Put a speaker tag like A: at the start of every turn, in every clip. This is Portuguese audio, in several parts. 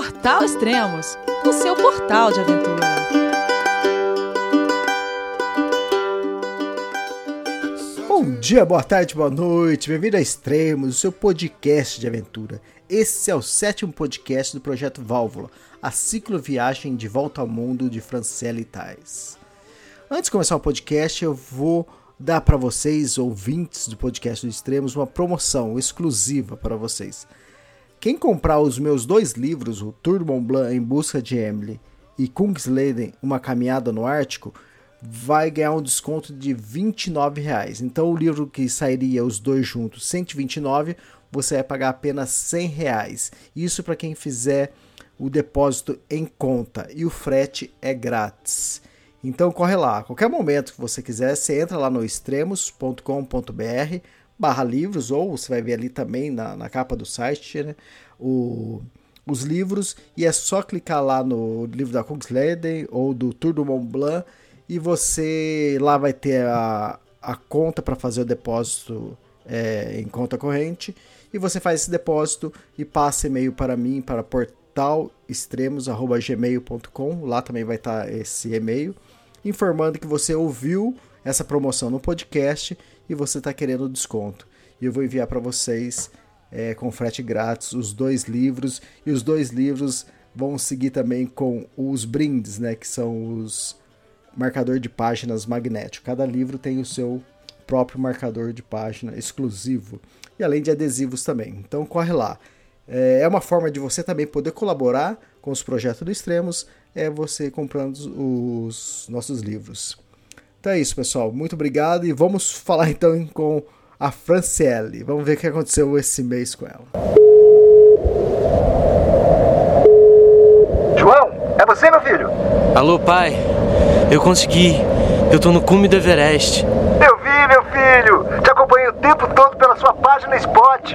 A: Portal Extremos, o seu portal de aventura.
B: Bom dia, boa tarde, boa noite, bem-vindo a Extremos, o seu podcast de aventura. Esse é o sétimo podcast do projeto Válvula, a cicloviagem de volta ao mundo de Franciele Tais. Antes de começar o podcast, eu vou dar para vocês, ouvintes do podcast do Extremos, uma promoção exclusiva para vocês. Quem comprar os meus dois livros, o Tour Mont Blanc em busca de Emily e Kungsleden, Uma Caminhada no Ártico, vai ganhar um desconto de 29 reais. Então o livro que sairia os dois juntos, 129, você vai pagar apenas 100 reais. Isso para quem fizer o depósito em conta e o frete é grátis. Então corre lá, a qualquer momento que você quiser, você entra lá no extremos.com.br barra livros, ou você vai ver ali também na, na capa do site, né, o, os livros, e é só clicar lá no livro da Kungsleden ou do Tour do Mont Blanc, e você lá vai ter a, a conta para fazer o depósito é, em conta corrente, e você faz esse depósito e passa e-mail para mim, para portalextremos.gmail.com, lá também vai estar tá esse e-mail, informando que você ouviu essa promoção no podcast e você está querendo desconto. E eu vou enviar para vocês é, com frete grátis os dois livros e os dois livros vão seguir também com os brindes, né, que são os marcador de páginas magnético. Cada livro tem o seu próprio marcador de página exclusivo e além de adesivos também. Então corre lá. É, é uma forma de você também poder colaborar com os projetos do Extremos, é você comprando os nossos livros. Então é isso, pessoal. Muito obrigado e vamos falar então com a Franciele. Vamos ver o que aconteceu esse mês com ela.
C: João, é você, meu filho?
D: Alô, pai. Eu consegui. Eu tô no cume do Everest.
C: Eu vi, meu filho. Te acompanhei o tempo todo pela sua página Spot.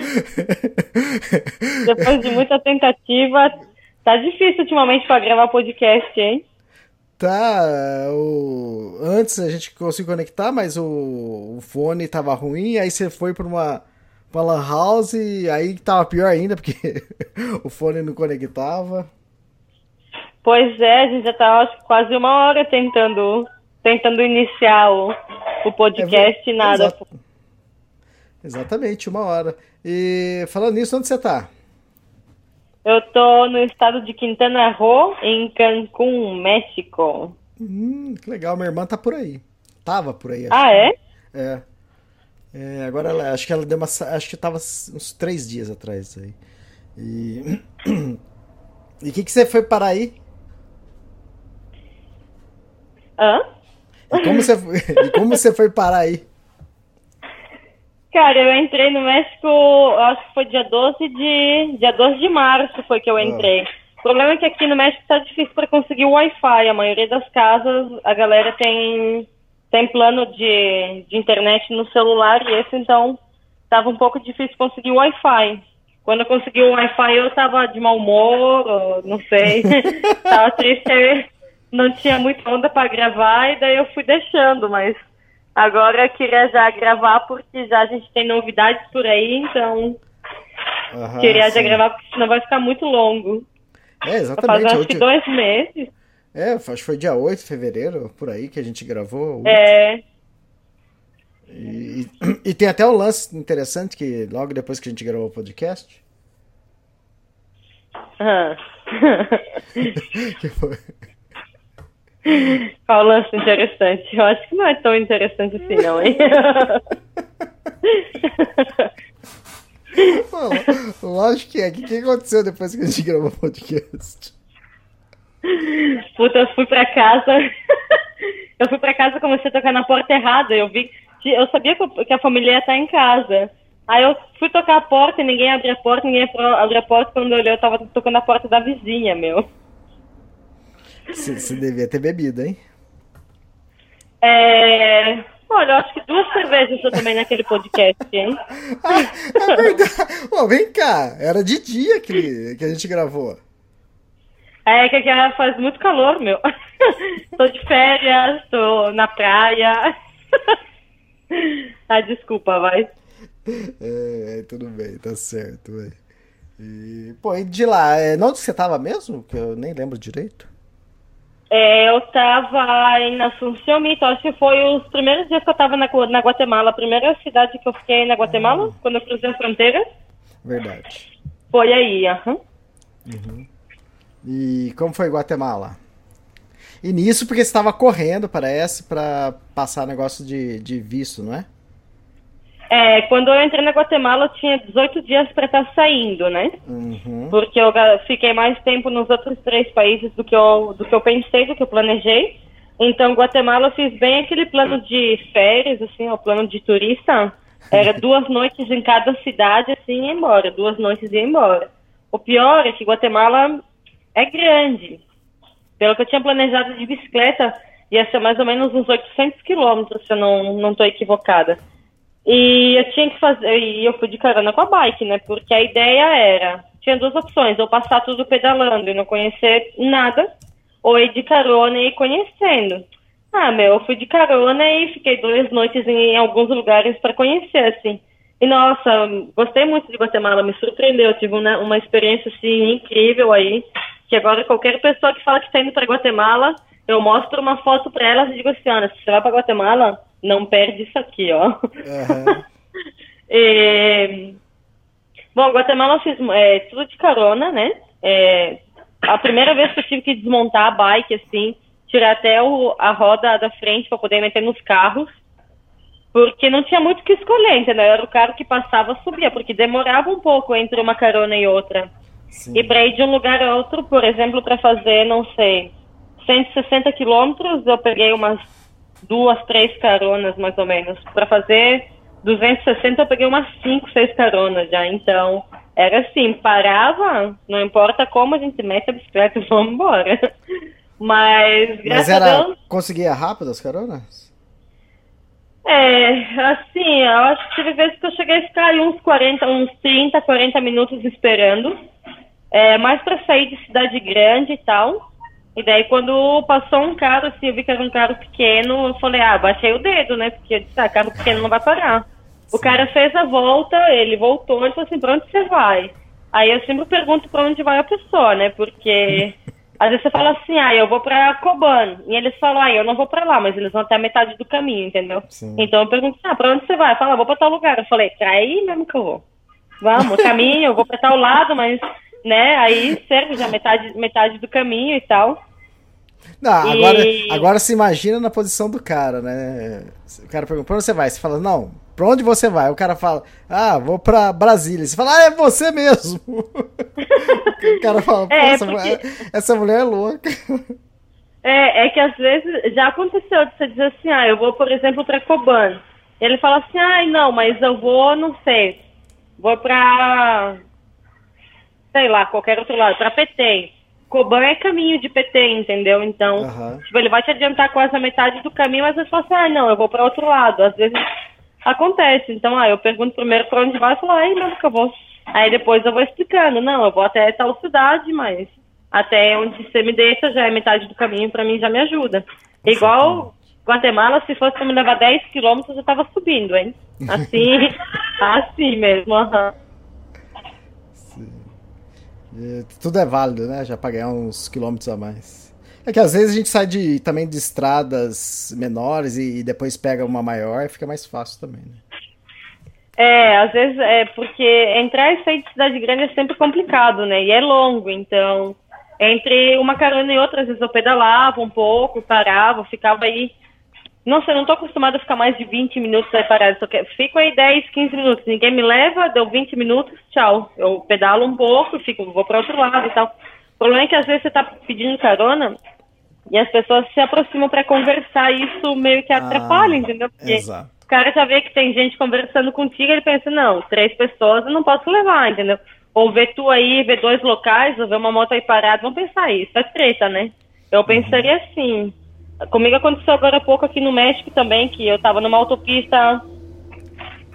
E: Depois de muita tentativa, tá difícil ultimamente para gravar podcast, hein?
B: Tá, o... antes a gente conseguiu conectar, mas o, o fone tava ruim, aí você foi para uma, uma lan house, aí tava pior ainda, porque o fone não conectava.
E: Pois é, a gente já tá acho, quase uma hora tentando, tentando iniciar o, o podcast é, e nada.
B: Exatamente, uma hora. E falando nisso, onde você tá?
E: Eu tô no estado de Quintana Roo, em Cancún, México.
B: Hum, que legal, minha irmã tá por aí. Tava por aí.
E: Ah, é?
B: É. é agora ela, acho que ela deu uma. Acho que tava uns três dias atrás aí. E. E o que, que você foi parar aí?
E: Hã?
B: E como você, e como você foi parar aí?
E: Cara, eu entrei no México, acho que foi dia 12 de. Dia 12 de março foi que eu entrei. Ah. O problema é que aqui no México tá difícil para conseguir o Wi-Fi. A maioria das casas, a galera tem, tem plano de, de internet no celular e esse então tava um pouco difícil conseguir o Wi-Fi. Quando eu consegui o Wi-Fi eu tava de mau humor, ou, não sei. tava triste, não tinha muita onda para gravar e daí eu fui deixando, mas Agora eu queria já gravar porque já a gente tem novidades por aí, então Aham, queria sim. já gravar porque senão vai ficar muito longo.
B: É, exatamente.
E: Fazer acho que dois meses.
B: É, acho que foi dia 8 de fevereiro, por aí, que a gente gravou.
E: É.
B: E, e, tem até um lance interessante que logo depois que a gente gravou o podcast.
E: Ah. que foi? Qual lance interessante? Eu acho que não é tão interessante assim, não, hein?
B: Bom, lógico que é. O que, aconteceu depois que a gente gravou o podcast?
E: Puta, eu fui pra casa. eu fui pra casa e comecei a tocar na porta errada. Eu vi. Eu sabia que a família ia estar em casa. Aí eu fui tocar a porta e ninguém abria a porta, ninguém abriu a porta. Quando eu olhei, eu tava tocando a porta da vizinha, meu.
B: Você devia ter bebido, hein?
E: É... Olha, eu acho que duas cervejas eu tomei naquele podcast, hein?
B: Ah, é verdade. Pô, vem cá, era de dia que, que a gente gravou.
E: É que aqui faz muito calor, meu. tô de férias, tô na praia. ah, desculpa, vai.
B: É, tudo bem, tá certo, velho. E, pô, e de lá, é, onde você tava mesmo? Que eu nem lembro direito.
E: É, eu tava em Assunção Mito, acho que foi os primeiros dias que eu tava na, na Guatemala, a primeira cidade que eu fiquei na Guatemala, ah. quando eu cruzei a fronteira.
B: Verdade.
E: Foi aí, aham.
B: Uhum. E como foi Guatemala? E nisso porque você estava correndo, parece, para passar negócio de, de visto, não é?
E: É, quando eu entrei na Guatemala, eu tinha 18 dias para estar tá saindo, né?
B: Uhum.
E: Porque eu fiquei mais tempo nos outros três países do que, eu, do que eu pensei, do que eu planejei. Então, Guatemala, eu fiz bem aquele plano de férias, assim, o plano de turista. Era duas noites em cada cidade, assim, e ir embora. Duas noites e ir embora. O pior é que Guatemala é grande. Pelo que eu tinha planejado de bicicleta, ia ser mais ou menos uns 800 quilômetros, se eu não estou equivocada. E eu tinha que fazer, e eu fui de carona com a bike, né? Porque a ideia era, tinha duas opções, ou passar tudo pedalando e não conhecer nada, ou ir de carona e ir conhecendo. Ah, meu, eu fui de carona e fiquei duas noites em alguns lugares para conhecer, assim. E nossa, gostei muito de Guatemala, me surpreendeu, tive uma, uma experiência assim incrível aí, que agora qualquer pessoa que fala que está indo para Guatemala, eu mostro uma foto para elas e digo assim, Ana, se você vai para Guatemala, não perde isso aqui, ó.
B: Uhum.
E: e, bom, Guatemala eu fiz é, tudo de carona, né? É, a primeira vez que eu tive que desmontar a bike, assim, tirar até o, a roda da frente para poder meter nos carros, porque não tinha muito o que escolher, entendeu? Era o carro que passava, subia, porque demorava um pouco entre uma carona e outra. Sim. E para ir de um lugar a outro, por exemplo, para fazer, não sei, 160 quilômetros, eu peguei umas duas, três caronas mais ou menos. Para fazer 260 eu peguei umas 5, 6 caronas já. Então, era assim, parava, não importa como a gente mete a bicicleta e vamos embora. Mas,
B: Mas era, Deus, conseguia rápido as caronas?
E: É, assim, eu acho que teve vezes que eu cheguei a ficar aí uns 40, uns 30, 40 minutos esperando. É, mais para sair de cidade grande e tal. E daí quando passou um carro, assim, eu vi que era um carro pequeno, eu falei, ah, baixei o dedo, né? Porque eu disse, ah, carro pequeno não vai parar. O cara fez a volta, ele voltou, ele falou assim, pra onde você vai? Aí eu sempre pergunto pra onde vai a pessoa, né? Porque às vezes você fala assim, ah, eu vou pra Coban. E eles falam, ah, eu não vou pra lá, mas eles vão até a metade do caminho, entendeu?
B: Sim.
E: Então eu pergunto, ah, pra onde você vai? Fala, ah, vou pra tal lugar. Eu falei, pra aí mesmo que eu vou. Vamos, caminho, eu vou pra tal lado, mas né? Aí serve já metade, metade do caminho e tal.
B: Não, e... agora, agora se imagina na posição do cara, né? O cara pergunta, pra onde você vai? Você fala, não, pra onde você vai? O cara fala, ah, vou pra Brasília. Você fala, ah, é você mesmo. o cara fala, é, essa, porque... mulher, essa mulher é louca.
E: É, é que às vezes já aconteceu de você dizer assim, ah, eu vou, por exemplo, pra Coban. Ele fala assim, ai, ah, não, mas eu vou, não sei, vou pra sei lá, qualquer outro lado, para PT. Coban é caminho de PT, entendeu? Então,
B: uhum.
E: tipo, ele vai te adiantar quase a metade do caminho, mas você fala assim, ah, não, eu vou para outro lado. Às vezes acontece. Então, ah, eu pergunto primeiro para onde vai, e falo, ai, não, que eu vou. Aí depois eu vou explicando, não, eu vou até tal cidade, mas até onde você me deixa já é metade do caminho, para mim já me ajuda. Igual Guatemala, se fosse me levar 10 quilômetros, eu tava subindo, hein? Assim, assim mesmo, aham. Uhum.
B: E tudo é válido, né? Já paguei uns quilômetros a mais. É que às vezes a gente sai de, também de estradas menores e, e depois pega uma maior e fica mais fácil também, né?
E: É, às vezes é porque entrar e sair de cidade grande é sempre complicado, né? E é longo, então entre uma carona e outra, às vezes eu pedalava um pouco, parava, ficava aí nossa, eu não tô acostumada a ficar mais de 20 minutos aí parado. Só que fico aí 10, 15 minutos. Ninguém me leva, deu 20 minutos, tchau. Eu pedalo um pouco, fico, vou para outro lado e tal. O problema é que às vezes você tá pedindo carona e as pessoas se aproximam para conversar e isso meio que atrapalha, ah, entendeu? Porque
B: exato.
E: o cara já vê que tem gente conversando contigo, ele pensa, não, três pessoas eu não posso levar, entendeu? Ou ver tu aí, ver dois locais, ou ver uma moto aí parada, vão pensar isso, é treta, né? Eu pensaria assim. Comigo aconteceu agora há pouco aqui no México também, que eu tava numa autopista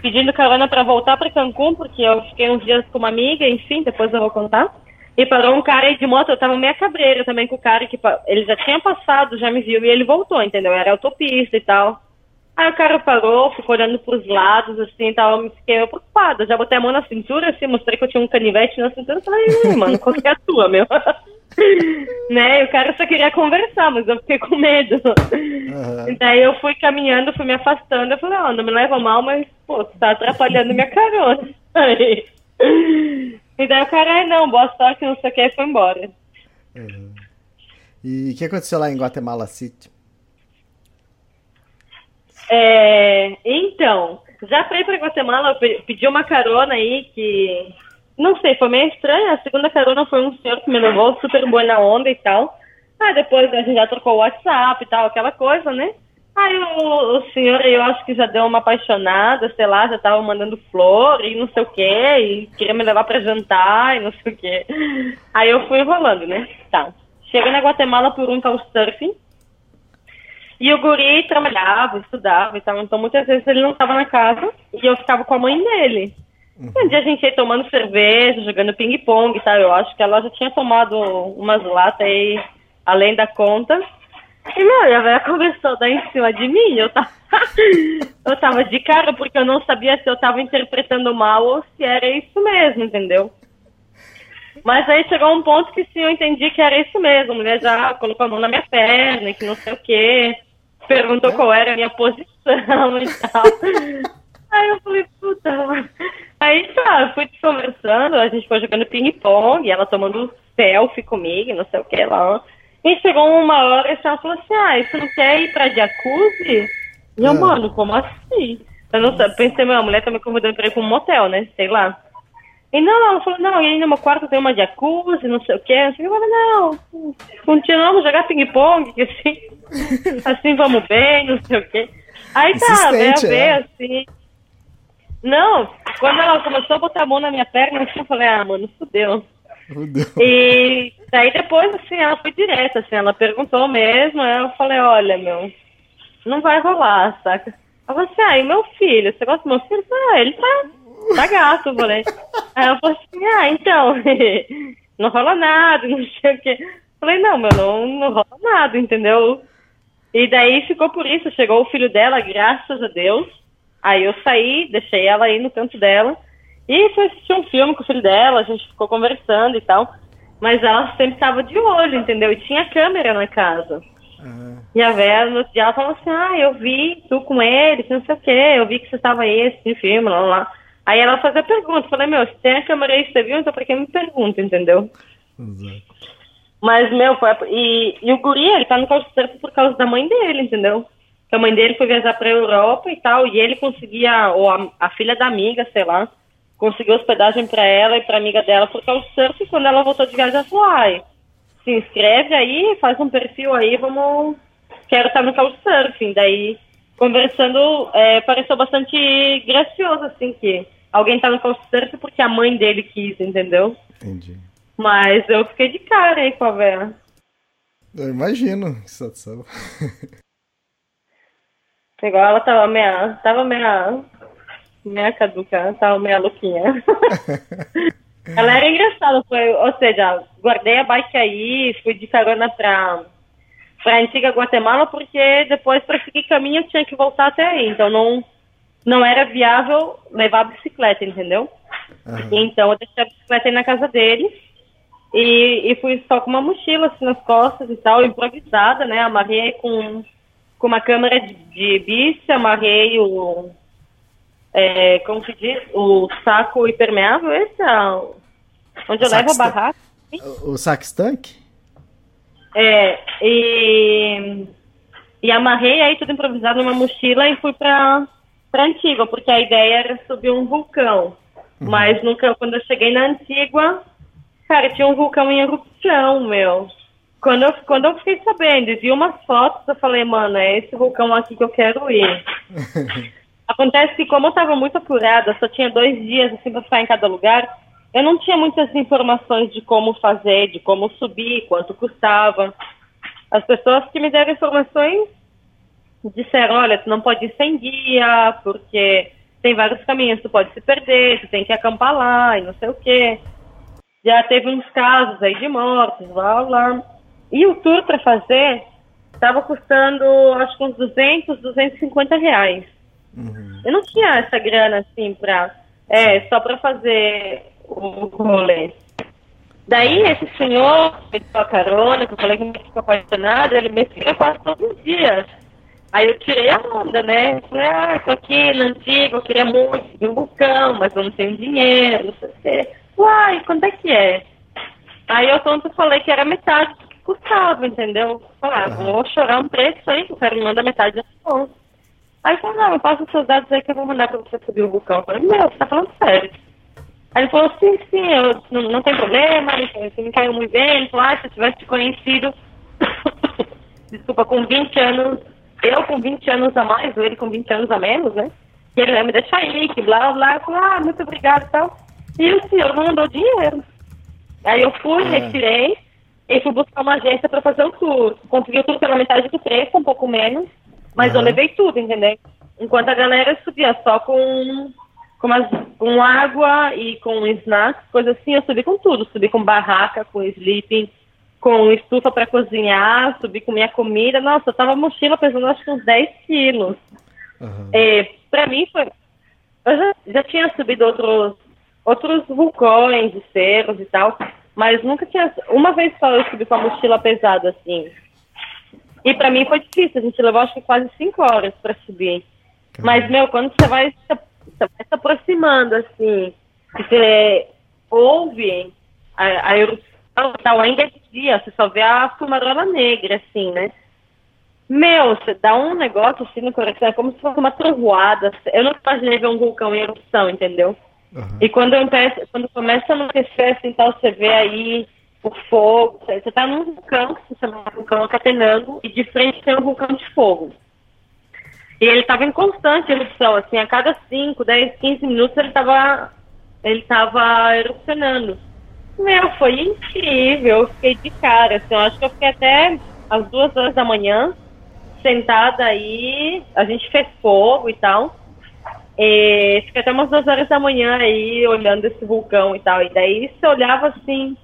E: pedindo carona para voltar para Cancún, porque eu fiquei uns dias com uma amiga, enfim, depois eu vou contar. E parou um cara aí de moto, eu tava meio cabreira também com o cara, que ele já tinha passado, já me viu e ele voltou, entendeu? Era autopista e tal. Aí o cara parou, ficou olhando pros lados, assim, tal, me fiquei preocupada. Já botei a mão na cintura, assim, mostrei que eu tinha um canivete na cintura, falei, mano, qual que é a tua, meu? né? E o cara só queria conversar, mas eu fiquei com medo. Uhum. Daí eu fui caminhando, fui me afastando, eu falei, ó, oh, não me leva mal, mas, pô, tu tá atrapalhando minha carona. Aí. E daí o cara, não, boa sorte, não sei o que, e foi embora.
B: Uhum. E o que aconteceu lá em Guatemala City?
E: É, então, já fui para Guatemala, eu pedi uma carona aí que, não sei, foi meio estranha. A segunda carona foi um senhor que me levou super boa na onda e tal. Aí depois a gente já trocou o WhatsApp e tal, aquela coisa, né? Aí o, o senhor, eu acho que já deu uma apaixonada, sei lá, já tava mandando flor e não sei o quê, e queria me levar para jantar e não sei o quê. Aí eu fui enrolando, né? Tá. Cheguei na Guatemala por um couchsurfing. E o guri trabalhava, estudava e tal, então muitas vezes ele não estava na casa e eu ficava com a mãe dele. Uhum. Um dia a gente ia tomando cerveja, jogando ping-pong e tal. Eu acho que ela já tinha tomado umas latas aí além da conta. E, meu, e a velha começou a dar em cima de mim. Eu tava, eu tava de cara porque eu não sabia se eu tava interpretando mal ou se era isso mesmo, entendeu? Mas aí chegou um ponto que sim, eu entendi que era isso mesmo. A mulher já colocou a mão na minha perna, que não sei o quê perguntou qual era a minha posição e tal. Aí eu falei, puta. Aí tá, fui conversando, a gente foi jogando ping-pong, ela tomando selfie comigo, não sei o que lá. E chegou uma hora e ela falou assim: ah, você não quer ir pra jacuzzi? E eu, ah. mano, como assim? Eu não sei, pensei, meu, a mulher tá me convidando pra ir pra um motel, né? Sei lá. E não, ela falou, não, e aí no meu quarto tem uma jacuzzi, não sei o que. Eu falei, não, continuamos a jogar ping-pong, assim. assim vamos bem, não sei o quê. Aí tá, veio a ver, assim. Não, quando ela começou a botar a mão na minha perna, eu falei, ah, mano, fudeu. Fudeu. E daí depois, assim, ela foi direta, assim, ela perguntou mesmo, aí eu falei, olha, meu, não vai rolar, saca? Ela falou assim, ah, e meu filho, você gosta do meu filho? Ah, ele tá, tá gato, eu falei. Aí eu falei assim, ah, então, não rola nada, não sei o quê. Falei, não, meu, não, não rola nada, entendeu? E daí ficou por isso, chegou o filho dela, graças a Deus. Aí eu saí, deixei ela aí no canto dela. E fui assistir um filme com o filho dela, a gente ficou conversando e tal. Mas ela sempre estava de olho, entendeu? E tinha câmera na casa. Uhum. E a Vera, no dia, ela falou assim: Ah, eu vi tu com ele, não sei o quê, eu vi que você estava aí assistindo filme, lá, lá. Aí ela fazia pergunta, falei: Meu, se tem a câmera aí, você viu? Então por que me pergunta, entendeu? Exato. Mas, meu, foi. E, e o guri, ele tá no couchsurfing por causa da mãe dele, entendeu? Que a mãe dele foi viajar pra Europa e tal, e ele conseguia, ou a, a filha da amiga, sei lá, conseguiu hospedagem pra ela e pra amiga dela por couchsurfing. E quando ela voltou de viagem, ela falou: ai, se inscreve aí, faz um perfil aí, vamos. Quero estar no couchsurfing. Daí, conversando, é, pareceu bastante gracioso, assim, que alguém tá no couchsurfing porque a mãe dele quis, entendeu?
B: Entendi.
E: Mas eu fiquei de cara aí com a Vera.
B: Eu imagino, que situação.
E: Igual ela tava meia. Tava meia. meia caduca, tava meia louquinha. ela era engraçada, foi, ou seja, guardei a bike aí, fui de carona pra, pra antiga Guatemala, porque depois pra seguir caminho eu tinha que voltar até aí. Então não, não era viável levar a bicicleta, entendeu? Uhum. Então eu deixei a bicicleta aí na casa deles e, e fui só com uma mochila assim nas costas e tal, improvisada, né? Amarrei com, com uma câmera de, de bicho, amarrei o. É, como se diz? O saco impermeável, esse é onde eu levo a barraca.
B: O, o sax tanque?
E: É, e, e amarrei aí tudo improvisado numa mochila e fui pra, pra Antigua, porque a ideia era subir um vulcão. Uhum. Mas nunca, quando eu cheguei na Antigua, Cara, tinha um vulcão em erupção, meu. Quando eu, quando eu fiquei sabendo e vi umas fotos, eu falei, mano, é esse vulcão aqui que eu quero ir. Acontece que como eu tava muito apurada, só tinha dois dias assim pra ficar em cada lugar, eu não tinha muitas informações de como fazer, de como subir, quanto custava. as pessoas que me deram informações disseram, olha, tu não pode ir sem guia, porque tem vários caminhos, tu pode se perder, tu tem que acampar lá e não sei o quê. Já teve uns casos aí de mortes, blá, blá. E o tour para fazer estava custando, acho que uns 200, 250 reais. Uhum. Eu não tinha essa grana, assim, pra, é, só para fazer o rolê. Daí esse senhor me deu a carona, que eu falei que me ficou apaixonado, ele me fica quase todos os dias. Aí eu tirei a onda, né? Falei, ah, tô aqui na antiga, eu queria muito um vulcão, mas eu não tenho dinheiro, não sei o quê. Uai, quanto é que é? Aí eu tonto falei que era metade custava, entendeu? Falei, ah, vou chorar um preço aí, que eu quero mandar metade da conta. Aí falou, não, passa os seus dados aí que eu vou mandar pra você subir o vulcão. Eu falei, meu, você tá falando sério. Aí ele falou, sim, sim, eu, não, não tem problema, você me caiu muito bem. Ele falou, ah, se eu tivesse te conhecido, desculpa, com 20 anos, eu com 20 anos a mais, ou ele com 20 anos a menos, né? E ele vai me deixar aí, que blá, blá. Eu falei, ah, muito obrigado e tal. E o senhor não mandou dinheiro. Aí eu fui, é. retirei, e fui buscar uma agência para fazer o tour. Consegui o tour pela metade do preço, um pouco menos, mas uhum. eu levei tudo, entendeu? Enquanto a galera subia só com com, as, com água e com snacks, coisa assim, eu subi com tudo. Subi com barraca, com sleeping, com estufa para cozinhar, subi com minha comida. Nossa, eu tava mochila pesando acho que uns 10 quilos. Uhum. É, para mim foi. Eu já, já tinha subido outros, outros vulcões e cerros e tal, mas nunca tinha. Uma vez só eu subi com a mochila pesada assim. E para mim foi difícil, a gente levou acho que quase 5 horas para subir. Mas, meu, quando você vai vai se aproximando, assim, você ouve a, a erupção tal, ainda é dia, você só vê a fumarola negra, assim, né? Meu, você dá um negócio assim no coração, é como se fosse uma trovoada. Eu não imaginei ver um vulcão em erupção, entendeu? Uhum. E quando, eu peço, quando começa a anoitecer, assim, tal, você vê aí o fogo. Você tá num vulcão, que se chama vulcão Catenango, e de frente tem um vulcão de fogo. E ele estava em constante erupção, assim, a cada 5, 10, 15 minutos ele estava ele tava erupcionando. Meu, foi incrível, eu fiquei de cara, assim, eu acho que eu fiquei até às duas horas da manhã, sentada aí, a gente fez fogo e tal, e fiquei até umas duas horas da manhã aí, olhando esse vulcão e tal, e daí você olhava assim,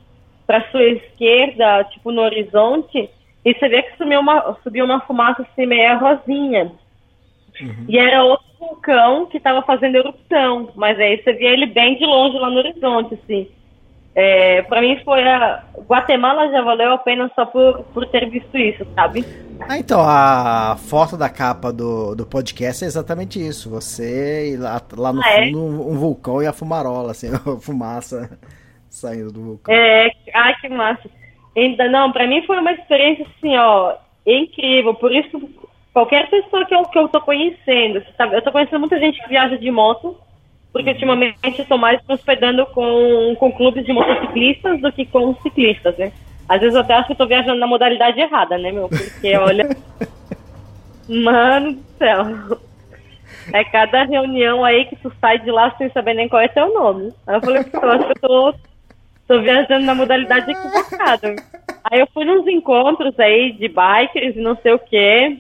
E: para sua esquerda, tipo no horizonte, e você vê que subiu uma, subiu uma fumaça assim meio rosinha, Uhum. E era outro vulcão que estava fazendo erupção, mas aí você via ele bem de longe lá no horizonte, assim. É, para mim foi a Guatemala já valeu a pena só por, por ter visto isso, sabe?
B: Ah, então a foto da capa do, do podcast é exatamente isso. Você lá, lá no ah, é? fundo um, um, vulcão e a fumarola, assim, a fumaça saindo do vulcão.
E: É, ai que massa. Ainda não, para mim foi uma experiência assim, ó, incrível. Por isso qualquer pessoa que eu, que eu tô conhecendo, sabe? Eu tô conhecendo muita gente que viaja de moto, porque ultimamente eu tô mais me hospedando com, com clubes de motociclistas do que com ciclistas, né? Às vezes eu até acho que eu tô viajando na modalidade errada, né, meu? Porque, olha... Mano do céu. É cada reunião aí que tu sai de lá sem saber nem qual é teu nome. Aí eu falei, eu acho que eu tô, tô viajando na modalidade equivocada. Aí eu fui nos encontros aí de bikers e não sei o quê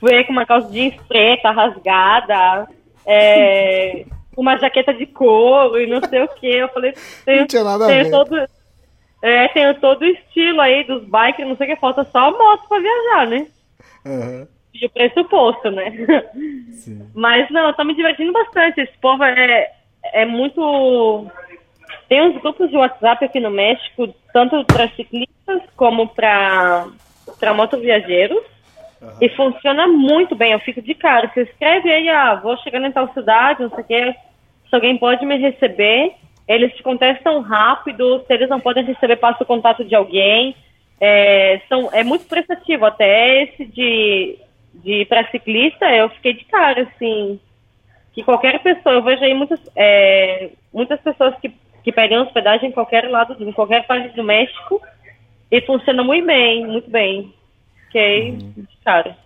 E: fui com uma calça jeans preta, rasgada, é, uma jaqueta de couro e não sei o que. Eu falei, tenho, não tinha nada a ver. todo. É, tenho todo o estilo aí dos bikes, não sei o que, falta só a moto pra viajar, né? Uhum. E o pressuposto, né? Sim. Mas não, eu tô me divertindo bastante. Esse povo é, é muito. Tem uns grupos de WhatsApp aqui no México, tanto para ciclistas como para motoviajeiros. Uhum. E funciona muito bem, eu fico de cara. Você escreve aí, ah, vou chegar em tal cidade, não sei o quê, se alguém pode me receber, eles te contestam rápido, se eles não podem receber, passa o contato de alguém. É, são, é muito prestativo, até esse de, de para ciclista, eu fiquei de cara, assim, que qualquer pessoa, eu vejo aí muitas, é, muitas pessoas que, que pedem hospedagem em qualquer lado, em qualquer parte do México, e funciona muito bem, muito bem fiquei uhum. Cara.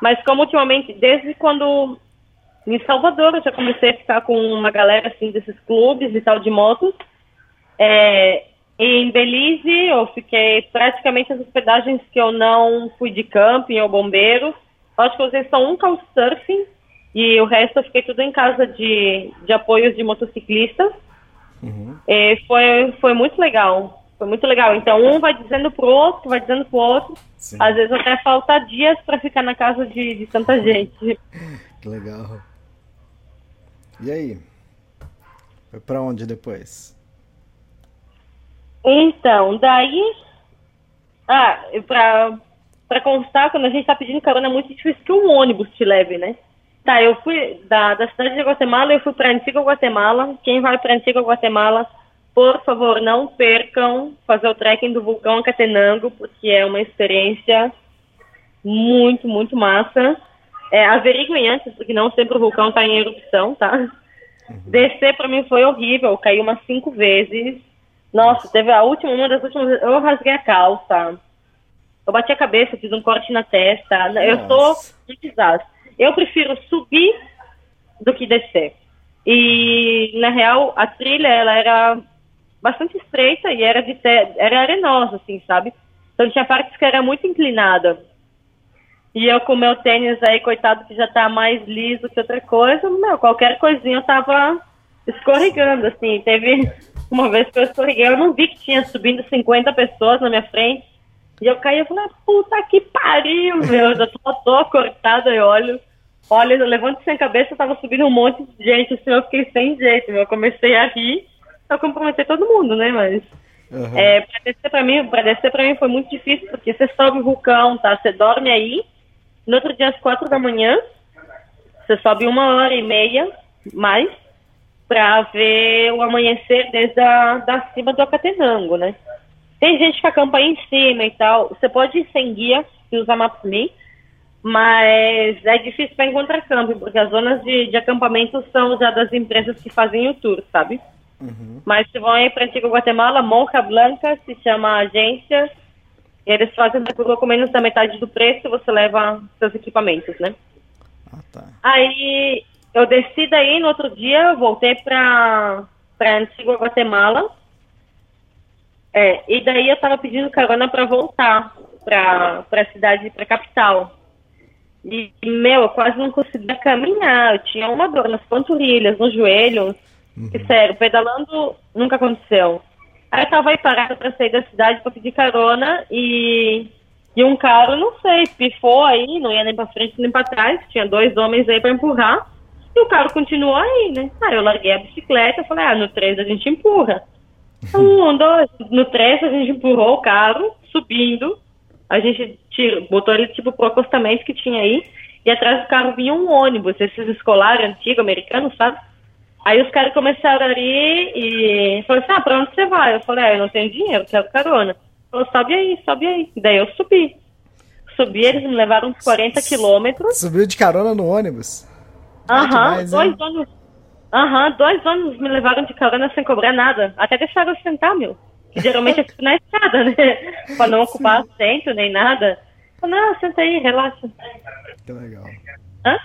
E: Mas como ultimamente, desde quando em Salvador eu já comecei a ficar com uma galera assim desses clubes e tal de motos, é, Em Belize, eu fiquei praticamente as hospedagens que eu não fui de camping ou bombeiro. Acho que eu usei só um couchsurfing e o resto eu fiquei tudo em casa de, de apoios de motociclistas. Uhum. E foi, foi muito legal. Foi muito legal. Então, um vai dizendo pro outro, vai dizendo pro outro. Sim. Às vezes até falta dias para ficar na casa de, de tanta gente.
B: Que legal. E aí? Foi pra onde depois?
E: Então, daí. Ah, pra, pra constar, quando a gente tá pedindo carona, é muito difícil que um ônibus te leve, né? Tá, eu fui da, da cidade de Guatemala, eu fui pra Antiga Guatemala. Quem vai pra Antiga Guatemala, por favor, não percam fazer o trekking do vulcão Catenango, porque é uma experiência muito, muito massa. É, averiguem antes, porque não sempre o vulcão tá em erupção, tá? Uhum. Descer pra mim foi horrível, caí umas cinco vezes nossa, teve a última, uma das últimas, eu rasguei a calça. Eu bati a cabeça, fiz um corte na testa. Nossa. Eu sou um desastre. Eu prefiro subir do que descer. E, na real, a trilha, ela era bastante estreita e era, de te... era arenosa, assim, sabe? Então tinha partes que era muito inclinada. E eu com meu tênis aí, coitado, que já tá mais liso que outra coisa, meu, qualquer coisinha eu tava escorregando, assim. Teve uma vez que eu escorreguei, eu não vi que tinha subindo 50 pessoas na minha frente. E eu caí e falei, puta que pariu, meu. Já tô toda cortada e olho. Olha, eu levanto sem cabeça, tava subindo um monte de gente, assim, eu fiquei sem jeito, meu. Eu comecei a rir, eu comprometi todo mundo, né, mas... Uhum. É, pra descer pra mim, pra descer pra mim foi muito difícil, porque você sobe o vulcão, tá? Você dorme aí, no outro dia às quatro da manhã, você sobe uma hora e meia, mais, para ver o amanhecer desde a, da cima do Acatenango, né? Tem gente que acampa aí em cima e tal. Você pode ir sem guia e usar Maps.me, mas é difícil para encontrar camping, porque as zonas de, de, acampamento são já das empresas que fazem o tour, sabe? Uhum. Mas se vão aí para Antigo Guatemala, Monja Blanca se chama a agência, e eles fazem pouco menos da metade do preço, você leva seus equipamentos, né? Ah, tá. Aí eu desci daí no outro dia, voltei para para Antigua Guatemala. É, e daí eu tava pedindo carona para voltar para a cidade, para capital. E, meu, eu quase não conseguia caminhar. Eu tinha uma dor nas panturrilhas, nos joelhos. Uhum. E, sério, pedalando nunca aconteceu. Aí eu tava aí parada para sair da cidade para pedir carona e, e um cara, não sei, pifou aí, não ia nem para frente nem para trás. Tinha dois homens aí para empurrar. E o carro continuou aí, né? Aí eu larguei a bicicleta, falei, ah, no 3 a gente empurra. Um, dois, no 3 a gente empurrou o carro, subindo, a gente tirou, botou ele tipo pro acostamento que tinha aí, e atrás do carro vinha um ônibus, esses escolares antigos, americanos, sabe? Aí os caras começaram ali e falaram assim, ah, pra onde você vai? Eu falei, ah, eu não tenho dinheiro, quero carona. Falou, sobe aí, sobe aí. Daí eu subi. Subi, eles me levaram uns 40 quilômetros.
B: Subiu de carona no ônibus?
E: Aham, dois ônibus. Aham, dois ônibus me levaram de carona sem cobrar nada. Até deixaram eu sentar, meu. Que geralmente fico na escada, né? pra não ocupar assento nem nada. Não, senta aí, relaxa.
B: Que legal.
E: Hã?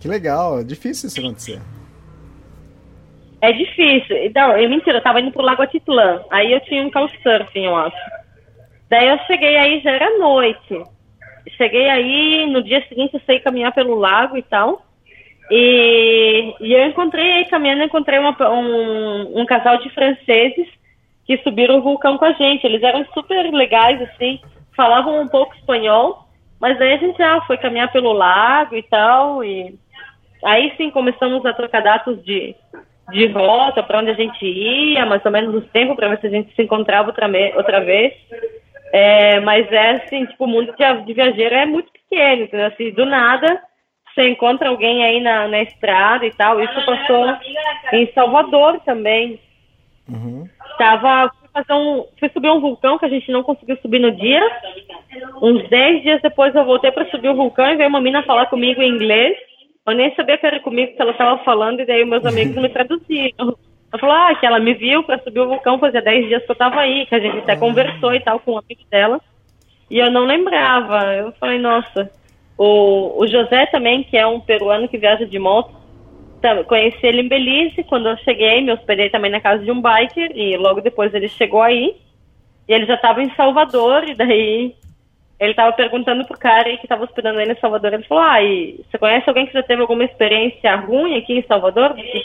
B: Que legal, é difícil isso acontecer.
E: É difícil. Não, eu mentira, eu tava indo pro Lago Atitlã. Aí eu tinha um couchsurfing, eu acho. Daí eu cheguei aí, já era noite. Cheguei aí, no dia seguinte eu saí caminhar pelo lago e tal. E, e eu encontrei aí caminhando, encontrei uma, um, um casal de franceses que subiram o vulcão com a gente. Eles eram super legais, assim, falavam um pouco espanhol, mas aí a gente já foi caminhar pelo lago e tal, e aí sim começamos a trocar dados de, de rota, para onde a gente ia, mais ou menos os tempos, para ver se a gente se encontrava outra, outra vez. É, mas é assim, tipo, o mundo de, viajeiro é muito pequeno, então, assim, do nada você encontra alguém aí na, na estrada e tal. Isso passou em Salvador também. Uhum. Tava, fui, fazer um, fui subir um vulcão que a gente não conseguiu subir no dia. Uns 10 dias depois eu voltei para subir o vulcão e veio uma mina falar comigo em inglês. Eu nem sabia que era comigo que ela estava falando, e daí meus amigos me traduziram. Eu falei, ah, que ela me viu para subir o vulcão, fazia 10 dias que eu estava aí, que a gente até conversou e tal com um amigo dela. E eu não lembrava. Eu falei, nossa, o, o José também, que é um peruano que viaja de moto, Tá, Conheci ele em Belize, quando eu cheguei, me hospedei também na casa de um biker, e logo depois ele chegou aí, e ele já estava em Salvador, e daí ele estava perguntando pro cara aí que estava hospedando ele em Salvador, ele falou, ah, e você conhece alguém que já teve alguma experiência ruim aqui em Salvador? Porque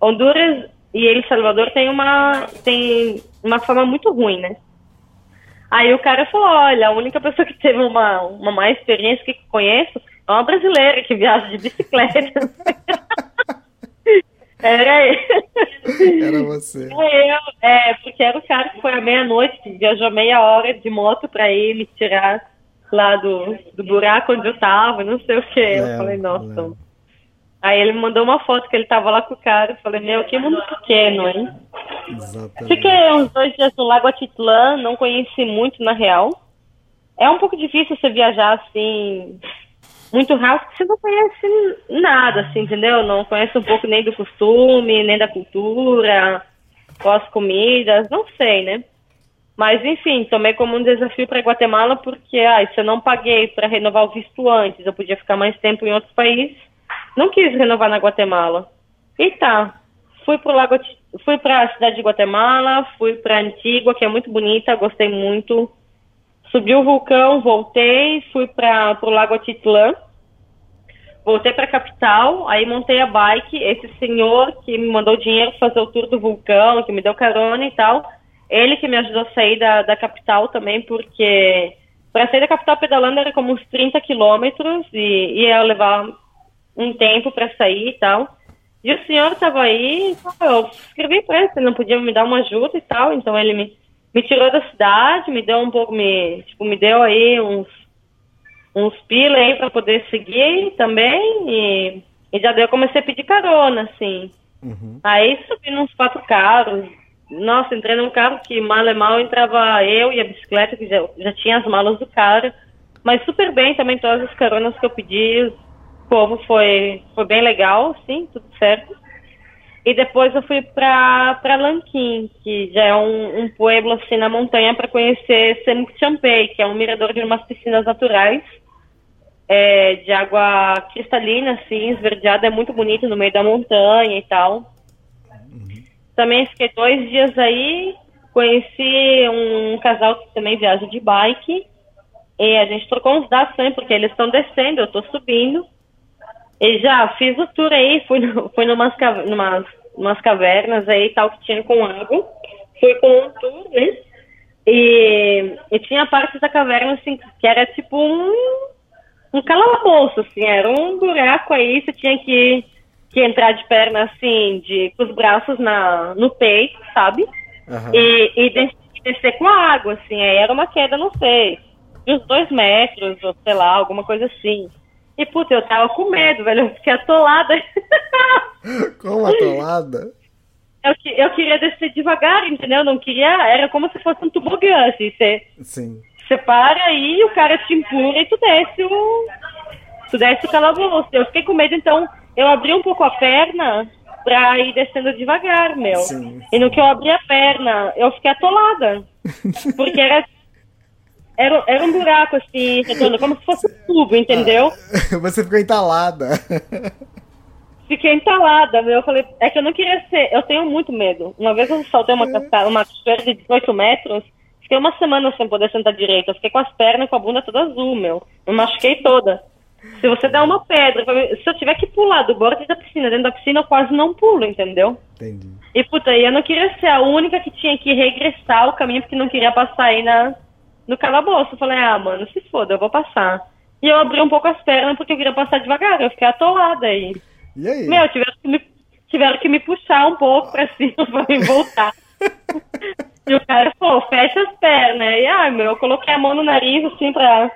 E: Honduras e El Salvador tem uma, tem uma fama muito ruim, né? Aí o cara falou, olha, a única pessoa que teve uma, uma má experiência que conheço é uma brasileira que viaja de bicicleta. Era ele.
B: Era você.
E: Eu, é, porque era o cara que foi à meia-noite, viajou meia hora de moto pra ir me tirar lá do, do buraco onde eu tava, não sei o que. Eu
B: Lembro,
E: falei, nossa. Aí ele me mandou uma foto que ele tava lá com o cara. Eu falei, meu, que mundo pequeno, hein?
B: Exatamente.
E: Fiquei uns dois dias no Lago Atitlã, não conheci muito na real. É um pouco difícil você viajar assim, muito rápido, porque você não conhece nada, assim, entendeu? Não conhece um pouco nem do costume, nem da cultura, ou as comidas, não sei, né? Mas enfim, tomei como um desafio para Guatemala porque, ai, se eu não paguei para renovar o visto antes, eu podia ficar mais tempo em outros países. Não quis renovar na Guatemala. E tá, fui para a cidade de Guatemala, fui para Antigua, que é muito bonita, gostei muito. Subi o vulcão, voltei, fui para o Lago Atitlã. Voltei para a capital, aí montei a bike. Esse senhor que me mandou dinheiro fazer o tour do vulcão, que me deu carona e tal, ele que me ajudou a sair da, da capital também, porque para sair da capital pedalando era como uns 30 quilômetros e ia levar um tempo para sair e tal. E o senhor estava aí, eu escrevi para ele, ele não podia me dar uma ajuda e tal, então ele me, me tirou da cidade, me deu um pouco, me, tipo, me deu aí uns, uns pila aí para poder seguir também, e, e já daí eu comecei a pedir carona, assim.
B: Uhum.
E: Aí subi nos quatro carros. Nossa, entrei num carro que mal é mal entrava eu e a bicicleta, que já, já tinha as malas do cara. Mas super bem também todas as caronas que eu pedi. O povo foi, foi bem legal, sim, tudo certo. E depois eu fui pra, pra Lanquim, que já é um, um pueblo assim na montanha para conhecer Semuc Champei, que é um mirador de umas piscinas naturais é, de água cristalina, assim, esverdeada, é muito bonito no meio da montanha e tal. Também fiquei dois dias aí, conheci um casal que também viaja de bike, e a gente trocou uns dados também, porque eles estão descendo, eu estou subindo. E já fiz o tour aí, fui, no, fui numas, numas, numas cavernas aí tal que tinha com água. Fui com um tour, né? E, e tinha parte da caverna assim, que era tipo um, um calabouço, assim, era um buraco aí, você tinha que, que entrar de perna assim, de, com os braços na, no peito, sabe?
B: Aham.
E: E, e des- e descer com a água, assim, aí era uma queda, não sei, de uns dois metros, ou sei lá, alguma coisa assim. E, puta, eu tava com medo, velho, eu fiquei atolada.
B: Como atolada?
E: eu, eu queria descer devagar, entendeu? Eu não queria, era como se fosse um tobogã, assim, você...
B: Sim.
E: Você para aí, o cara te empurra e tu desce o. Tu desce o calabouço. Eu fiquei com medo, então eu abri um pouco a perna pra ir descendo devagar, meu.
B: Sim,
E: E no que eu abri a perna, eu fiquei atolada. Porque era. Era, era um buraco assim, redondo, como se fosse um tubo, entendeu?
B: Você ficou entalada.
E: Fiquei entalada, meu. Eu falei, é que eu não queria ser. Eu tenho muito medo. Uma vez eu saltei uma cascada, uma cachoeira de 18 metros, fiquei uma semana sem poder sentar direito. Eu fiquei com as pernas e com a bunda toda azul, meu. Me machuquei toda. Se você der uma pedra, se eu tiver que pular do bordo da piscina, dentro da piscina, eu quase não pulo, entendeu?
B: Entendi.
E: E puta, eu não queria ser a única que tinha que regressar o caminho porque não queria passar aí na, no calabouço. Eu falei, ah, mano, se foda, eu vou passar. E eu abri um pouco as pernas porque eu queria passar devagar, eu fiquei atolada aí.
B: E aí?
E: Meu, tiveram que me, tiveram que me puxar um pouco pra cima pra me voltar. e o cara falou, fecha as pernas. E, ah, meu, eu coloquei a mão no nariz, assim, pra,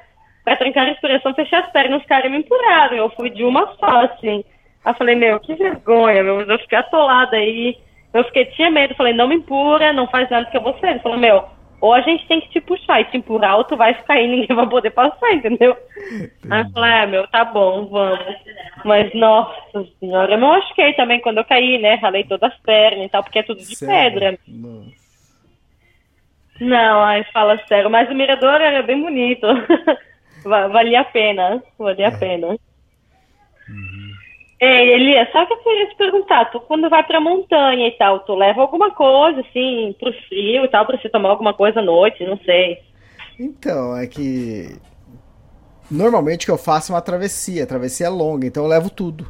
E: pra trancar a respiração, fechei as pernas, os caras me empurraram. Eu fui de uma só, assim. Aí eu falei, meu, que vergonha, meu, eu fiquei atolada aí. Eu fiquei, tinha medo, falei, não me empurra, não faz nada que eu vou ser. Ele falou, meu, ou a gente tem que te puxar e te empurrar, ou tu vai ficar aí, ninguém vai poder passar, entendeu? Aí eu falei, ah, meu, tá bom, vamos. Mas, nossa senhora, eu me machuquei também quando eu caí, né? Ralei todas as pernas e tal, porque é tudo de
B: Sério?
E: pedra.
B: Nossa.
E: Não, ai, fala sério, mas o mirador era bem bonito. Va- valia a pena, valia a pena. É, Elias, só que eu queria te perguntar, tu quando vai pra montanha e tal, tu leva alguma coisa, assim, pro frio e tal, pra você tomar alguma coisa à noite, não sei.
B: Então, é que. Normalmente o que eu faço é uma travessia, a travessia é longa, então eu levo tudo,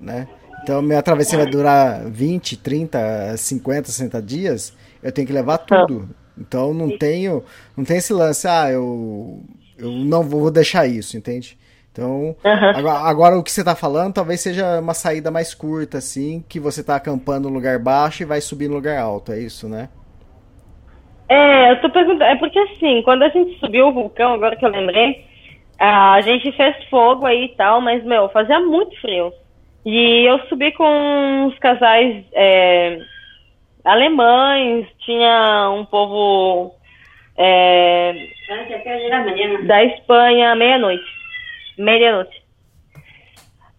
B: né? Então minha travessia vai durar 20, 30, 50, 60 dias, eu tenho que levar tudo. Então não tenho, não tem esse lance, ah, eu, eu não vou deixar isso, entende? Então, agora, agora o que você está falando talvez seja uma saída mais curta, assim, que você está acampando no lugar baixo e vai subir no lugar alto, é isso, né?
E: É, eu tô perguntando, é porque assim, quando a gente subiu o vulcão, agora que eu lembrei, a gente fez fogo aí e tal, mas, meu, fazia muito frio. E eu subi com uns casais é, alemães, tinha um povo é, da Espanha, meia-noite. Meia-noite.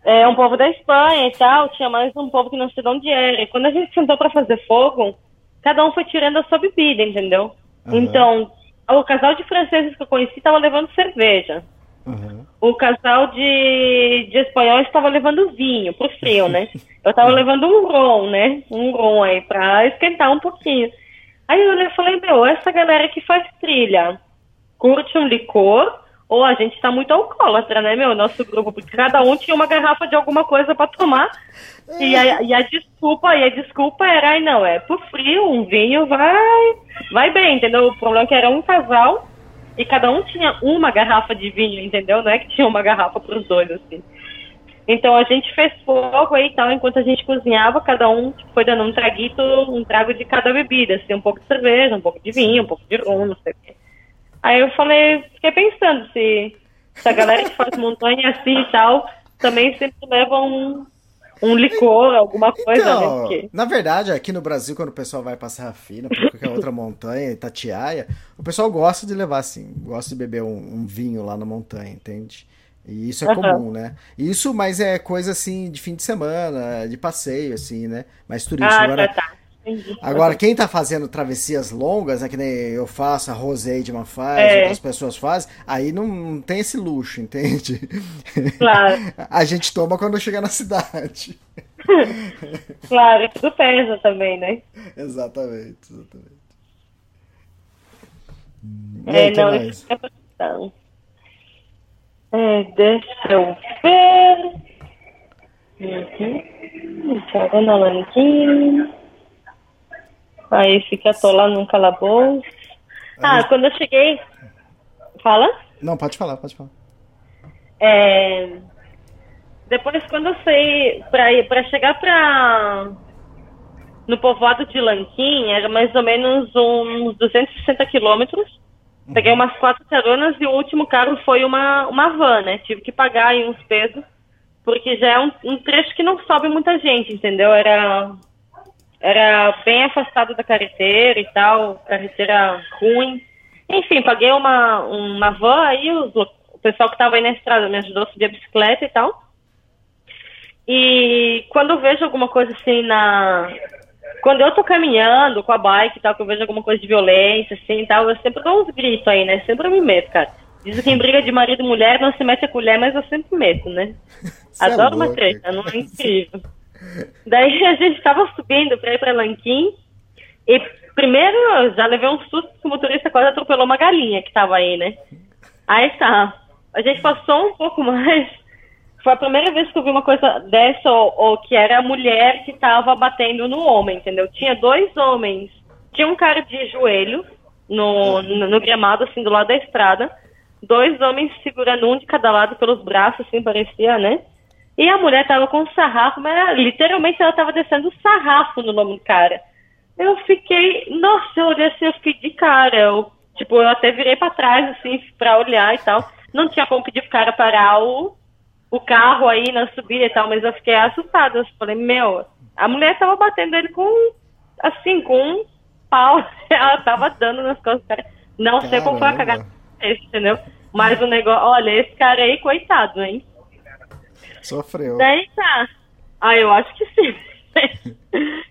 E: É um povo da Espanha e tal, tinha mais um povo que não sei de onde era. E quando a gente sentou para fazer fogo, cada um foi tirando a sua bebida, entendeu? Uhum. Então, o casal de franceses que eu conheci estava levando cerveja. Uhum. O casal de, de espanhóis estava levando vinho pro frio, né? Eu estava levando um rom, né? Um rom aí pra esquentar um pouquinho. Aí eu falei, meu, essa galera que faz trilha curte um licor ou a gente tá muito alcoólatra, né, meu? Nosso grupo, porque cada um tinha uma garrafa de alguma coisa para tomar. E a, e a, desculpa, e a desculpa era, ai não, é por frio, um vinho vai, vai bem, entendeu? O problema é que era um casal e cada um tinha uma garrafa de vinho, entendeu? Não é que tinha uma garrafa para os dois, assim. Então a gente fez fogo aí e tal, enquanto a gente cozinhava, cada um foi dando um traguito, um trago de cada bebida, assim, um pouco de cerveja, um pouco de vinho, um pouco de rum, não sei o quê. Aí eu falei, fiquei pensando se, se a galera que faz montanha assim e tal, também sempre leva um, um licor, alguma coisa,
B: então,
E: né? Porque...
B: Na verdade, aqui no Brasil, quando o pessoal vai pra Serra Fina, pra qualquer outra montanha, Itatiaia, o pessoal gosta de levar, assim, gosta de beber um, um vinho lá na montanha, entende? E isso é uhum. comum, né? Isso, mas é coisa assim de fim de semana, de passeio, assim, né? Mais turístico.
E: Ah,
B: Agora,
E: tá, tá.
B: Agora, quem tá fazendo travessias longas, é que nem eu faço, a Roseidman faz, é. outras pessoas fazem, aí não, não, tem esse luxo, entende?
E: Claro.
B: a gente toma quando chegar na cidade.
E: claro, e tudo pesa também, né?
B: Exatamente, exatamente.
E: É, não, isso é. É, deixa eu ver. Uhum. Jogando a lanquinha. Aí fica atolado num calabouço. Ah, quando eu cheguei. Fala?
B: Não, pode falar, pode falar.
E: É... Depois, quando eu saí para chegar para no povoado de Lanquim, era mais ou menos uns 260 quilômetros. Peguei umas quatro caronas e o último carro foi uma, uma van, né? Tive que pagar aí uns pesos, porque já é um, um trecho que não sobe muita gente, entendeu? Era era bem afastado da carreteira e tal, carreteira ruim. Enfim, paguei uma, uma van aí, o pessoal que estava aí na estrada me ajudou a subir a bicicleta e tal. E quando eu vejo alguma coisa assim na. Quando eu tô caminhando com a bike e tal, que eu vejo alguma coisa de violência, assim e tal, eu sempre dou uns gritos aí, né? Sempre me meto, cara. Dizem que em briga de marido e mulher não se mete a colher, mas eu sempre meto, né? É Adoro é uma treta, não é incrível. Daí a gente estava subindo para ir para Lanquim e primeiro eu já levei um susto que o motorista quase atropelou uma galinha que estava aí, né? Aí tá. A gente passou um pouco mais. Foi a primeira vez que eu vi uma coisa dessa, ou, ou que era a mulher que estava batendo no homem, entendeu? Tinha dois homens. Tinha um cara de joelho no, no, no gramado, assim, do lado da estrada. Dois homens segurando um de cada lado pelos braços, assim, parecia, né? E a mulher tava com um sarrafo, mas literalmente ela tava descendo sarrafo no nome do cara. Eu fiquei, nossa, eu olhei assim, eu fiquei de cara. Eu, tipo, eu até virei para trás, assim, pra olhar e tal. Não tinha como pedir pro cara parar o, o carro aí na subida e tal, mas eu fiquei assustada. Eu falei, meu, a mulher tava batendo ele com, assim, com um pau. Ela tava dando nas costas cara. Não Caramba. sei como foi a cagada esse, entendeu? Mas o negócio, olha, esse cara aí, coitado, hein?
B: Sofreu.
E: Daí tá. Ah, eu acho que sim.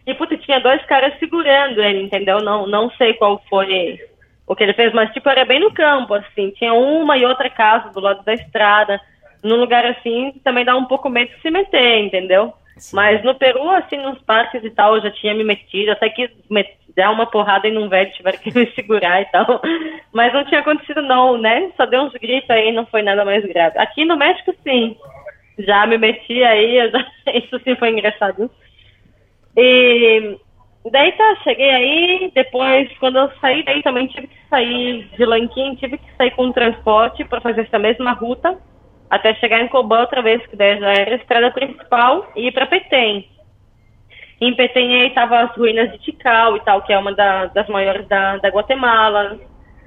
E: e, puta, tinha dois caras segurando ele, entendeu? Não, não sei qual foi o que ele fez, mas, tipo, era bem no campo, assim. Tinha uma e outra casa do lado da estrada. Num lugar assim, também dá um pouco medo de se meter, entendeu? Sim. Mas no Peru, assim, nos parques e tal, eu já tinha me metido, até que me dar uma porrada em um velho, tiver que me segurar e tal. Mas não tinha acontecido não, né? Só deu uns gritos aí, não foi nada mais grave. Aqui no México, sim. Já me meti aí, já... isso sim foi engraçado. E daí tá, cheguei aí, depois, quando eu saí daí também tive que sair de Lanquim, tive que sair com transporte para fazer essa mesma ruta até chegar em Coban outra vez, que daí já era a estrada principal, e ir para Petém. Em Petém aí estavam as ruínas de Tikal e tal, que é uma da, das maiores da, da Guatemala,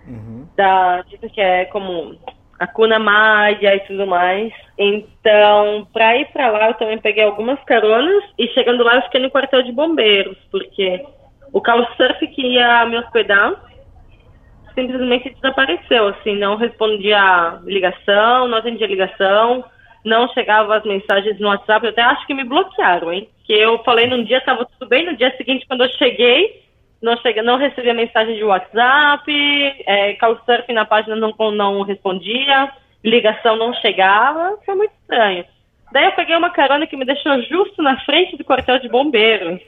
E: uhum. da, que é como a Cuna Maya e tudo mais. Então, para ir para lá, eu também peguei algumas caronas e chegando lá eu fiquei no quartel de bombeiros, porque o Couchsurf que ia me hospedar simplesmente desapareceu, assim, não respondia ligação, não atendia ligação, não chegava as mensagens no WhatsApp, eu até acho que me bloquearam, hein? Que eu falei num dia, estava tudo bem, no dia seguinte, quando eu cheguei, não, cheguei, não recebia mensagem de WhatsApp, é, Couchsurfing na página não, não respondia, ligação não chegava, foi muito estranho. Daí eu peguei uma carona que me deixou justo na frente do quartel de bombeiros.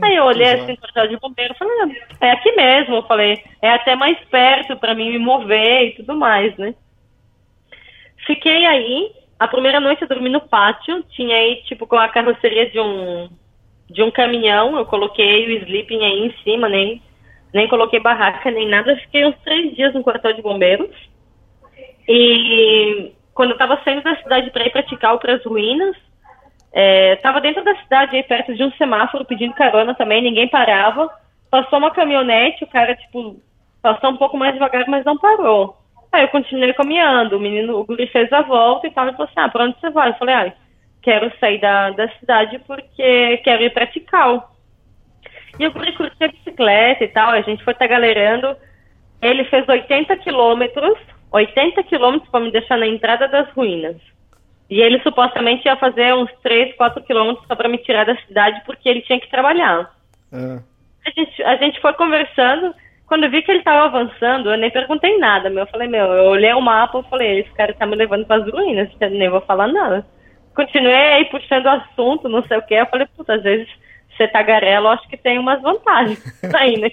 E: Aí eu olhei assim, quartel de bombeiro, falei, ah, é aqui mesmo, eu falei, é até mais perto para mim me mover e tudo mais, né? Fiquei aí, a primeira noite eu dormi no pátio, tinha aí, tipo, com a carroceria de um, de um caminhão, eu coloquei o sleeping aí em cima, nem, nem coloquei barraca, nem nada, fiquei uns três dias no quartel de bombeiros. E quando eu tava saindo da cidade para ir praticar outras ruínas, é, tava dentro da cidade, aí perto de um semáforo, pedindo carona também, ninguém parava. Passou uma caminhonete, o cara, tipo, passou um pouco mais devagar, mas não parou. Aí eu continuei caminhando, o menino, o guri fez a volta e tal, e falou assim, ah, pra onde você vai? Eu falei, ah, quero sair da, da cidade porque quero ir pra Tikal. E o guri curtiu a bicicleta e tal, a gente foi galerando. Ele fez 80 quilômetros, 80 quilômetros para me deixar na entrada das ruínas. E ele supostamente ia fazer uns 3, 4 quilômetros só para me tirar da cidade porque ele tinha que trabalhar. É. A, gente, a gente foi conversando. Quando eu vi que ele estava avançando, eu nem perguntei nada. Meu. Eu falei, meu, eu olhei o mapa e falei, esse cara está me levando para as ruínas, nem vou falar nada. Continuei aí puxando o assunto, não sei o que. Eu falei, puta, às vezes ser tagarelo, acho que tem umas vantagens aí, né?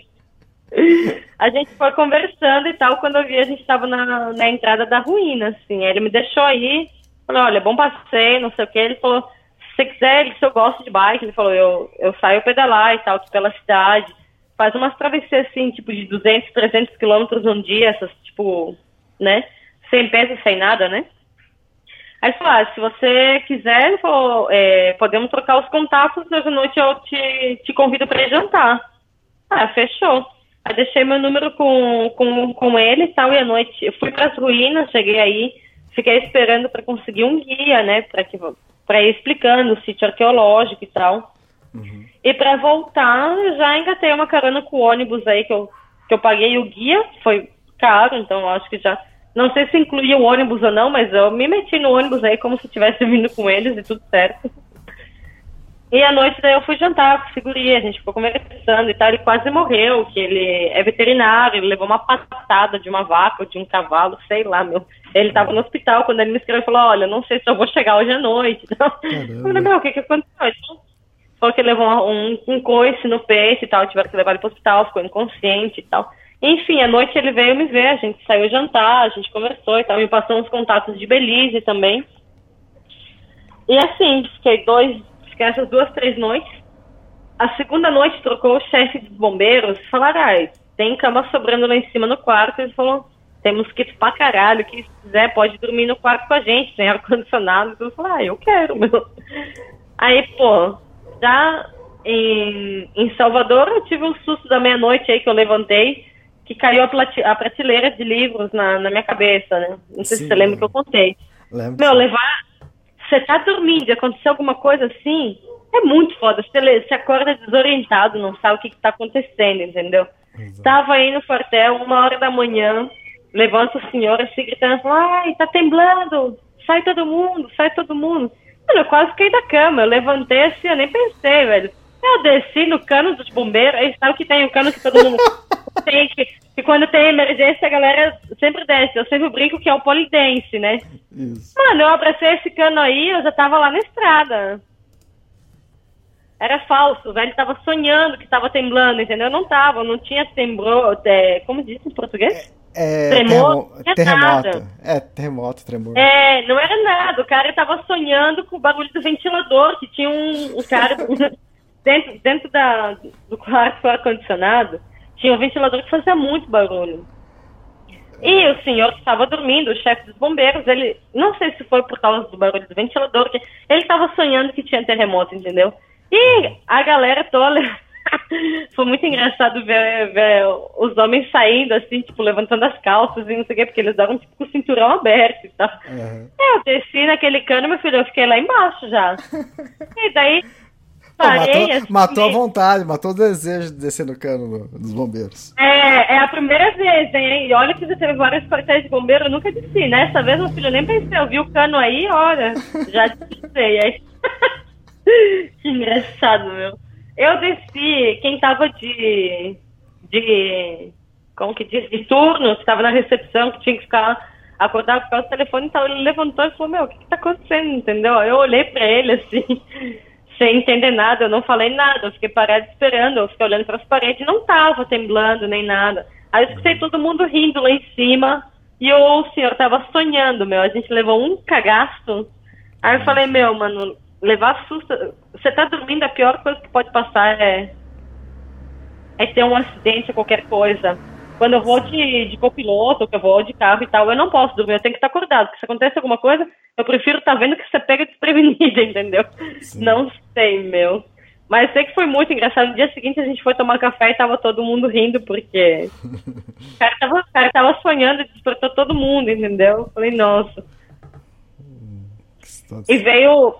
E: a gente foi conversando e tal, quando eu vi a gente estava na, na entrada da ruína, assim. Ele me deixou aí, Falei, olha, bom passeio, não sei o que. Ele falou, se você quiser, ele, se eu gosto de bike, ele falou, eu, eu saio pedalar e tal, aqui pela cidade. Faz umas travessias assim, tipo, de 200, 300 quilômetros um dia, essas, tipo, né? Sem peso sem nada, né? Aí ele falou, ah, se você quiser, ele falou, é, podemos trocar os contatos, hoje à noite eu te, te convido para jantar. Ah, fechou. Aí deixei meu número com, com, com ele e tal, e à noite eu fui para as ruínas, cheguei aí, fiquei esperando para conseguir um guia, né, para que para ir explicando o sítio arqueológico e tal. Uhum. E para voltar, já engatei uma carona com o ônibus aí que eu que eu paguei o guia, foi caro, então acho que já não sei se incluía o ônibus ou não, mas eu me meti no ônibus aí como se tivesse vindo com eles e tudo certo. E à noite daí eu fui jantar com seguria, a gente ficou conversando e tal, ele quase morreu, que ele é veterinário, ele levou uma patada de uma vaca ou de um cavalo, sei lá, meu. Ele tava no hospital quando ele me escreveu e falou, olha, não sei se eu vou chegar hoje à noite. Então, eu falei, meu, o que que aconteceu? Ele falou que ele levou um, um coice no peito e tal, tiveram que levar ele pro hospital, ficou inconsciente e tal. Enfim, à noite ele veio me ver, a gente saiu jantar, a gente conversou e tal, me passou uns contatos de Belize também. E assim, fiquei dois, que essas duas, três noites. A segunda noite trocou o chefe dos bombeiros e falaram, ah, tem cama sobrando lá em cima no quarto. Ele falou, temos que ir pra caralho, que se quiser pode dormir no quarto com a gente, tem ar-condicionado. Eu falei, ah, eu quero, meu. Aí, pô, já em, em Salvador eu tive um susto da meia-noite aí que eu levantei, que caiu a, a prateleira de livros na, na minha cabeça, né? Não sei Sim, se você lembra que eu contei. Lembro. Meu, levar você tá dormindo e aconteceu alguma coisa assim, é muito foda. Você, você acorda desorientado, não sabe o que, que tá acontecendo, entendeu? Exato. Tava aí no quartel, uma hora da manhã, levanta o senhor assim gritando, ai, tá temblando, sai todo mundo, sai todo mundo. Mano, eu quase caí da cama, eu levantei assim, eu nem pensei, velho. Eu desci no cano dos bombeiros, aí sabe que tem o cano que todo mundo tem que, que quando tem emergência a galera sempre desce. Eu sempre brinco que é o polidense, né?
B: Isso.
E: Mano, eu abracei esse cano aí, eu já tava lá na estrada. Era falso, o velho tava sonhando que tava temblando, entendeu? Não tava, não tinha temblor, é, como diz em português?
B: É,
E: Tremor?
B: terremo-
E: É
B: terremoto. É, terremoto, tremor.
E: É, não era nada, o cara tava sonhando com o bagulho do ventilador, que tinha um, um cara dentro, dentro da, do quarto com ar-condicionado, tinha um ventilador que fazia muito barulho. E o senhor que estava dormindo, o chefe dos bombeiros, ele, não sei se foi por causa do barulho do ventilador, que ele estava sonhando que tinha terremoto, entendeu? E a galera toda. Foi muito engraçado ver, ver os homens saindo, assim, tipo, levantando as calças e não sei o quê, porque eles davam, tipo, com o cinturão aberto e tal.
B: Aham.
E: Eu desci naquele cano, meu filho, eu fiquei lá embaixo já. E daí,
B: Pô,
E: parei,
B: matou,
E: assim,
B: matou a vontade, matou o desejo de descer no cano do- dos bombeiros.
E: É, é a primeira vez, hein? E olha que já teve vários quartéis de bombeiro, eu nunca desci, né? Essa vez, meu filho, eu nem pensei, eu vi o cano aí, olha, já desci. Aí... que engraçado, meu. Eu desci, quem tava de. de. como que diz? De turno, que tava na recepção, que tinha que ficar acordado por causa do telefone e tal, ele levantou e falou, meu, o que, que tá acontecendo, entendeu? Eu olhei pra ele assim. sem entender nada, eu não falei nada, eu fiquei parada esperando, eu fiquei olhando para as paredes, não tava temblando nem nada. Aí eu escutei todo mundo rindo lá em cima e o senhor tava sonhando, meu, a gente levou um cagaço. Aí eu falei, meu, mano, levar susto, você tá dormindo, a pior coisa que pode passar é, é ter um acidente ou qualquer coisa. Quando eu vou de, de copiloto, que eu vou de carro e tal, eu não posso dormir, eu tenho que estar acordado, porque se acontece alguma coisa, eu prefiro estar vendo que você pega desprevenida, entendeu? Não sei, meu. Mas sei que foi muito engraçado. No dia seguinte a gente foi tomar café e tava todo mundo rindo, porque o cara tava, o cara tava sonhando e despertou todo mundo, entendeu? Eu falei, nossa. E veio,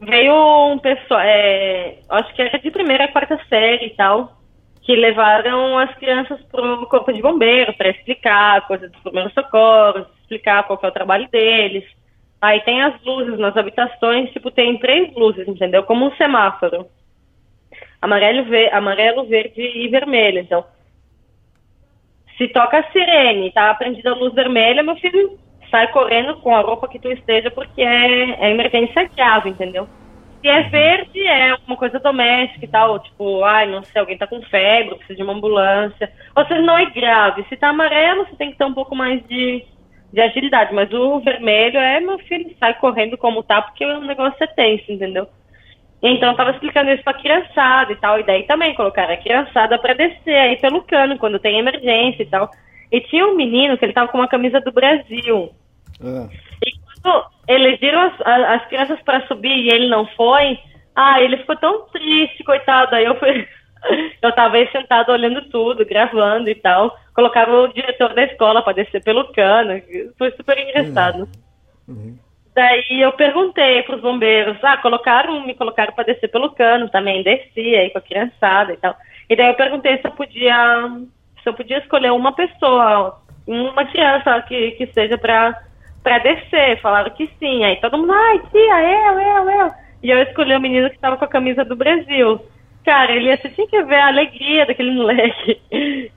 E: veio um pessoal, é, acho que era de primeira a quarta série e tal, que levaram as crianças pro corpo de bombeiro para explicar coisa dos primeiros socorros, explicar qual é o trabalho deles. Aí tem as luzes nas habitações, tipo, tem três luzes, entendeu? Como um semáforo. Amarelo, ve amarelo verde e vermelho. Então, se toca a sirene, tá prendida a luz vermelha, meu filho sai correndo com a roupa que tu esteja, porque é, é emergência grave, entendeu? Se é verde, é alguma coisa doméstica e tal, tipo, ai, não sei, alguém tá com febre, precisa de uma ambulância. Ou seja, não é grave. Se tá amarelo, você tem que ter um pouco mais de, de agilidade. Mas o vermelho é, meu filho, sai correndo como tá, porque o negócio é tenso, entendeu? Então, eu tava explicando isso pra criançada e tal, e daí também colocaram a criançada pra descer aí pelo cano, quando tem emergência e tal. E tinha um menino que ele tava com uma camisa do Brasil.
B: Ah,
E: E quando eles viram as, as crianças para subir e ele não foi, ah, ele ficou tão triste, coitado. Aí eu fui. Eu tava aí sentado olhando tudo, gravando e tal. Colocaram o diretor da escola para descer pelo cano. Foi super engraçado. Daí eu perguntei pros bombeiros, ah, colocaram, me colocaram para descer pelo cano também, desci aí com a criançada e tal. E daí eu perguntei se eu podia, eu podia escolher uma pessoa, uma criança que, que seja para para descer. Falaram que sim. Aí todo mundo, ai, tia, eu, eu, eu. E eu escolhi o menino que estava com a camisa do Brasil. Cara, ele você tinha que ver a alegria daquele moleque.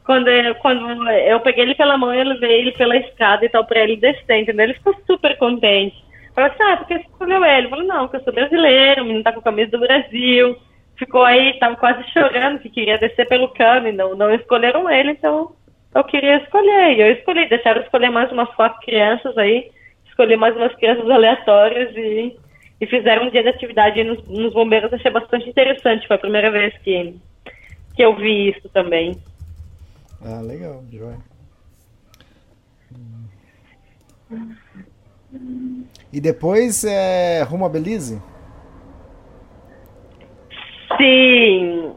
E: Quando eu, quando eu peguei ele pela mão, eu levei ele pela escada e tal pra ele descer, entendeu? Ele ficou super contente. Falei assim, ah, porque você escolheu ele? Eu falei, não, porque eu sou brasileiro, o menino tá com a camisa do Brasil. Ficou aí, tava quase chorando que queria descer pelo cano e não, não escolheram ele, então eu queria escolher. E eu escolhi, deixaram escolher mais umas quatro crianças aí, escolhi mais umas crianças aleatórias e, e fizeram um dia de atividade nos, nos bombeiros, achei bastante interessante. Foi a primeira vez que, que eu vi isso também.
B: ah, legal, joia. E depois é rumo a Belize?
E: Sim.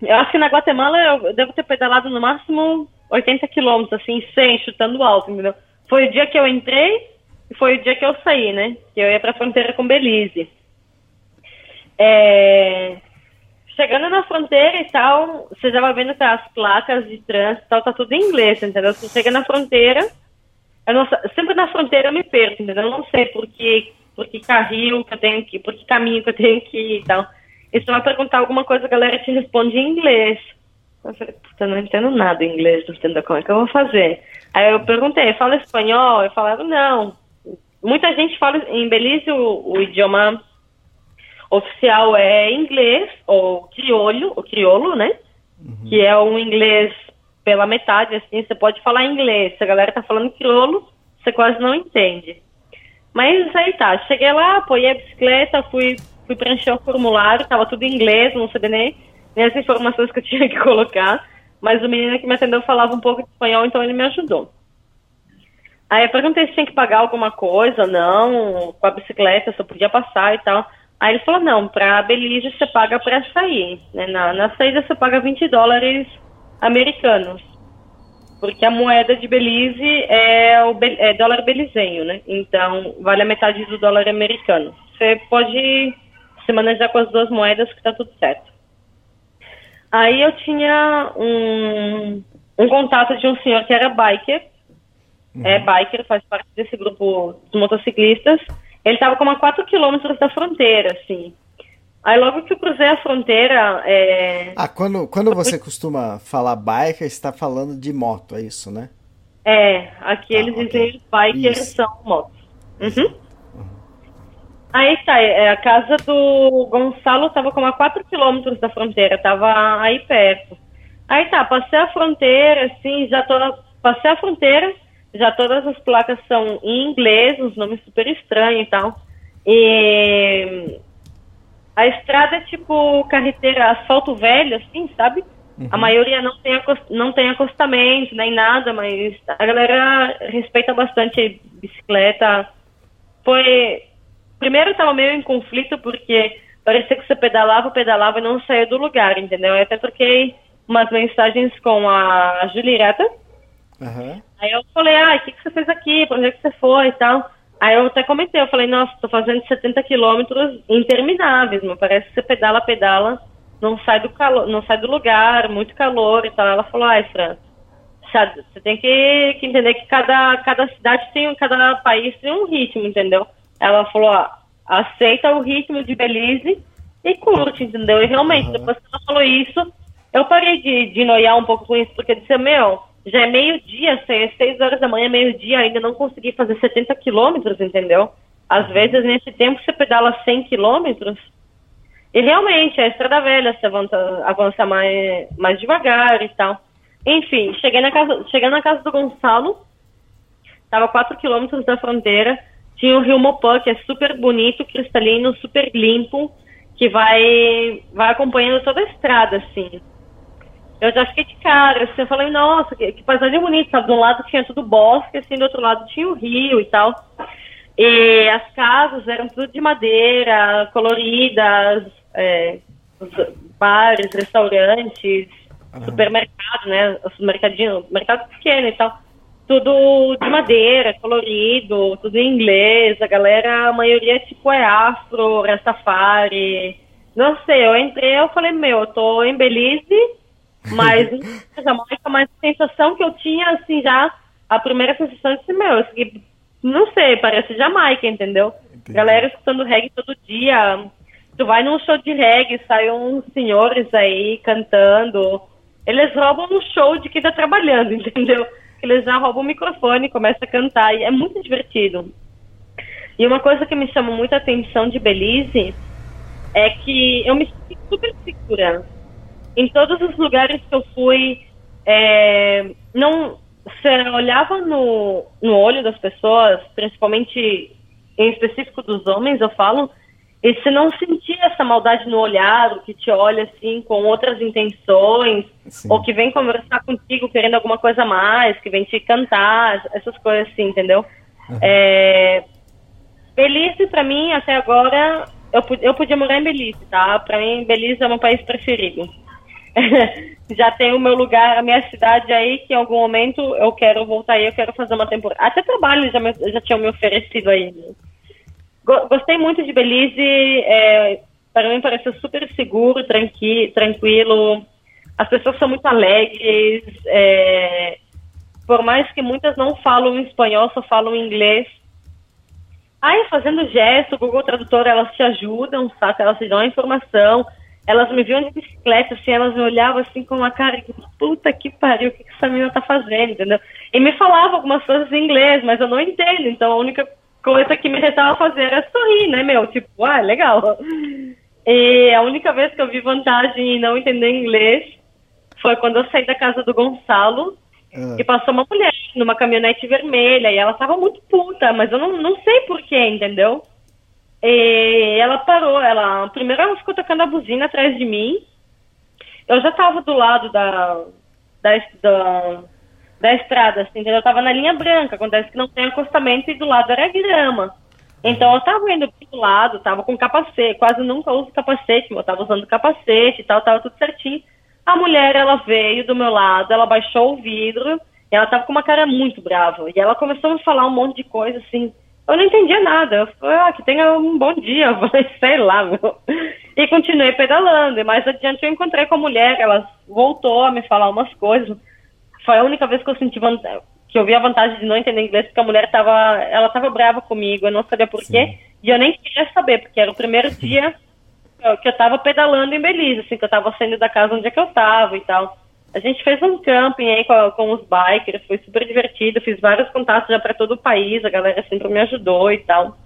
E: Eu acho que na Guatemala eu devo ter pedalado no máximo 80 quilômetros, assim, 100, chutando alto, entendeu? Foi o dia que eu entrei e foi o dia que eu saí, né? Que eu ia pra fronteira com Belize. É... Chegando na fronteira e tal, você já vai vendo que as placas de trânsito e tal, tá tudo em inglês, entendeu? Você chega na fronteira, não sempre na fronteira eu me perco, entendeu? Eu não sei por que, por que carril que eu tenho que por que caminho que eu tenho que ir e tal. E você vai perguntar alguma coisa, a galera te responde em inglês. Eu falei, puta, não entendo nada em inglês, não entendo como é que eu vou fazer. Aí eu perguntei, fala espanhol? E falaram, não. Muita gente fala em Belize o, o idioma oficial é inglês, ou criolho, o crioulo, né? Uhum. Que é um inglês pela metade, assim, você pode falar inglês. Se a galera tá falando crioulo, você quase não entende. Mas aí tá, cheguei lá, apoiei a bicicleta, fui, fui preencher o formulário, tava tudo em inglês, não sabia nem, nem as informações que eu tinha que colocar. Mas o menino que me atendeu falava um pouco de espanhol, então ele me ajudou. Aí eu perguntei se tinha que pagar alguma coisa, não, com a bicicleta, se eu podia passar e tal. Aí ele falou, não, para Belize você paga para sair. Né? Na, na saída você paga 20 dólares americanos. Porque a moeda de Belize é o é dólar belizenho, né? Então, vale a metade do dólar americano. Você pode se manejar com as duas moedas que tá tudo certo. Aí eu tinha um, um contato de um senhor que era biker. Uhum. É biker, faz parte desse grupo de motociclistas ele estava como a 4 quilômetros da fronteira, assim. Aí logo que eu cruzei a fronteira. É...
B: Ah, quando, quando você costuma falar biker, está falando de moto, é isso, né?
E: É, aqui ah, eles okay. dizem bikers isso. são motos. Uhum. Aí tá, é, a casa do Gonçalo estava como a 4 quilômetros da fronteira, estava aí perto. Aí tá, passei a fronteira, assim, já tô. Passei a fronteira, já todas as placas são em inglês, uns nomes super estranhos e tal. E a estrada é tipo carreteira asfalto velho, assim, sabe? Uhum. A maioria não tem, não tem acostamento nem nada, mas a galera respeita bastante bicicleta. Foi. Primeiro eu tava meio em conflito porque parecia que você pedalava, pedalava e não saía do lugar, entendeu? Eu até troquei umas mensagens com a Julieta Uhum. Aí eu falei, ah, o que, que você fez aqui? Pra onde é que você foi e tal? Aí eu até comentei, eu falei, nossa, tô fazendo 70 quilômetros intermináveis, mas parece que você pedala, pedala, não sai do calor, não sai do lugar, muito calor e tal. Ela falou, ai, Fran, você tem que, que, entender que cada, cada cidade tem, cada país tem um ritmo, entendeu? Ela falou, ah, aceita o ritmo de Belize e curte, entendeu? E realmente, uhum. depois que ela falou isso, eu parei de, de noiar um pouco com isso, porque eu disse, meu, já é meio-dia, é seis horas da manhã, meio-dia, ainda não consegui fazer 70 quilômetros, entendeu? Às uhum. vezes, nesse tempo, você pedala 100 quilômetros e realmente, a estrada velha, você avança, avança mais, mais devagar e tal. Enfim, cheguei na casa, cheguei na casa do Gonçalo, estava 4 quilômetros da fronteira, tinha o rio Mopã, que é super bonito, cristalino, super limpo, que vai, vai acompanhando toda a estrada, assim eu já fiquei de cara, assim, eu falei, nossa, que, que paisagem bonita, sabe? De um lado tinha tudo bosque, assim, do outro lado tinha o rio e tal. E as casas eram tudo de madeira, coloridas, é, bares, restaurantes, uhum. supermercado, né? Mercadinho, mercado pequeno e tal. Tudo de madeira, colorido, tudo em inglês. A galera, a maioria, tipo, é afro, rastafari. Não sei, eu entrei, eu falei, meu, eu tô em Belize mas Jamaica, mas a sensação que eu tinha, assim, já, a primeira sensação de meu, assim, não sei, parece Jamaica, entendeu? Entendi. Galera escutando reggae todo dia. Tu vai num show de reggae, saem uns senhores aí cantando. Eles roubam um show de quem tá trabalhando, entendeu? Eles já roubam o microfone e começam a cantar. E é muito divertido. E uma coisa que me chama muita atenção de Belize é que eu me sinto super segura em todos os lugares que eu fui, é, não você olhava no, no olho das pessoas, principalmente em específico dos homens, eu falo, e você não sentia essa maldade no olhar, o que te olha assim com outras intenções, Sim. ou que vem conversar contigo querendo alguma coisa a mais, que vem te cantar, essas coisas assim, entendeu? Uhum. É, Belize, para mim, até agora, eu, eu podia morar em Belize, tá? Para mim, Belize é o meu país preferido. já tenho o meu lugar, a minha cidade aí, que em algum momento eu quero voltar aí, eu quero fazer uma temporada. Até trabalho já, me, já tinham me oferecido aí. Gostei muito de Belize, é, para mim pareceu super seguro, tranqui, tranquilo. As pessoas são muito alegres, é, por mais que muitas não falam espanhol, só falam inglês. Aí, fazendo gesto, o Google Tradutor, elas te ajudam, sabe? Elas te dão a informação elas me viam de bicicleta, assim, elas me olhavam assim com uma cara de puta que pariu, o que, que essa menina tá fazendo, entendeu? E me falavam algumas coisas em inglês, mas eu não entendo, então a única coisa que me restava fazer era sorrir, né, meu? Tipo, ah, legal. E a única vez que eu vi vantagem em não entender inglês foi quando eu saí da casa do Gonçalo
B: Ah.
E: e passou uma mulher numa caminhonete vermelha e ela tava muito puta, mas eu não, não sei porquê, entendeu? E ela parou, ela primeiro ela ficou tocando a buzina atrás de mim. Eu já tava do lado da da, da, da estrada, assim, entendeu? Eu tava na linha branca, acontece que não tem acostamento e do lado era grama. Então eu tava indo do lado, tava com capacete, quase nunca uso capacete, mas eu tava usando capacete e tal, tava tudo certinho. A mulher, ela veio do meu lado, ela baixou o vidro, e ela tava com uma cara muito brava. E ela começou a me falar um monte de coisa, assim. Eu não entendia nada. Eu falei, ah, que tenha um bom dia. Eu falei, sei lá, meu. E continuei pedalando. E mais adiante eu encontrei com a mulher, ela voltou a me falar umas coisas. Foi a única vez que eu senti vantagem, que eu vi a vantagem de não entender inglês, porque a mulher tava, ela tava brava comigo, eu não sabia porquê. E eu nem queria saber, porque era o primeiro dia que eu tava pedalando em Belize, assim, que eu tava saindo da casa onde é que eu tava e tal. A gente fez um camping aí com, com os bikers, foi super divertido, fiz vários contatos já para todo o país, a galera sempre me ajudou e tal.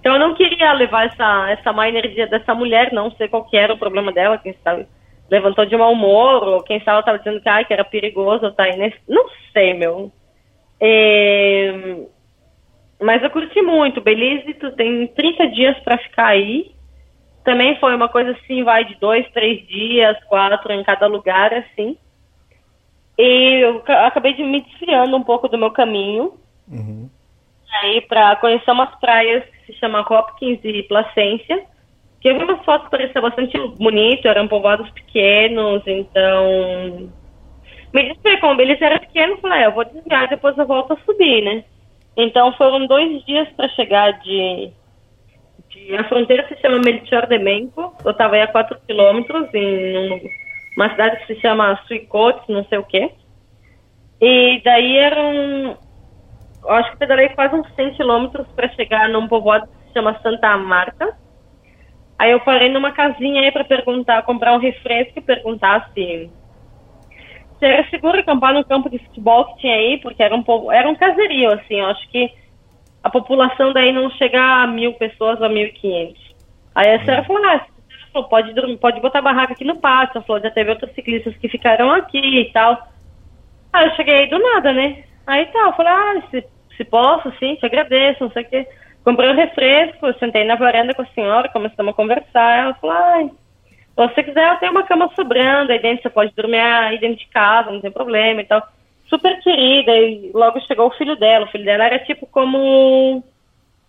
E: Então eu não queria levar essa, essa má energia dessa mulher, não sei qual que era o problema dela, quem sabe levantou de mau humor, ou quem sabe ela tava dizendo que, ai, que era perigoso tá nesse... Não sei, meu. É, Mas eu curti muito. Belize, tu tem 30 dias para ficar aí. Também foi uma coisa assim, vai de dois, três dias, quatro em cada lugar, assim. E eu ca- acabei de me desviando um pouco do meu caminho. Aí para conhecer umas praias que se chama Hopkins e Placência. Que eu fotos que bastante bonito, eram povoados pequenos, então. Me desviei, como eles eram pequenos, falei, ah, eu vou desviar depois eu volto a subir, né? Então foram dois dias para chegar de, de. A fronteira se chama Melchior de Menco, eu estava aí a 4 quilômetros em um- uma cidade que se chama Suicotes, não sei o quê. E daí eram. Eu acho que pedalei quase uns 100 quilômetros para chegar num povoado que se chama Santa Marta. Aí eu parei numa casinha aí para perguntar, comprar um refresco e perguntar se, se era seguro acampar no campo de futebol que tinha aí, porque era um povo, era um caserio, assim, eu acho que a população daí não chega a mil pessoas a mil e quinhentos. Aí a senhora falou, ah, pode, dormir, pode botar barraca aqui no pátio, ela falou, já teve outros ciclistas que ficaram aqui e tal. Aí eu cheguei do nada, né? Aí tá, eu falei, ah, se, se posso, sim, te agradeço, não sei o quê. Comprei um refresco, sentei na varanda com a senhora, começamos a conversar. Ela falou, ai, se você quiser, eu tenho uma cama sobrando aí dentro, você pode dormir aí dentro de casa, não tem problema e tal. Super querida, e logo chegou o filho dela. O filho dela era tipo como,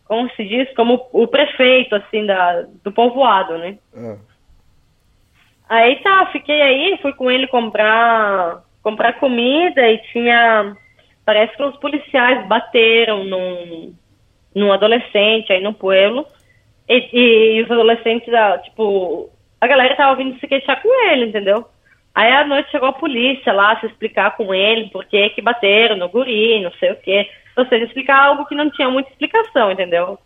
E: como se diz, como o prefeito, assim, da, do povoado, né?
B: Ah.
E: Aí tá, fiquei aí, fui com ele comprar comprar comida e tinha. Parece que os policiais bateram num, num adolescente aí no pueblo. E, e, e os adolescentes, ah, tipo, a galera tava vindo se queixar com ele, entendeu? Aí à noite chegou a polícia lá se explicar com ele por que que bateram no guri, não sei o quê. Ou seja, explicar algo que não tinha muita explicação, entendeu?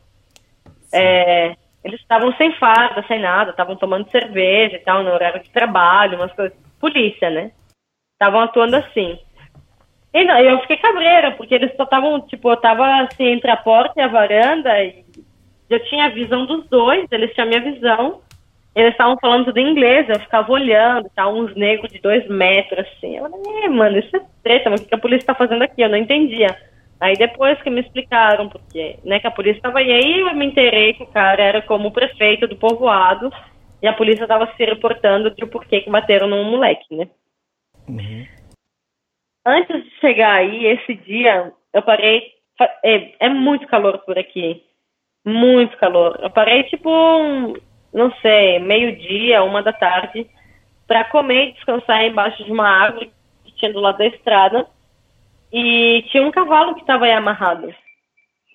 E: É, eles estavam sem farda, sem nada, estavam tomando cerveja e tal, no horário de trabalho, umas coisas. Polícia, né? Estavam atuando assim. E não, eu fiquei cabreira, porque eles só estavam, tipo, eu tava assim, entre a porta e a varanda, e eu tinha a visão dos dois, eles tinham a minha visão. Eles estavam falando tudo em inglês, eu ficava olhando, tá, uns negros de dois metros, assim. Eu falei, mano, isso é treta, mas o que a polícia tá fazendo aqui? Eu não entendia. Aí depois que me explicaram porque, né, que a polícia estava aí, aí eu me inteirei que o cara era como o prefeito do povoado e a polícia estava se reportando de porquê que bateram num moleque, né? Antes de chegar aí, esse dia, eu parei. É, é muito calor por aqui. Muito calor. Eu parei tipo, um, não sei, meio-dia, uma da tarde, para comer e descansar embaixo de uma árvore que tinha do lado da estrada. E tinha um cavalo que estava aí amarrado.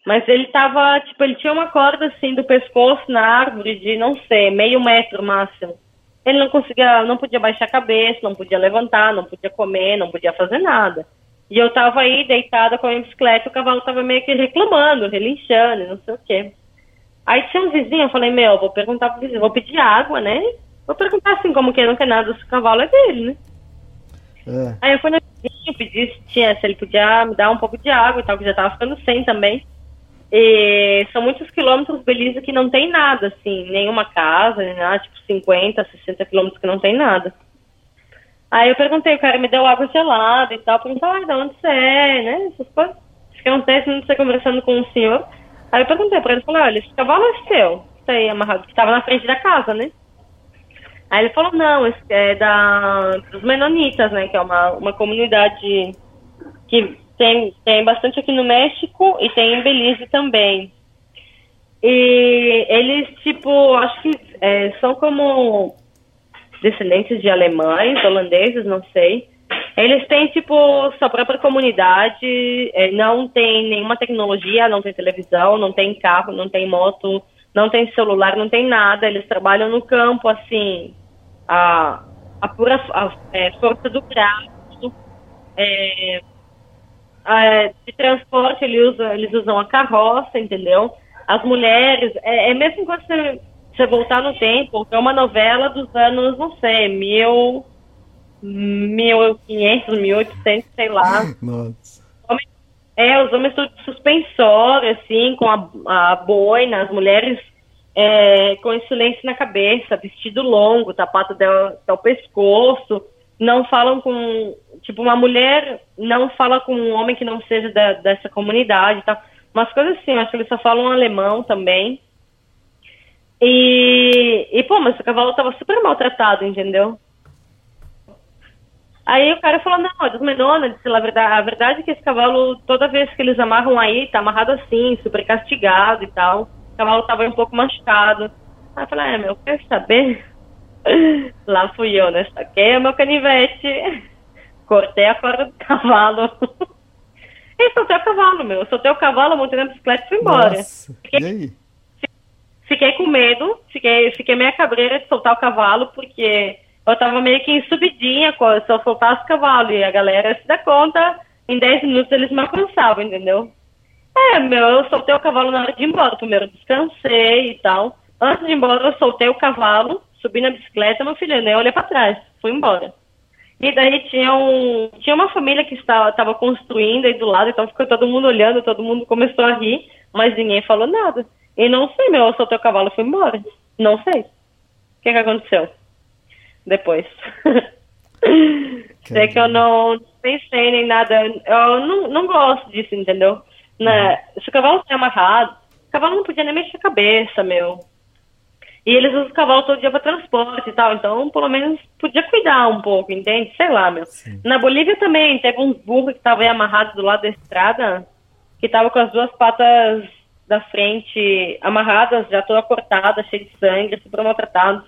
E: Mas ele tava, tipo, ele tinha uma corda assim do pescoço na árvore de, não sei, meio metro máximo. Ele não conseguia, não podia baixar a cabeça, não podia levantar, não podia comer, não podia fazer nada. E eu tava aí deitada com a minha bicicleta, o cavalo tava meio que reclamando, relinchando, não sei o quê. Aí tinha um vizinho, eu falei, meu, vou perguntar pro vizinho, vou pedir água, né? Vou perguntar assim, como que não quer nada, se o cavalo é dele, né?
B: É.
E: Aí eu fui na vizinha, pedi se, tinha, se ele podia me dar um pouco de água e tal, que já tava ficando sem também. E são muitos quilômetros, Belize, que não tem nada, assim, nenhuma casa, nada, tipo 50, 60 quilômetros que não tem nada. Aí eu perguntei, o cara me deu água gelada e tal, perguntei, ah, de onde você é, né, essas coisas. Fiquei uns 10 minutos conversando com o senhor. Aí eu perguntei pra ele, falei, olha, esse cavalo é seu, tá aí amarrado, que tava na frente da casa, né? Aí ele falou, não, esse é da, dos Menonitas, né, que é uma, uma comunidade que tem, tem bastante aqui no México e tem em Belize também. E eles, tipo, acho que é, são como descendentes de alemães, holandeses, não sei. Eles têm, tipo, sua própria comunidade, é, não tem nenhuma tecnologia, não tem televisão, não tem carro, não tem moto, não tem celular, não tem nada. Eles trabalham no campo, assim, a, a pura a, é, força do braço. É, é, de transporte ele usa, eles usam a carroça, entendeu? As mulheres, é, é mesmo quando você, você voltar no tempo, é uma novela dos anos, não sei, mil, 1500, 1800, sei lá.
B: Nossa.
E: É, os homens tudo de suspensório, assim, com a, a boina, as mulheres é, com lenço na cabeça, vestido longo, tapado até, até o pescoço, não falam com. Tipo, uma mulher não fala com um homem que não seja da, dessa comunidade e tal. Umas coisas assim, acho que eles só falam alemão também. E, e pô, mas o cavalo tava super maltratado, entendeu? Aí o cara falou, não, é dos Menona, disse, a verdade, a verdade é que esse cavalo, toda vez que eles amarram aí, tá amarrado assim, super castigado e tal. O cavalo tava um pouco machucado. Aí eu falei, é, meu, quer saber? Lá fui eu, né? Saquei meu canivete, cortei a corda do cavalo. e soltei o cavalo, meu. Soltei o cavalo, montei na bicicleta e fui embora.
B: Nossa.
E: Fiquei,
B: E aí?
E: fiquei com medo, fiquei, fiquei meio cabreira de soltar o cavalo, porque eu tava meio que em subidinha se eu soltasse o cavalo. E a galera se dá conta, em 10 minutos eles me alcançavam, entendeu? É, meu, eu soltei o cavalo na hora de ir embora. Primeiro descansei e tal. Antes de ir embora, eu soltei o cavalo, subi na bicicleta, meu filho, eu nem olhei pra trás, fui embora. E daí tinha, um, tinha uma família que estava, estava construindo aí do lado, então ficou todo mundo olhando, todo mundo começou a rir, mas ninguém falou nada. E não sei, meu, eu soltei o cavalo e fui embora. Não sei. O que que aconteceu? Depois. sei que eu não pensei nem nada. Eu não, não gosto disso, entendeu? Né? Se o cavalo tá amarrado, o cavalo não podia nem mexer a cabeça, meu. E eles usam o cavalo todo dia para transporte e tal, então pelo menos podia cuidar um pouco, entende? Sei lá, meu. Na Bolívia também teve uns burros que estavam aí amarrados do lado da estrada, que estavam com as duas patas da frente amarradas, já toda cortada, cheia de sangue, super maltratados.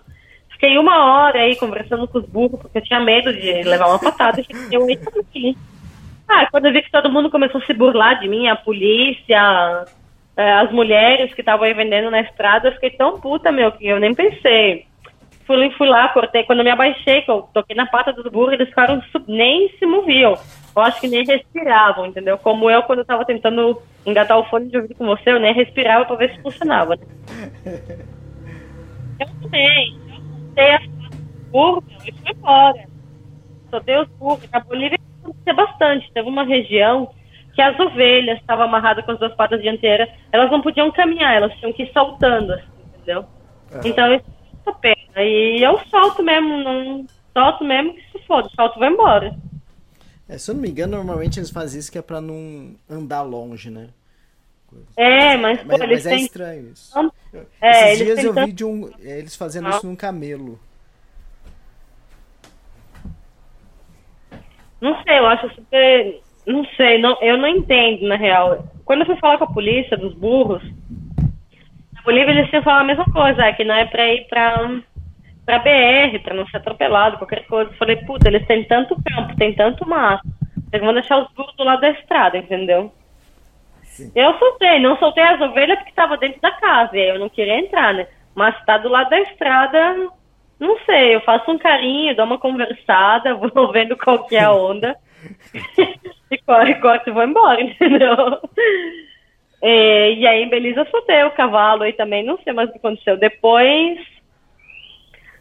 E: Fiquei uma hora aí conversando com os burros, porque eu tinha medo de levar uma patada e fiquei aqui. Ah, quando eu vi que todo mundo começou a se burlar de mim, a polícia, as mulheres que estavam aí vendendo na estrada, eu fiquei tão puta, meu, que eu nem pensei. Fui, fui lá, cortei. Quando eu me abaixei, que eu toquei na pata do burro, eles ficaram nem se moviam. Eu acho que nem respiravam, entendeu? Como eu, quando eu tava tentando engatar o fone de ouvido com você, eu nem respirava pra ver se funcionava. Né? Eu também. Eu soltei as patas do burro meu, e fui embora. Soltei os burros. Na Bolívia acontecia bastante. Teve uma região que as ovelhas estavam amarradas com as duas patas dianteiras. Elas não podiam caminhar, elas tinham que ir saltando, assim, entendeu? Então isso é pena. E eu solto mesmo, não solto mesmo que se foda, solto e vou embora.
B: É, se eu não me engano, normalmente eles fazem isso que é pra não andar longe, né?
E: É, mas, pô,
B: Mas,
E: eles
B: mas é
E: têm.
B: estranho isso.
E: É,
B: Esses dias eu vi de um, eles fazendo isso num camelo.
E: Não sei, eu acho super. Não sei, não, eu não entendo, na real. Quando eu fui falar com a polícia dos burros, na Bolívia eles tinham falado a mesma coisa, é, que não é pra ir pra, pra BR, pra não ser atropelado, qualquer coisa. Eu falei, puta, eles têm tanto campo, tem tanto mato. Eles vão deixar os burros do lado da estrada, entendeu? Eu soltei, não soltei as ovelhas porque tava dentro da casa, e aí eu não queria entrar, né? Mas tá do lado da estrada, não sei, eu faço um carinho, dou uma conversada, vou vendo qual que é a onda. e corre, corte e vou embora, entendeu? É, e aí em Belize eu soltei o cavalo aí também, não sei mais o que aconteceu. Depois,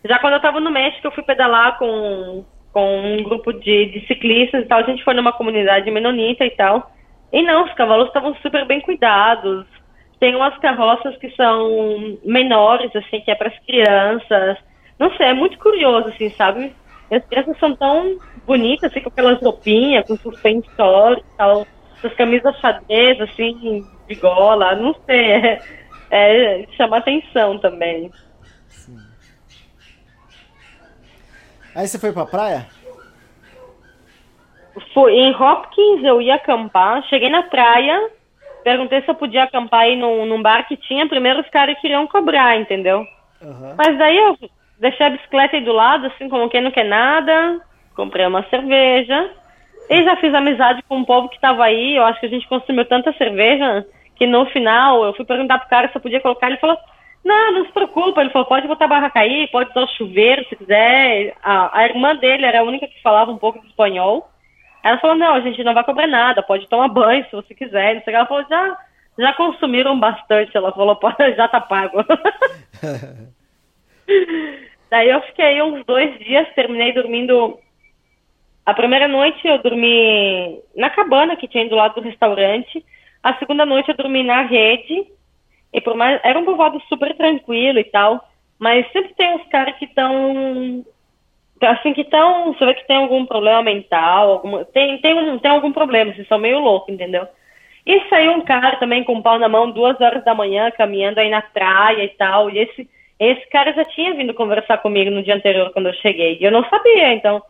E: Já quando eu tava no México, eu fui pedalar com, com um grupo de, de ciclistas e tal. A gente foi numa comunidade menonita e tal. E não, os cavalos estavam super bem cuidados. Tem umas carroças que são menores, assim, que é para as crianças. Não sei, é muito curioso, assim, sabe? E as crianças são tão bonitas, assim, com aquelas roupinhas, com suspensório e tal. Essas camisas xadrez, assim, de gola. Não sei, é, é chama atenção também.
B: Aí você foi pra praia?
E: Fui em Hopkins, eu ia acampar, cheguei na praia, perguntei se eu podia acampar aí num, num bar que tinha, primeiro os caras queriam cobrar, entendeu?
B: Uhum.
E: Mas daí eu deixei a bicicleta aí do lado, assim, como quem não quer nada, comprei uma cerveja, e já fiz amizade com o povo que tava aí, eu acho que a gente consumiu tanta cerveja, que no final eu fui perguntar pro cara se eu podia colocar, ele falou, não, não se preocupa, ele falou, pode botar a barraca aí, pode usar o chuveiro se quiser, a, a irmã dele era a única que falava um pouco de espanhol, ela falou, não, a gente não vai cobrar nada, pode tomar banho se você quiser. Não sei, ela falou, já, já consumiram bastante. Ela falou, já tá pago. Daí eu fiquei uns dois dias, terminei dormindo. A primeira noite eu dormi na cabana que tinha do lado do restaurante. A segunda noite eu dormi na rede. E por mais. Era um povoado super tranquilo e tal. Mas sempre tem uns caras que estão assim que estão, você vê que tem algum problema mental, tem, tem, um, tem algum problema, vocês são meio loucos, entendeu? E saiu um cara também com um pau na mão, duas horas da manhã, caminhando aí na praia e tal, e esse, esse cara já tinha vindo conversar comigo no dia anterior, quando eu cheguei, e eu não sabia, então,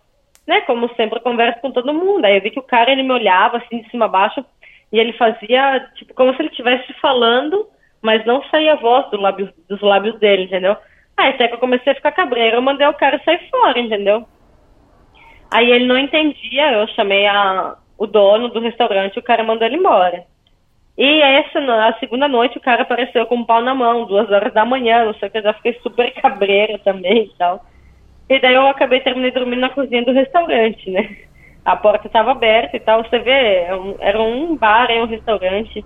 E: né, como sempre, eu converso com todo mundo, aí eu vi que o cara, ele me olhava, assim, de cima a baixo, e ele fazia, tipo, como se ele estivesse falando, mas não saía a voz do lábio, dos lábios dele, entendeu? Aí até que eu comecei a ficar cabreira, eu mandei o cara sair fora, entendeu? Aí ele não entendia, eu chamei a, o dono do restaurante, o cara mandou ele embora. E essa, a segunda noite, o cara apareceu com um pau na mão, duas horas da manhã, não sei o que, eu já fiquei super cabreira também e tal. E daí eu acabei terminei dormindo na cozinha do restaurante, né? A porta estava aberta e tal, você vê, é era um bar, é um restaurante.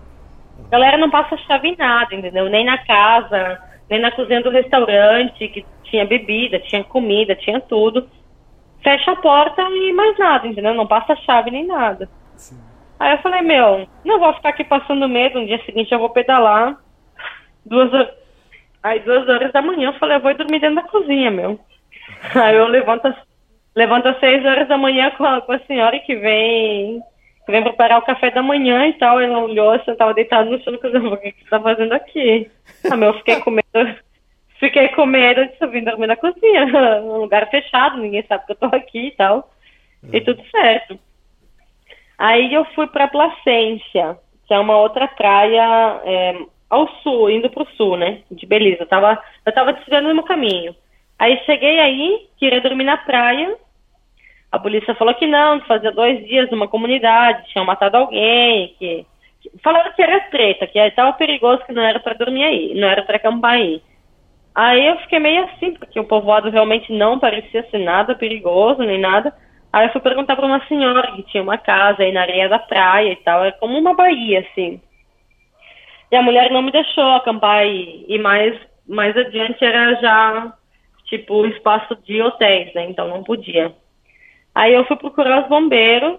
E: A galera não passa chave em nada, entendeu? Nem na casa, nem na cozinha do restaurante, que tinha bebida, tinha comida, tinha tudo. Fecha a porta e mais nada, entendeu? Não passa chave nem nada. Sim. Aí eu falei, meu, não vou ficar aqui passando medo, no dia seguinte eu vou pedalar. Duas horas. Aí duas horas da manhã eu falei, eu vou dormir dentro da cozinha, meu. Aí eu levanto, levanto às seis horas da manhã com a, com a senhora que vem que vem preparar o café da manhã e tal. Ela olhou, eu tava deitado no chão, e falei, o que, que você tá fazendo aqui? Ah, meu, eu fiquei com medo, fiquei com medo de eu vir dormir na cozinha, num lugar fechado, ninguém sabe que eu tô aqui e tal. E tudo certo. Aí eu fui pra Placência, que é uma outra praia é, ao sul, indo pro sul, né? De Belize. Eu tava, eu tava desviando no meu caminho. Aí cheguei aí, queria dormir na praia, a polícia falou que não, que fazia dois dias numa comunidade, tinham matado alguém, que, falaram que era treta, que estava perigoso, que não era para dormir aí, não era para acampar aí. Aí eu fiquei meio assim, porque o povoado realmente não parecia ser nada perigoso, nem nada. Aí eu fui perguntar para uma senhora que tinha uma casa aí na areia da praia e tal, é como uma baía, assim. E a mulher não me deixou acampar aí, e mais, mais adiante era já, tipo, espaço de hotéis, né, então não podia. Aí eu fui procurar os bombeiros.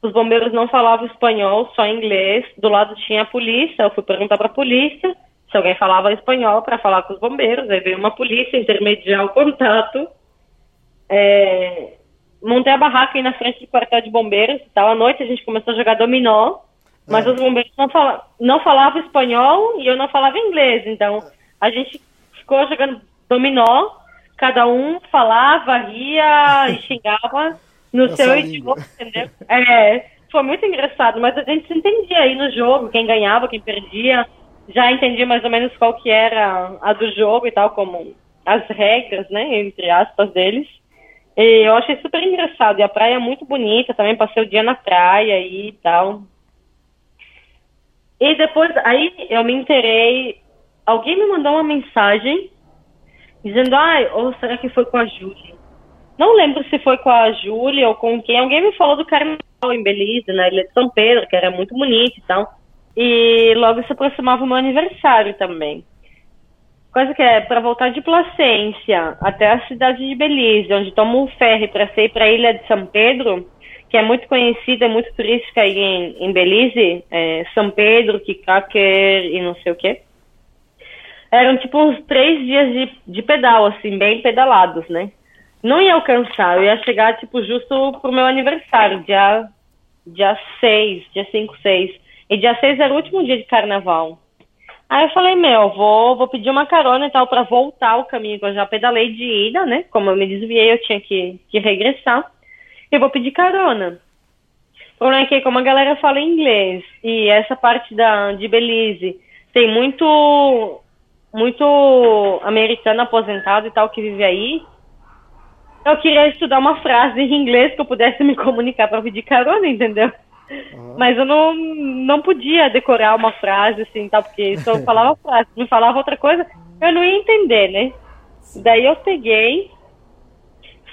E: Os bombeiros não falavam espanhol, só inglês. Do lado tinha a polícia. Eu fui perguntar para a polícia se alguém falava espanhol para falar com os bombeiros. Aí veio uma polícia intermediar o contato. É... Montei a barraca aí na frente do quartel de bombeiros. Tal. À noite a gente começou a jogar dominó. Mas é. os bombeiros não, fala... não falavam espanhol e eu não falava inglês. Então a gente ficou jogando dominó cada um falava, ria e xingava no seu idioma, entendeu? É, foi muito engraçado, mas a gente se entendia aí no jogo, quem ganhava, quem perdia, já entendia mais ou menos qual que era a do jogo e tal, como as regras, né, entre aspas, deles. E eu achei super engraçado, e a praia é muito bonita, também passei o dia na praia e tal. E depois, aí eu me interei, alguém me mandou uma mensagem dizendo, ai, ou será que foi com a Júlia? Não lembro se foi com a Júlia ou com quem. Alguém me falou do carnaval em Belize, na Ilha de São Pedro, que era muito bonito e tal. E logo se aproximava o meu aniversário também. Coisa que é para voltar de Placência até a cidade de Belize, onde toma um ferry para sair para a ilha de São Pedro, que é muito conhecida, muito turística aí em, em Belize, é, São Pedro, Kikaker e não sei o que. Eram tipo uns três dias de, de pedal, assim, bem pedalados, né? Não ia alcançar, eu ia chegar tipo justo pro meu aniversário, dia, dia 6, dia 5, 6. E dia 6 era o último dia de carnaval. Aí eu falei, meu, vou, vou pedir uma carona e tal para voltar o caminho que eu já pedalei de ida, né? Como eu me desviei, eu tinha que, que regressar. Eu vou pedir carona. O problema é que como a galera fala inglês e essa parte da, de Belize tem muito muito americano aposentado e tal que vive aí, eu queria estudar uma frase em inglês que eu pudesse me comunicar para pedir carona, entendeu? Uhum. Mas eu não, não podia decorar uma frase assim, tal, porque se eu falava frase, me falava outra coisa, eu não ia entender, né? Daí eu peguei,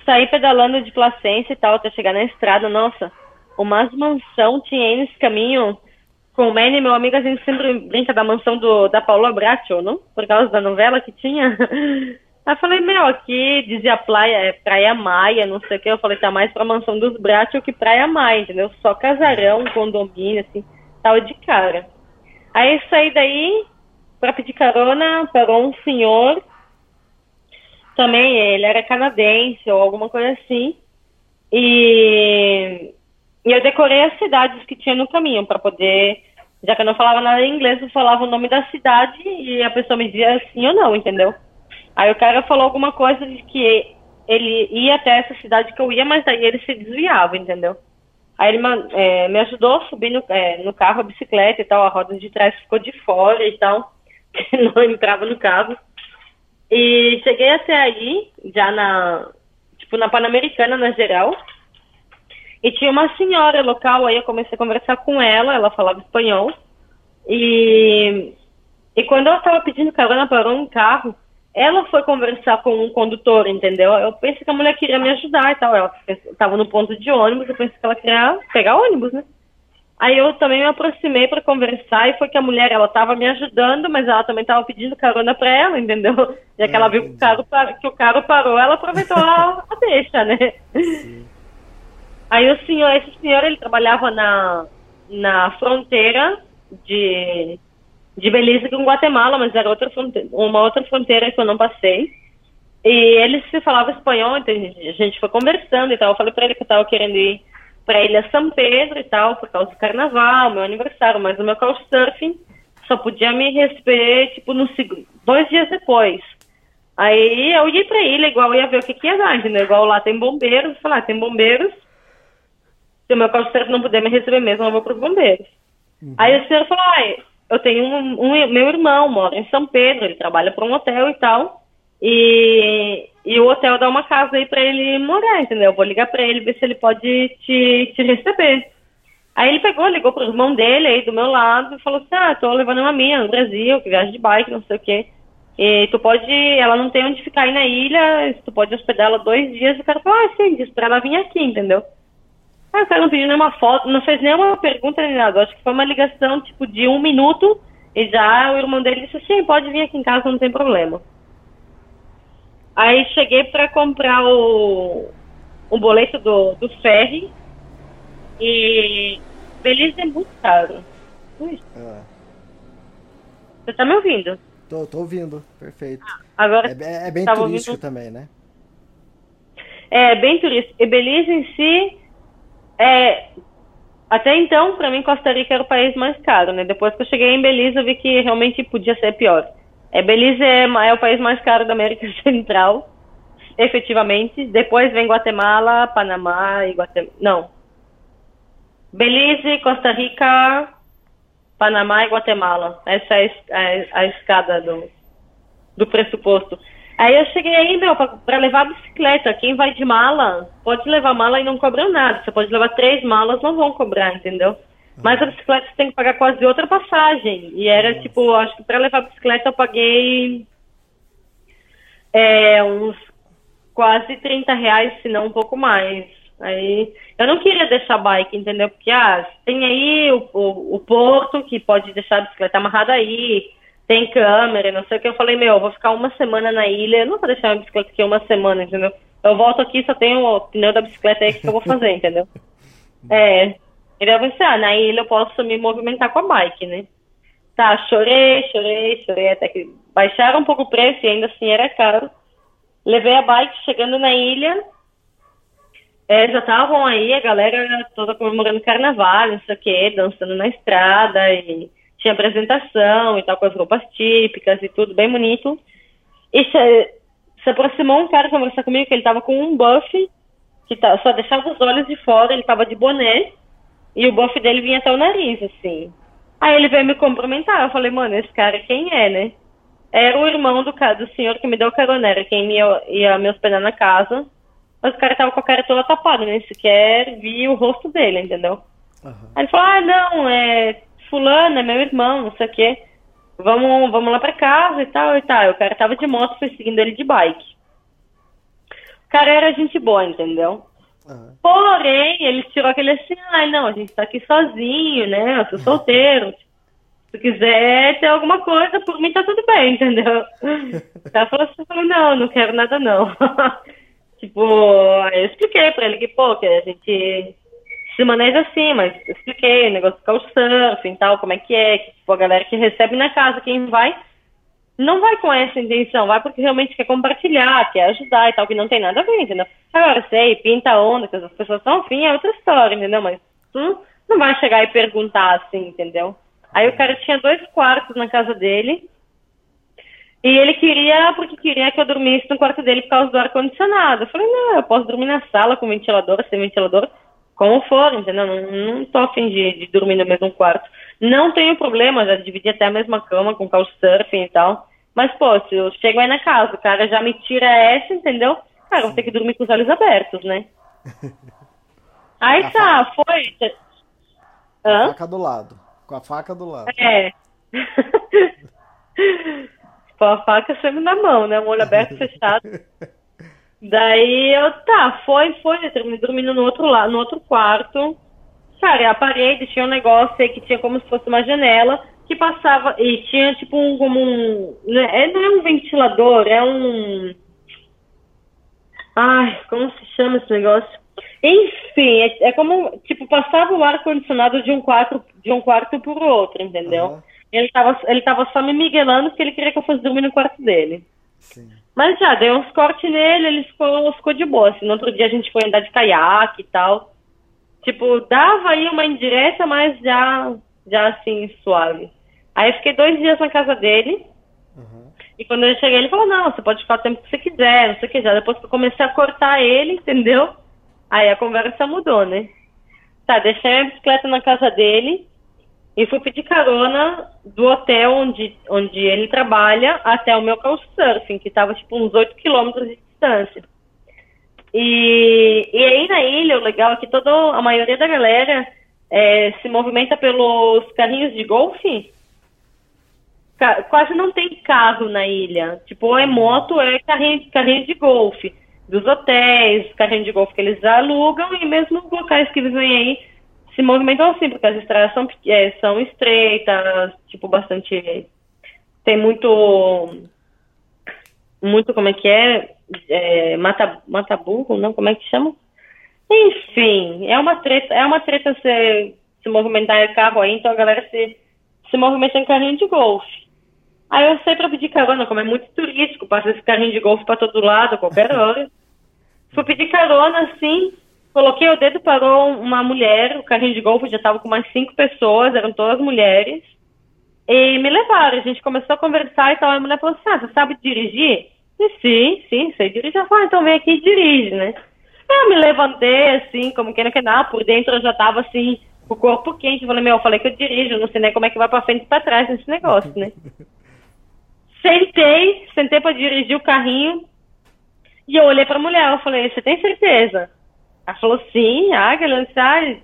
E: saí pedalando de Placência e tal, até chegar na estrada, nossa, umas mansão tinha aí nesse caminho. Com o Manny, meu amigo, a gente sempre brinca da mansão do, da Paula Bracho, não? Por causa da novela que tinha. Aí falei, meu, aqui dizia praia, é Praia Maia, não sei o que. Eu falei, tá mais pra mansão dos Bracho que Praia Maia, entendeu? Só casarão, condomínio, assim, tava de cara. Aí saí daí pra pedir carona, parou um senhor, também ele era canadense ou alguma coisa assim. E, e eu decorei as cidades que tinha no caminho para poder, já que eu não falava nada em inglês, eu falava o nome da cidade e a pessoa me dizia sim ou não, entendeu? Aí o cara falou alguma coisa de que ele ia até essa cidade que eu ia, mas daí ele se desviava, entendeu? Aí ele é, me ajudou a subir no, é, no carro, a bicicleta e tal, a roda de trás ficou de fora e tal, não entrava no carro. E cheguei até aí, já na, tipo, na Pan-Americana, na geral, e tinha uma senhora local, aí eu comecei a conversar com ela, ela falava espanhol, e, e quando eu estava pedindo carona para um carro, ela foi conversar com um condutor, entendeu? Eu pensei que a mulher queria me ajudar e tal. Ela estava no ponto de ônibus, eu pensei que ela queria pegar ônibus, né? Aí eu também me aproximei para conversar e foi que a mulher, ela estava me ajudando, mas ela também estava pedindo carona para ela, entendeu? E que ela viu que o, carro, que o carro parou, ela aproveitou a, a deixa, né? Sim. Aí o senhor, esse senhor, ele trabalhava na, na fronteira de de Belize com Guatemala, mas era outra fronteira, uma outra fronteira que eu não passei. E ele se falava espanhol, então a gente foi conversando e tal. Eu falei para ele que eu estava querendo ir para a Ilha São Pedro e tal, por causa do carnaval, meu aniversário, mas o meu couchsurfing só podia me receber, tipo, no dois dias depois. Aí eu ia pra ilha, igual ia ver o que, que ia dar, entendeu? Igual lá tem bombeiros, falar, ah, tem bombeiros. Se o meu couchsurfing não puder me receber mesmo, eu vou pros bombeiros. Uhum. Aí o senhor falou, ah, eu tenho um, um, meu irmão mora em São Pedro, ele trabalha para um hotel e tal. E, e o hotel dá uma casa aí para ele morar, entendeu? Eu vou ligar para ele ver se ele pode te, te receber. Aí ele pegou, ligou pro irmão dele aí do meu lado e falou assim: Ah, tô levando uma minha no Brasil, que viaja de bike, não sei o quê. E tu pode, ela não tem onde ficar aí na ilha, tu pode hospedar ela dois dias. O cara falou: Ah, sim, diz pra ela vir aqui, entendeu? Ah, o cara não pediu nenhuma foto, não fez nenhuma pergunta nem nada. Acho que foi uma ligação, tipo, de um minuto. E já o irmão dele disse assim, pode vir aqui em casa, não tem problema. Aí cheguei para comprar o, o boleto do, do ferry. E Belize é muito caro. É. Você tá me ouvindo?
B: Tô, tô ouvindo, perfeito.
E: Ah, agora
B: é, é bem turístico ouvindo... também, né?
E: É, bem turístico. E Belize em si é, até então, para mim, Costa Rica era o país mais caro, né? Depois que eu cheguei em Belize, eu vi que realmente podia ser pior. É, Belize é, é o país mais caro da América Central, efetivamente. Depois vem Guatemala, Panamá e Guatemala. Não. Belize, Costa Rica, Panamá e Guatemala. Essa é a, a, a escada do, do pressuposto. Aí eu cheguei aí, meu, para levar a bicicleta. Quem vai de mala, pode levar mala e não cobra nada. Você pode levar três malas, não vão cobrar, entendeu? Mas a bicicleta você tem que pagar quase outra passagem. E era Nossa. tipo, acho que para levar a bicicleta eu paguei é, uns quase 30 reais, se não um pouco mais. Aí eu não queria deixar bike, entendeu? Porque ah, tem aí o, o, o porto que pode deixar a bicicleta amarrada aí tem câmera, não sei o que. Eu falei, meu, eu vou ficar uma semana na ilha, eu não vou deixar minha bicicleta aqui uma semana, entendeu? Eu volto aqui só tenho o pneu da bicicleta aí, o que eu vou fazer, entendeu? É. Ele vai pensar, ah, na ilha eu posso me movimentar com a bike, né? Tá, chorei, chorei, chorei, até que baixaram um pouco o preço e ainda assim era caro. Levei a bike chegando na ilha, é, já estavam aí, a galera toda comemorando carnaval, não sei o quê, dançando na estrada, e tinha apresentação e tal, com as roupas típicas e tudo, bem bonito. E se, se aproximou um cara conversar comigo, que ele tava com um buff, que tá, só deixava os olhos de fora, ele tava de boné, e o buff dele vinha até o nariz, assim. Aí ele veio me cumprimentar, eu falei, mano, esse cara quem é, né? Era o irmão do, do senhor que me deu carona, era quem me, ia me hospedar na casa. Mas o cara tava com a cara toda tapada, nem sequer vi o rosto dele, entendeu? Uhum. Aí ele falou, ah, não, é fulano, é meu irmão, não sei o quê. Vamos, vamos lá pra casa e tal e tal. O cara tava de moto, foi seguindo ele de bike. O cara era gente boa, entendeu? Uhum. Porém, ele tirou aquele assim, ai, ah, não, a gente tá aqui sozinho, né? Eu sou solteiro. Se quiser ter alguma coisa, por mim tá tudo bem, entendeu? Cara falou assim, falou, não, não quero nada não. tipo, aí eu expliquei pra ele que, pô, que a gente se maneja assim, mas expliquei o negócio do couchsurfing e tal, como é que é, que tipo, a galera que recebe na casa, quem vai, não vai com essa intenção, vai porque realmente quer compartilhar, quer ajudar e tal, que não tem nada a ver, entendeu? Agora, sei, pinta onda, que as pessoas são afim, é outra história, entendeu? Mas tu não vai chegar e perguntar assim, entendeu? Aí o cara tinha dois quartos na casa dele, e ele queria, porque queria que eu dormisse no quarto dele por causa do ar-condicionado. Eu falei, não, eu posso dormir na sala com ventilador, sem ventilador, como for, entendeu? Não, não tô afim de, de dormir no mesmo quarto. Não tenho problema, já dividi até a mesma cama com couchsurfing e tal. Mas, pô, se eu chego aí na casa, o cara já me tira essa, entendeu? Cara, vou ter que dormir com os olhos abertos, né? Aí a tá, faca... foi.
B: Hã? A faca do lado. Com a faca do lado.
E: É. com a faca sempre na mão, né? Um olho aberto fechado. Daí eu, tá, foi, foi, eu terminei dormindo no outro lado, no outro quarto. Cara, a parede tinha um negócio aí que tinha como se fosse uma janela que passava e tinha tipo um como um, né, é, não é um ventilador, é um Ai, como se chama esse negócio? Enfim, é, é como tipo passava o ar condicionado de um quarto de um quarto por outro, entendeu? Uhum. Ele tava ele tava só me miguelando porque ele queria que eu fosse dormir no quarto dele. Sim. Mas já, dei uns cortes nele, ele ficou, ficou de boa. Assim, no outro dia a gente foi andar de caiaque e tal. Tipo, dava aí uma indireta, mas já, já assim, suave. Aí eu fiquei dois dias na casa dele. Uhum. E quando eu cheguei, ele falou, não, você pode ficar o tempo que você quiser, não sei o que já. Depois que eu comecei a cortar ele, entendeu? Aí a conversa mudou, né? Tá, deixei a bicicleta na casa dele e fui pedir carona do hotel onde, onde ele trabalha até o meu couchsurfing, que estava tipo uns 8 quilômetros de distância. E, e aí na ilha, o legal é que toda, a maioria da galera é, se movimenta pelos carrinhos de golfe. Quase não tem carro na ilha. Tipo, ou é moto ou é carrinho, carrinho de golfe. Dos hotéis, carrinho de golfe que eles alugam e mesmo locais que vivem aí se movimentam assim, porque as estradas são, é, são estreitas, tipo, bastante. Tem muito. Muito, como é que é? é mata, mata burro, não? Como é que chama? Enfim, é uma treta, é uma treta se, se movimentar em carro aí, então a galera se, se movimenta em carrinho de golfe. Aí eu sei pra pedir carona, como é muito turístico, passa esse carrinho de golfe pra todo lado, a qualquer hora. Fui pedir carona, assim, Coloquei o dedo, parou uma mulher, o carrinho de golfe já estava com mais cinco pessoas, eram todas mulheres. E me levaram, a gente começou a conversar e tal. A mulher falou assim: Ah, você sabe dirigir? E, sim, sim, sei dirigir. Ela falou: ah, então vem aqui e dirige, né? Eu me levantei, assim, como que não quer nada, por dentro eu já tava assim, o corpo quente. Eu falei: Meu, eu falei que eu dirijo, não sei nem como é que vai pra frente e pra trás nesse negócio, né? sentei, sentei pra dirigir o carrinho. E eu olhei pra mulher, eu falei: Você tem certeza? Ela falou, sim, ah,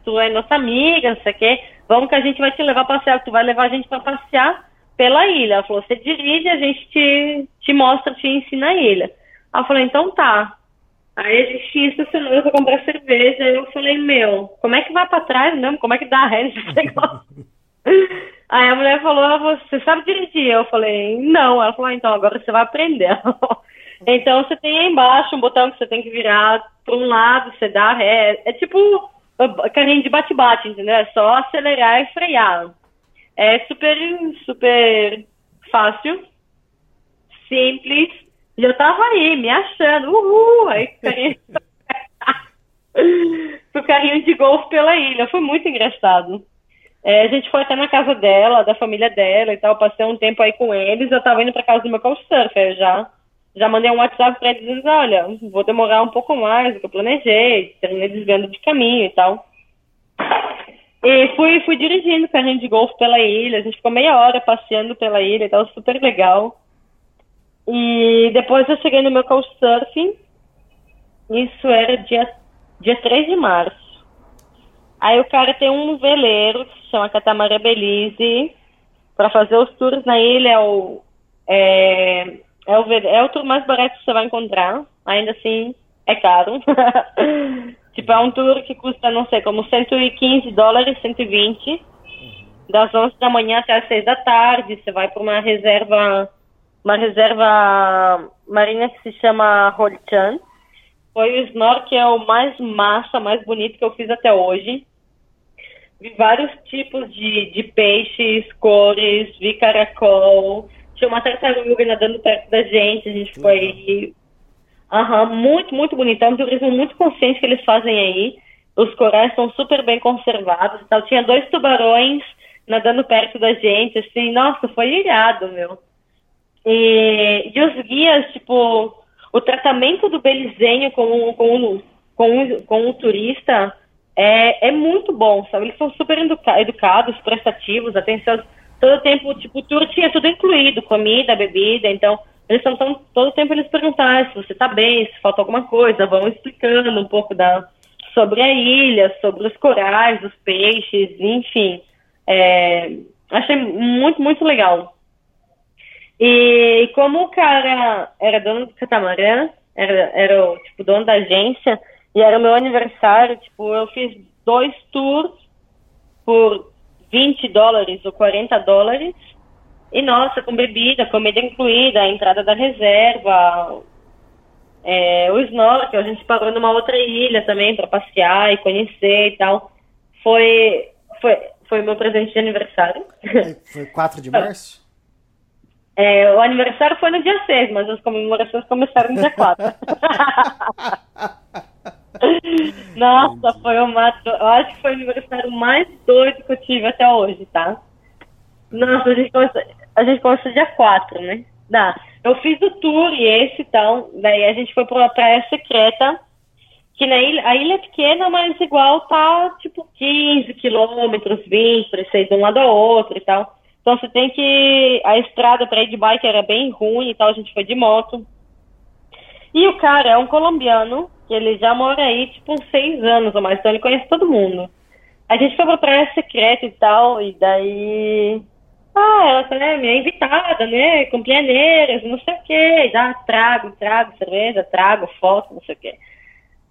E: tu é nossa amiga, não sei o quê, vamos que a gente vai te levar passear, tu vai levar a gente para passear pela ilha. Ela falou, você dirige, a gente te, te mostra, te ensina a ilha. Ela falou, então tá. Aí a gente tinha estacionado pra comprar cerveja, aí eu falei, meu, como é que vai para trás mesmo? Como é que dá ré nesse negócio? Aí a mulher falou, você sabe dirigir? Eu falei, não. Ela falou, ah, então agora você vai aprender. então você tem aí embaixo um botão que você tem que virar para um lado, você dá ré. É tipo carrinho de bate-bate, entendeu? É só acelerar e frear. É super, super fácil, simples. E eu tava aí, me achando, uhul! Aí carrinho... o carrinho de golfe pela ilha. Foi muito engraçado. É, a gente foi até na casa dela, da família dela e tal, passei um tempo aí com eles, eu tava indo pra casa do meu couchsurfer já. Já mandei um WhatsApp pra eles dizendo, olha, vou demorar um pouco mais do que eu planejei, terminei desviando de caminho e tal. E fui, fui dirigindo carrinho de golfe pela ilha, a gente ficou meia hora passeando pela ilha e tal, super legal. E depois eu cheguei no meu couchsurfing, isso era dia, dia 3 de março. Aí o cara tem um veleiro que se chama Catamarã Belize para fazer os tours na ilha. É o, é, é, o, é o tour mais barato que você vai encontrar. Ainda assim, é caro. tipo, é um tour que custa, não sei, como 115 dólares, 120. Das 11 da manhã até as 6 da tarde. Você vai para uma reserva, uma reserva marinha que se chama Holchan foi o snorkel mais massa, mais bonito que eu fiz até hoje. Vi vários tipos de, de peixes, cores, vi caracol. Tinha uma tartaruga nadando perto da gente, a gente foi. Aham, muito, muito bonito. É um turismo muito consciente que eles fazem aí. Os corais são super bem conservados e tal. Tinha dois tubarões nadando perto da gente, assim, nossa, foi irado, meu. E, e os guias, tipo, o tratamento do belizenho com, com, com, com o turista é, é muito bom, sabe? Eles são super educa educados, prestativos, atenção. Todo tempo, tipo, tour tinha tudo incluído, comida, bebida, então eles estão tão, todo tempo eles perguntar se você está bem, se falta alguma coisa, vão explicando um pouco da, sobre a ilha, sobre os corais, os peixes, enfim. É, achei muito, muito legal. E como o cara era dono do catamarã, era, era o tipo, dono da agência, e era o meu aniversário, tipo, eu fiz dois tours por 20 dólares ou 40 dólares. E nossa, com bebida, comida incluída, a entrada da reserva, é, o snorkel, a gente parou numa outra ilha também para passear e conhecer e tal. Foi, foi, foi meu presente de aniversário.
B: Foi 4 de março?
E: É, o aniversário foi no dia 6, mas as comemorações começaram no dia 4. Nossa, foi uma. Eu acho que foi o aniversário mais doido que eu tive até hoje, tá? Nossa, a gente começou, a gente começou dia 4, né? Dá. Eu fiz o tour e esse então, daí a gente foi pra uma praia secreta, que na ilha, a ilha é pequena, mas igual tá tipo 15 quilômetros, 20, para de um lado ao outro e tal. Então você tem que. A estrada para ir de bike era bem ruim e tal, a gente foi de moto. E o cara é um colombiano, que ele já mora aí, tipo, uns seis anos ou mais, então ele conhece todo mundo. A gente foi pra praia secreta e tal, e daí. Ah, ela tá, né, minha invitada, né? Com pianeiras, não sei o quê. Dá trago, trago, cerveja, trago, foto, não sei o quê.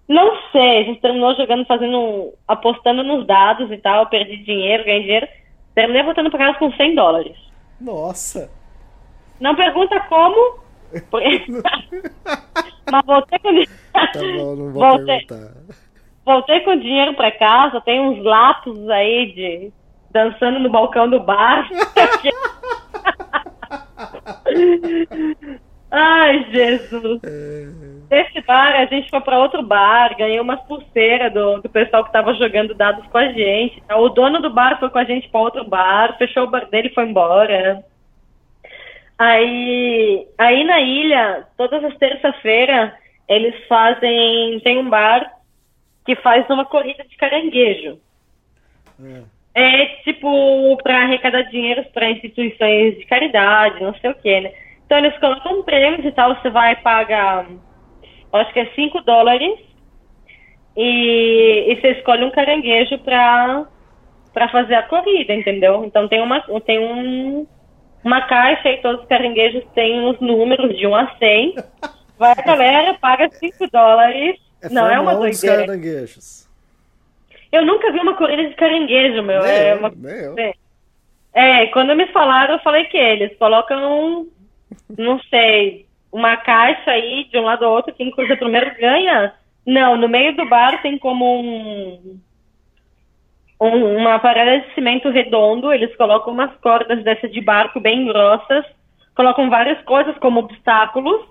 E: Não sei, a gente terminou jogando, fazendo. apostando nos dados e tal, perdi dinheiro, ganhei dinheiro. Terminei voltando para casa com 100 dólares.
B: Nossa!
E: Não pergunta como. Mas voltei com
B: Tá bom, não vou voltei, perguntar.
E: Voltei com dinheiro para casa, tem uns lapsos aí de dançando no balcão do bar. Ai, Jesus. É... Desse bar, a gente foi para outro bar, ganhei umas pulseiras do, do pessoal que tava jogando dados com a gente. O dono do bar foi com a gente para outro bar, fechou o bar dele e foi embora. Aí, aí na ilha, todas as terças-feiras, eles fazem. Tem um bar que faz uma corrida de caranguejo. É, é tipo para arrecadar dinheiro para instituições de caridade, não sei o que, né? Então eles colocam prêmios e tal, você vai pagar acho que é 5 dólares, e, e você escolhe um caranguejo para para fazer a corrida, entendeu? Então tem uma tem um uma caixa e todos os caranguejos têm os números de 1 a 100. Vai a galera, paga 5 dólares.
B: É
E: não é uma doideira.
B: caranguejos.
E: Eu nunca vi uma corrida de caranguejo, meu.
B: Nem
E: é uma...
B: eu.
E: É. É, quando me falaram, eu falei que eles colocam, não sei, uma caixa aí de um lado ao outro, quem cruza primeiro ganha. Não, no meio do bar tem como um, um, uma parada de cimento redondo, eles colocam umas cordas dessas de barco bem grossas, colocam várias coisas como obstáculos,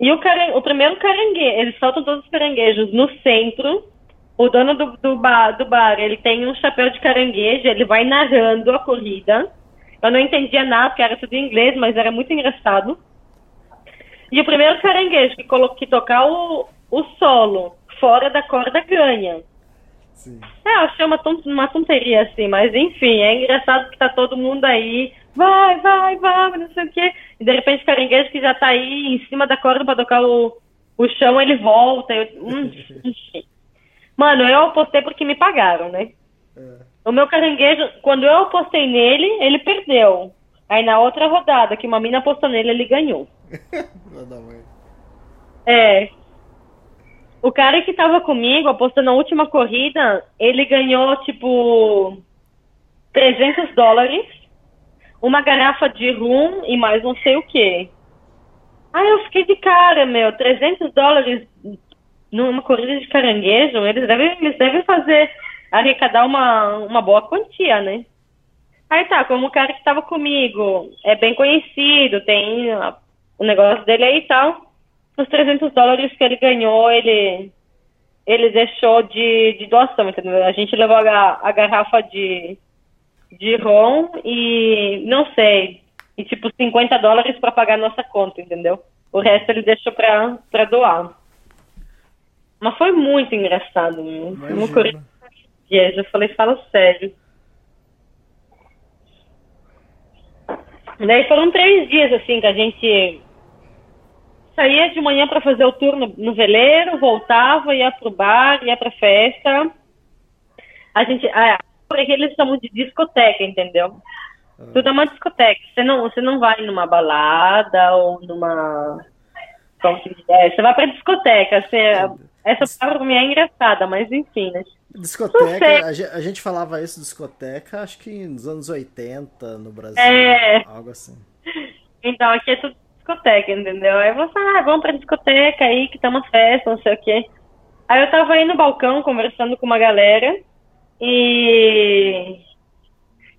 E: e o, caran o primeiro caranguejo, eles soltam todos os caranguejos no centro, o dono do, do, bar, do bar, ele tem um chapéu de caranguejo, ele vai narrando a corrida. Eu não entendia nada, porque era tudo em inglês, mas era muito engraçado. E o primeiro caranguejo que, que tocar o, o solo fora da corda ganha. Sim. É, eu achei uma, uma tonteria assim, mas enfim, é engraçado que tá todo mundo aí, vai, vai, vai, não sei o quê. E de repente o caranguejo que já tá aí em cima da corda para tocar o, o chão, ele volta. Eu, hum, Mano, eu apostei porque me pagaram, né? É. O meu caranguejo, quando eu apostei nele, ele perdeu. Aí na outra rodada, que uma mina apostou nele, ele ganhou. é. O cara que tava comigo, apostando na última corrida, ele ganhou, tipo, 300 dólares, uma garrafa de rum e mais não sei o que. Aí eu fiquei de cara, meu, 300 dólares numa corrida de caranguejo, eles devem, eles devem fazer, arrecadar uma, uma boa quantia, né? Aí tá, como o cara que estava comigo é bem conhecido, tem a, o negócio dele aí e tal, os 300 dólares que ele ganhou, ele, ele deixou de, de doação, entendeu? A gente levou a, a garrafa de, de rom e, não sei, e tipo 50 dólares para pagar nossa conta, entendeu? O resto ele deixou para doar. Mas foi muito engraçado. Uma corrida. Eu falei, fala sério. Daí foram três dias assim que a gente saía de manhã para fazer o tour no, veleiro, voltava, ia pro bar, ia pra festa. A gente. Ah, porque eles chamam de discoteca, entendeu? Ah. Tudo é uma discoteca. Você não, você não vai numa balada ou numa. Como que é? Você vai pra discoteca. Você, essa palavra pra mim é engraçada, mas enfim, né?
B: Discoteca, a gente falava isso discoteca, acho que nos anos 80 no Brasil,
E: é...
B: algo assim.
E: Então, aqui é tudo discoteca, entendeu? Aí você, ah, vamos pra discoteca aí, que tá uma festa, não sei o quê. Aí eu tava aí no balcão conversando com uma galera e.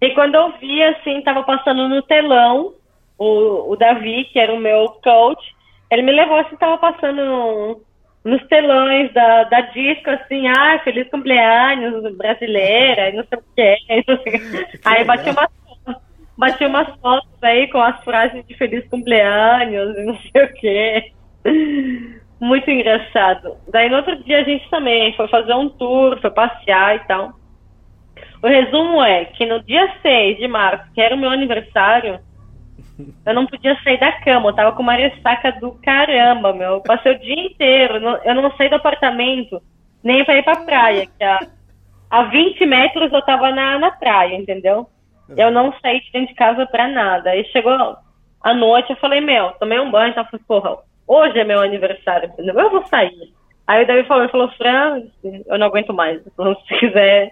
E: E quando eu vi, assim, tava passando no telão o, o Davi, que era o meu coach, ele me levou assim, tava passando nos telões da, da disco, assim, ah, feliz cumpleaños brasileira, não sei o que. Aí bati umas, bati umas fotos aí com as frases de feliz cumpleaños e não sei o que. Muito engraçado. Daí no outro dia a gente também foi fazer um tour, foi passear e tal. O resumo é que no dia 6 de março, que era o meu aniversário, eu não podia sair da cama, eu tava com uma ressaca do caramba, meu. Eu passei o dia inteiro, eu não saí do apartamento, nem pra ir pra praia, que a, a 20 metros eu tava na, na praia, entendeu? Eu não saí de dentro de casa pra nada. Aí chegou a noite, eu falei, meu, tomei um banho, então eu falei, porra, hoje é meu aniversário, entendeu? Eu vou sair. Aí o David falou, falou, Fran, eu não aguento mais. Se quiser.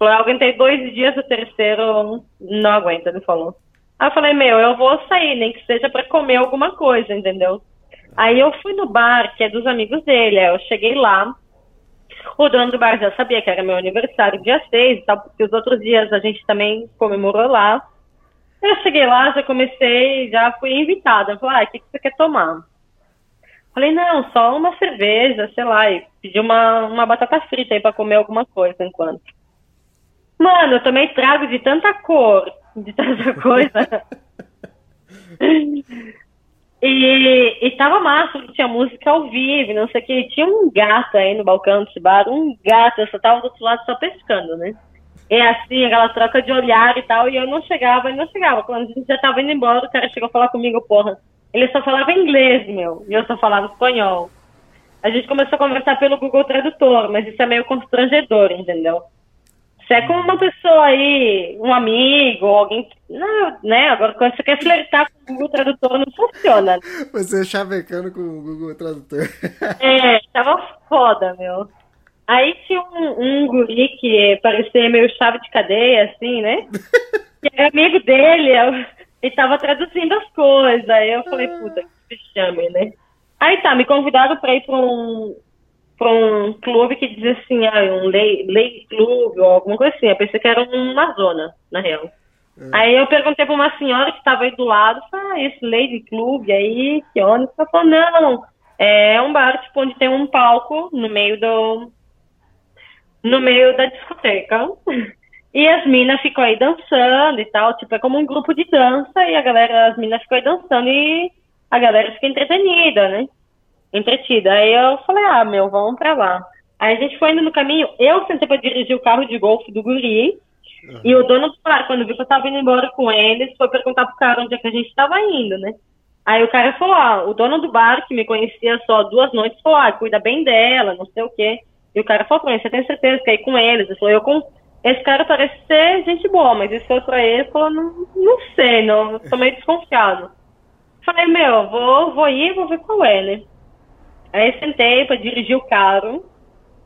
E: Eu aguentei dois dias, o terceiro não aguenta, ele falou. Aí eu falei, meu, eu vou sair, nem que seja para comer alguma coisa, entendeu? Aí eu fui no bar, que é dos amigos dele, eu cheguei lá, o dono do bar já sabia que era meu aniversário, dia 6 e tal, porque os outros dias a gente também comemorou lá. Eu cheguei lá, já comecei, já fui invitada. Falei, ah, o que, que você quer tomar? Falei, não, só uma cerveja, sei lá, e pedi uma, uma batata frita aí pra comer alguma coisa enquanto. Mano, eu tomei trago de tanta cor, de tanta coisa. e, e tava massa, tinha música ao vivo, não sei o que. Tinha um gato aí no balcão desse bar, um gato, eu só tava do outro lado só pescando, né? E assim, aquela troca de olhar e tal, e eu não chegava, e não chegava. Quando a gente já tava indo embora, o cara chegou a falar comigo, porra. Ele só falava inglês, meu, e eu só falava espanhol. A gente começou a conversar pelo Google Tradutor, mas isso é meio constrangedor, entendeu? Se é com uma pessoa aí, um amigo, alguém. Não, né? Agora, quando você quer flertar com o Google Tradutor, não funciona.
B: Você chavecando com o Google Tradutor.
E: É, tava foda, meu. Aí tinha um, um guri que parecia meio chave de cadeia, assim, né? Que era amigo dele, eu, e tava traduzindo as coisas. Aí eu falei, puta, que chame, né? Aí tá, me convidaram pra ir pra um, pra um clube que dizia assim, ah, um lei, lei clube ou alguma coisa assim. Eu pensei que era uma zona, na real. Aí eu perguntei pra uma senhora que estava aí do lado, ah, esse Lady Club aí, que ônibus? Ela falou, não, é um bar, tipo, onde tem um palco no meio do... no meio da discoteca. E as minas ficam aí dançando e tal, tipo, é como um grupo de dança e a galera, as minas ficam aí dançando e a galera fica entretenida, né? Entretida. Aí eu falei, ah, meu, vamos pra lá. Aí a gente foi indo no caminho, eu sentei pra dirigir o carro de golfe do guri, e o dono do bar, quando viu que eu tava indo embora com eles, foi perguntar pro cara onde é que a gente tava indo, né? Aí o cara falou, ah, o dono do bar, que me conhecia só duas noites, falou, ah, cuida bem dela, não sei o quê. E o cara falou pra mim, você tem certeza que é ir com eles? Ele falou, eu com... Esse cara parece ser gente boa, mas isso foi pra ele, falou, não, não sei, não, tô meio desconfiado. Falei, meu, vou, vou ir, vou ver qual é, né? Aí sentei pra dirigir o carro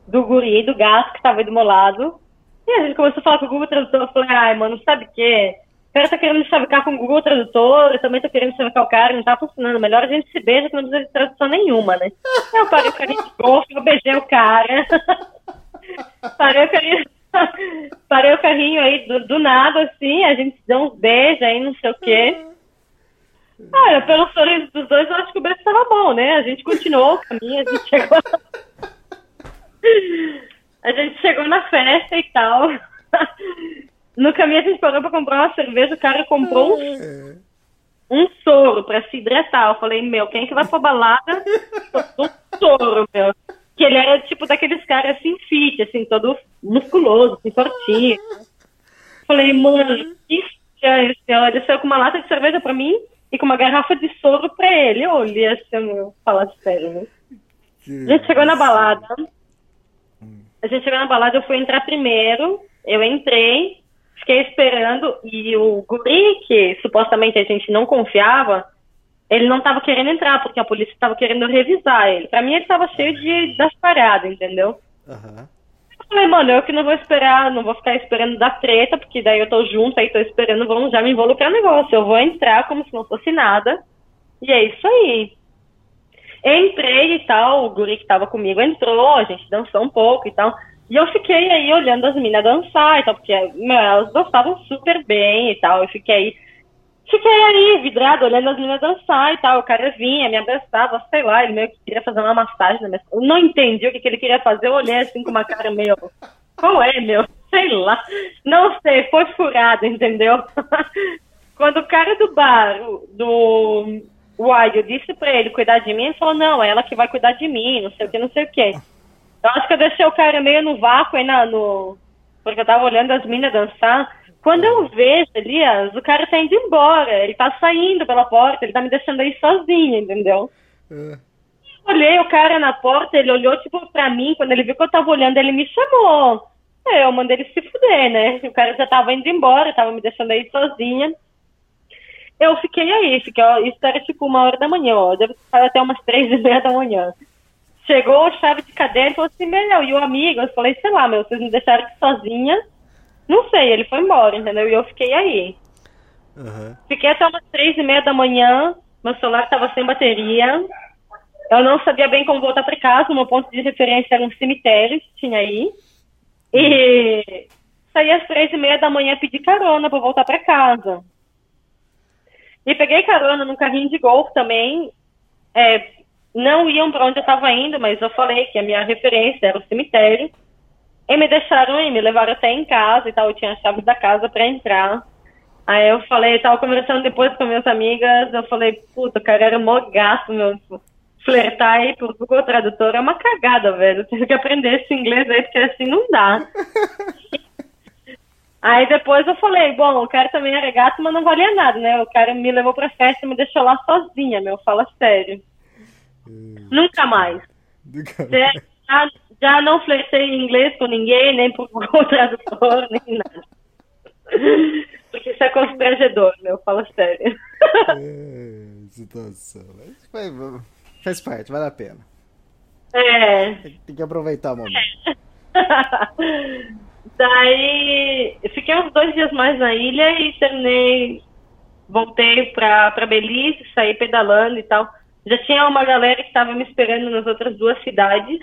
E: do guri, do gato que tava aí do meu lado. E a gente começou a falar com o Google Tradutor. Eu falei, ai, mano, sabe o quê? O cara tá querendo me chavecar com o Google Tradutor, eu também tô querendo chavecar o cara, não tá funcionando. Melhor a gente se beija que não precisa de tradução nenhuma, né? Eu parei o carinho de golfe, eu beijei o cara. parei o carinho. parei o carrinho aí do, do, nada, assim, a gente deu uns beijos aí, não sei o quê. Olha, pelo sorriso dos dois, eu acho que o beijo tava bom, né? A gente continuou o caminho, a gente chegou. A gente chegou na festa e tal. No caminho a gente parou pra comprar uma cerveja, o cara comprou um, um soro pra se hidratar. Eu falei, meu, quem é que vai pra balada? Um soro, meu. Que ele era tipo daqueles caras assim, fit, assim, todo musculoso, assim, fortinho. Falei, mano, que estranho, senhor. Ele saiu com uma lata de cerveja pra mim e com uma garrafa de soro pra ele. Eu olhei assim, meu, falar sério, né? A gente chegou na balada. A gente chegou na balada, eu fui entrar primeiro. Eu entrei, fiquei esperando e o guri, que supostamente a gente não confiava, ele não estava querendo entrar, porque a polícia estava querendo revisar ele. Pra mim, ele estava cheio de, das paradas, entendeu?
B: Aham.
E: Falei, mano, eu que não vou esperar, não vou ficar esperando da treta, porque daí eu tô junto, aí tô esperando, vamos já me involucrar no negócio. Eu vou entrar como se não fosse nada. E é isso aí. Entrei e tal, o guri que tava comigo entrou, a gente dançou um pouco e tal. E eu fiquei aí olhando as meninas dançar e tal, porque meu, elas dançavam super bem e tal. Eu fiquei fiquei aí, vidrado, olhando as meninas dançar e tal. O cara vinha, me abraçava, sei lá, ele meio que queria fazer uma massagem na minha... Eu não entendi o que, que ele queria fazer, eu olhei assim com uma cara meio. Qual é, meu? Sei lá. Não sei, foi furado, entendeu? Quando o cara do bar, do Uai, eu disse pra ele cuidar de mim, ele falou, não, é ela que vai cuidar de mim, não sei o que, não sei o que. Eu acho que eu deixei o cara meio no vácuo aí na, no. Porque eu tava olhando as minas dançar. Quando eu vejo, Elias, o cara tá indo embora, ele tá saindo pela porta, ele tá me deixando aí sozinha, entendeu?
B: É.
E: Olhei o cara na porta, ele olhou tipo pra mim, quando ele viu que eu tava olhando, ele me chamou. Eu mandei ele se fuder, né? O cara já tava indo embora, tava me deixando aí sozinha. Eu fiquei aí, fiquei, ó, isso era tipo uma hora da manhã, ó. Deve estar até umas três e meia da manhã. Chegou chave de cadeira e falou assim, meu, e o amigo? Eu falei, sei lá, meu, vocês me deixaram aqui sozinha. Não sei, ele foi embora, entendeu? E eu fiquei aí.
B: Aham.
E: Fiquei até umas três e meia da manhã, meu celular estava sem bateria. Eu não sabia bem como voltar para casa, meu ponto de referência era um cemitério que tinha aí. E saí às três e meia da manhã pedi carona para voltar para casa. E peguei carona num carrinho de golfe também. É, não iam para onde eu estava indo, mas eu falei que a minha referência era o cemitério. E me deixaram ir, me levaram até em casa e tal. Eu tinha a chave da casa para entrar. Aí eu falei, tava conversando depois com minhas amigas. Eu falei, puta, o cara era mó gato, meu. Flertar aí por Google Tradutor é uma cagada, velho. Eu tive que aprender esse inglês aí, porque assim não dá. Aí depois eu falei, bom, o cara também era gato, mas não valia nada, né? O cara me levou pra festa e me deixou lá sozinha, meu, fala sério. Nunca mais. Já, já, já não flertei em inglês com ninguém, nem por Tradutor, nem nada. Porque isso é constrangedor, meu, fala sério.
B: É, situação. Faz parte, vale a pena.
E: É.
B: Tem, que aproveitar o momento.
E: Daí, eu fiquei uns dois dias mais na ilha e terminei, voltei pra, pra Belize, saí pedalando e tal. Já tinha uma galera que estava me esperando nas outras duas cidades.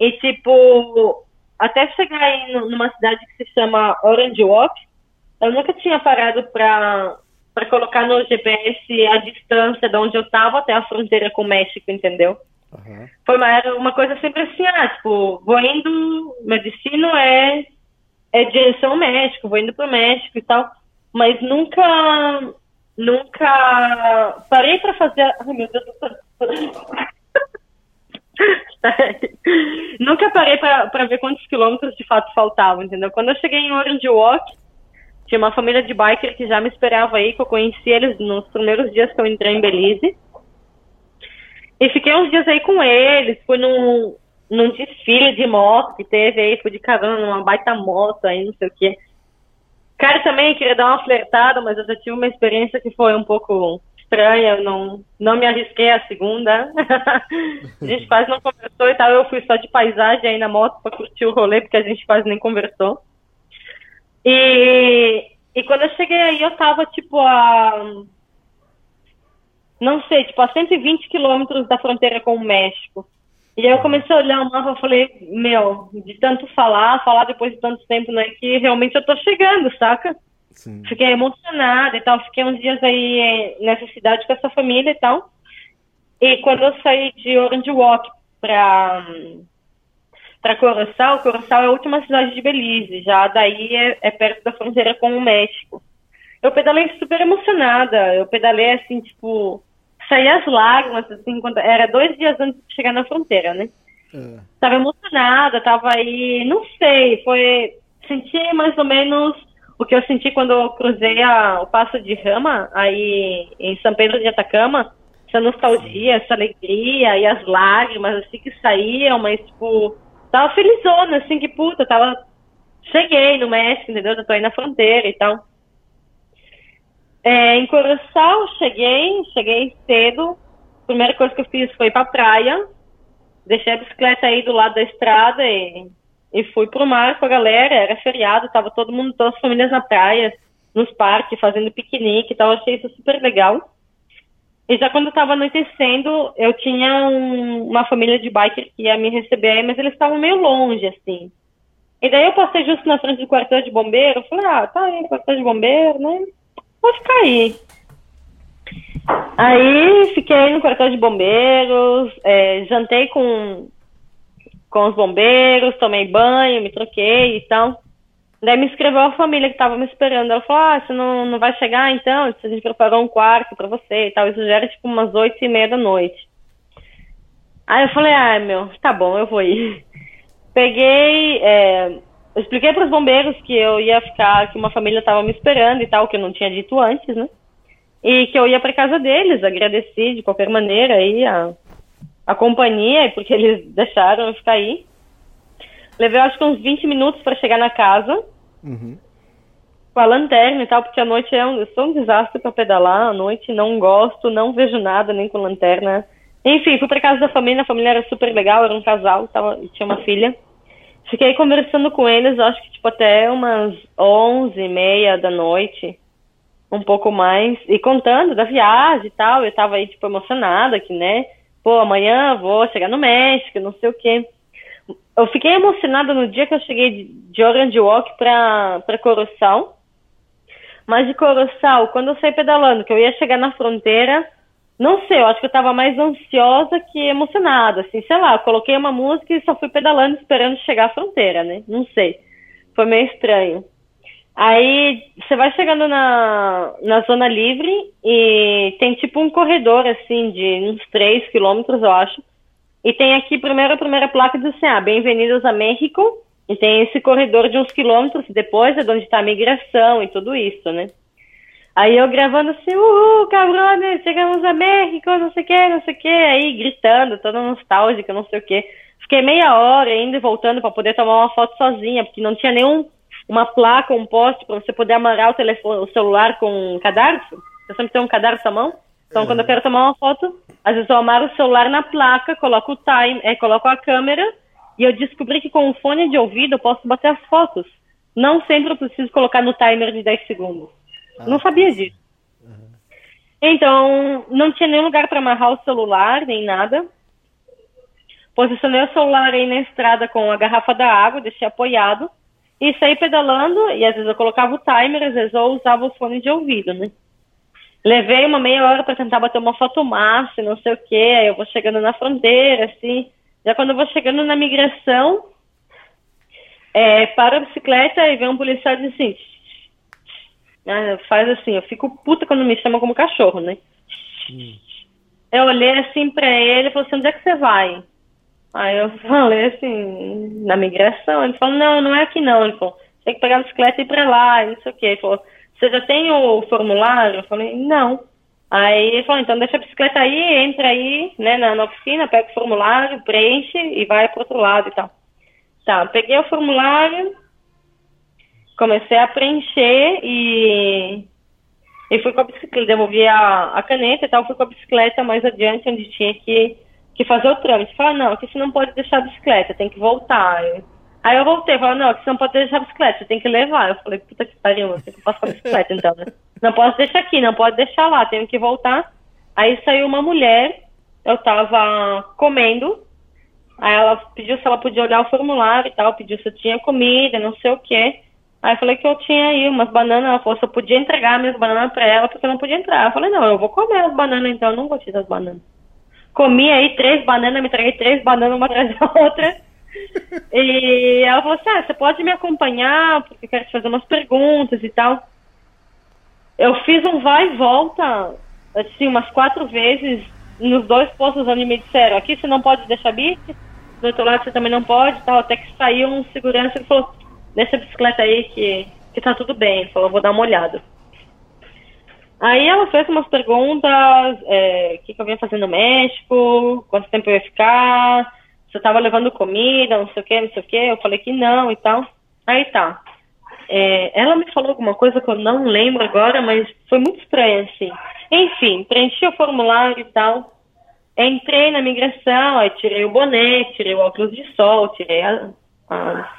E: E, tipo, até chegar aí numa cidade que se chama Orange Walk, eu nunca tinha parado pra, pra colocar no GPS a distância de onde eu tava até a fronteira com o México, entendeu?
B: Aham.
E: Foi uma, era uma coisa sempre assim, ah, tipo, vou indo, meu destino é, é direção ao México, vou indo pro México e tal, mas nunca, nunca parei pra fazer, ai meu Deus do céu. nunca parei pra ver quantos quilômetros de fato faltavam, entendeu? Quando eu cheguei em Orange Walk, tinha uma família de biker que já me esperava aí, que eu conheci eles nos primeiros dias que eu entrei em Belize. E fiquei uns dias aí com eles, fui num, num desfile de moto que teve aí, fui de carona numa baita moto aí, não sei o quê. Cara, também queria dar uma flertada, mas eu já tive uma experiência que foi um pouco estranha, eu não, não me arrisquei a segunda. a gente quase não conversou e tal, eu fui só de paisagem aí na moto pra curtir o rolê, porque a gente quase nem conversou. E, e quando eu cheguei aí, eu tava, tipo, a não sei, tipo, a 120 quilômetros da fronteira com o México. E aí eu comecei a olhar o mapa e falei, meu, de tanto falar, falar depois de tanto tempo, né, que realmente eu tô chegando, saca?
B: Sim.
E: Fiquei emocionada e tal, fiquei uns dias aí eh, nessa cidade com essa família e tal. E quando eu saí de Orange Walk pra, pra Coroçal, Coroçal é a última cidade de Belize, já daí é, é perto da fronteira com o México. Eu pedalei super emocionada, eu pedalei assim, tipo, saí as lágrimas, assim, quando, era dois dias antes de chegar na fronteira, né?
B: É.
E: Tava emocionada, tava aí, não sei, foi, senti mais ou menos o que eu senti quando eu cruzei a, o Passo de Rama, aí em São Pedro de Atacama, essa nostalgia, essa alegria e as lágrimas, assim, que saíam, mas, tipo, tava felizona, assim, que puta, tava, cheguei no México, entendeu? Já tô aí na fronteira e tal. É, em Coroçal, cheguei, cheguei cedo. A primeira coisa que eu fiz foi ir pra praia. Deixei a bicicleta aí do lado da estrada e, e fui pro mar com a galera. Era feriado, tava todo mundo, todas as famílias na praia, nos parques, fazendo piquenique e tal. Achei isso super legal. E já quando estava anoitecendo, eu tinha um- uma família de biker que ia me receber, mas eles estavam meio longe, assim. E daí eu passei justo na frente do quartel de bombeiro. Falei, ah, tá aí, quartel de bombeiro, né? Vou ficar aí. Aí fiquei no quartel de bombeiros, é, jantei com, com os bombeiros, tomei banho, me troquei e tal. Daí me escreveu a família que estava me esperando. Ela falou, ah, você não, não vai chegar então? A gente preparou um quarto para você e tal. Isso já era tipo umas oito e meia da noite. Aí eu falei, ah, meu, tá bom, eu vou ir. Peguei, é, expliquei para os bombeiros que eu ia ficar, que uma família estava me esperando e tal, que eu não tinha dito antes, né? E que eu ia para casa deles, agradeci de qualquer maneira aí a, a companhia, porque eles deixaram eu ficar aí. Levei acho que uns 20 minutos para chegar na casa,
B: Uhum.
E: com a lanterna e tal, porque a noite é um, eu sou um desastre para pedalar, à noite não gosto, não vejo nada nem com lanterna. Enfim, fui para casa da família, a família era super legal, era um casal, tava, tinha uma filha. Fiquei conversando com eles, acho que tipo até umas onze e meia da noite, um pouco mais, e contando da viagem e tal, eu tava aí tipo emocionada que, né, pô, amanhã vou chegar no México, não sei o quê. Eu fiquei emocionada no dia que eu cheguei de, Orange Walk pra Coroçal, mas de Coroçal, quando eu saí pedalando, que eu ia chegar na fronteira, não sei, eu acho que eu tava mais ansiosa que emocionada, assim, sei lá, eu coloquei uma música e só fui pedalando esperando chegar à fronteira, né? Não sei. Foi meio estranho. Aí você vai chegando na, na zona livre e tem tipo um corredor assim de uns 3 quilômetros, eu acho. E tem aqui primeiro a primeira placa diz assim, ah, bem-vindos a México. E tem esse corredor de uns quilômetros depois é de onde está a migração e tudo isso, né? Aí eu gravando assim, uhul, cabrones, chegamos a México, não sei o que, não sei o que, aí gritando, toda nostálgica, não sei o que. Fiquei meia hora e voltando para poder tomar uma foto sozinha, porque não tinha nenhum uma placa, um poste para você poder amarrar o telefone, o celular com um cadarço. Eu sempre tenho um cadarço à mão. Então, quando eu quero tomar uma foto, às vezes eu amarro o celular na placa, coloco o time, é, coloco a câmera E eu descobri que com o fone de ouvido eu posso bater as fotos. Não sempre eu preciso colocar no timer de 10 segundos. não sabia disso. Então, não tinha nenhum lugar para amarrar o celular, nem nada. Posicionei o celular aí na estrada com a garrafa da água, deixei apoiado. E saí pedalando, e às vezes eu colocava o timer, às vezes eu usava o fone de ouvido, né? Levei uma meia hora para tentar bater uma foto massa, não sei o quê. Aí eu vou chegando na fronteira, assim. Já quando eu vou chegando na migração, é, para a bicicleta e vem um policial e diz assim, ah, faz assim, eu fico puta quando me chama como cachorro, né? Hum. Eu olhei assim pra ele e falei assim, onde é que você vai? Aí eu falei assim, na migração, ele falou, não, não é aqui não, ele falou, tem que pegar a bicicleta e ir pra lá, e não sei o que, ele falou, você já tem o formulário? Eu falei, não. Aí ele falou, então deixa a bicicleta aí, entra aí, né, na, na oficina, pega o formulário, preenche e vai pro outro lado e tal. Tá, peguei o formulário, comecei a preencher e, e fui com a bicicleta, devolvi a, a caneta e tal, fui com a bicicleta mais adiante, onde tinha que, que fazer o trâmite. Falei, não, aqui você não pode deixar a bicicleta, tem que voltar. Aí eu voltei, falei, não, aqui você não pode deixar a bicicleta, você tem que levar. Eu falei, puta que pariu, eu tenho que passar a bicicleta então, né? Não posso deixar aqui, não pode deixar lá, tenho que voltar. Aí saiu uma mulher, eu tava comendo, Aí ela pediu se ela podia olhar o formulário e tal, pediu se eu tinha comida, não sei o quê. Aí eu falei que eu tinha aí umas bananas, ela falou se eu podia entregar minhas bananas pra ela, porque eu não podia entrar. Eu falei, não, eu vou comer as bananas então, eu não vou tirar as bananas. Comi aí três bananas, me entreguei três bananas uma atrás da outra. e ela falou assim, ah, você pode me acompanhar, porque eu quero te fazer umas perguntas e tal. Eu fiz um vai e volta, assim, umas quatro vezes nos dois postos onde me disseram, aqui você não pode deixar bicho, do outro lado você também não pode, tal, até que saiu um segurança e falou, deixa a bicicleta aí que, que tá tudo bem. Ele falou, vou dar uma olhada. Aí ela fez umas perguntas, é, o que, que eu vinha fazendo no México, quanto tempo eu ia ficar, se eu tava levando comida, não sei o que, não sei o que, eu falei que não e tal. Aí tá. É, ela me falou alguma coisa que eu não lembro agora, mas foi muito estranho, assim. Enfim, preenchi o formulário e tal. Entrei na migração, aí tirei o boné, tirei o óculos de sol, tirei a, a,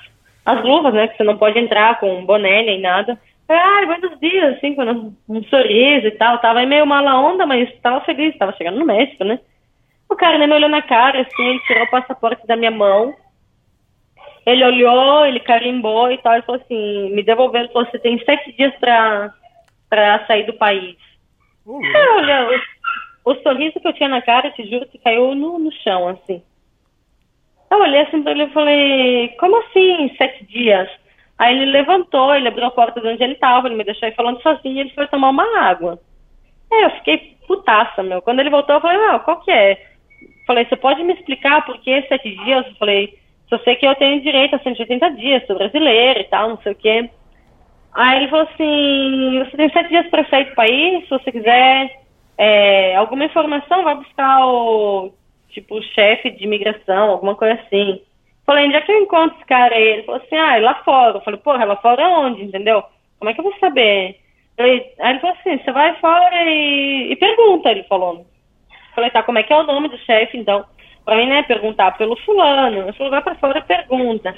E: as luvas, né? Que você não pode entrar com boné nem nada. Ai, buenos dias, assim, com um, sorriso e tal. Tava meio mala onda, mas tava feliz, tava chegando no México, né? O cara nem me olhou na cara, assim, ele tirou o passaporte da minha mão. Ele olhou, ele carimbou e tal, e falou assim, me devolvendo, falou, você tem sete dias pra, pra sair do país. Uhum. Olha, o sorriso que eu tinha na cara, te juro que caiu no, no chão, assim. Eu olhei assim pra ele e falei, como assim, sete dias? Aí ele levantou, ele abriu a porta de onde ele tava, ele me deixou aí falando sozinho e ele foi tomar uma água. É, eu fiquei putaça, meu. Quando ele voltou, eu falei, não, qual que é? Falei, você pode me explicar por que sete dias? Eu falei, eu sei que eu tenho direito a 180 dias, sou brasileiro e tal, não sei o quê. Aí ele falou assim, você tem sete dias para sair do país, se você quiser é, alguma informação, vai buscar o, tipo, chefe de imigração, alguma coisa assim. Falei, onde é que eu encontro esse cara aí? Ele falou assim, ah, lá fora. Eu falei, porra, lá fora onde, entendeu? Como é que eu vou saber? aí ele falou assim, você vai fora e, e pergunta, ele falou. Falei, tá, como é que é o nome do chefe, então? Pra mim, né, perguntar pelo fulano. Eu falei, vai pra fora e pergunta.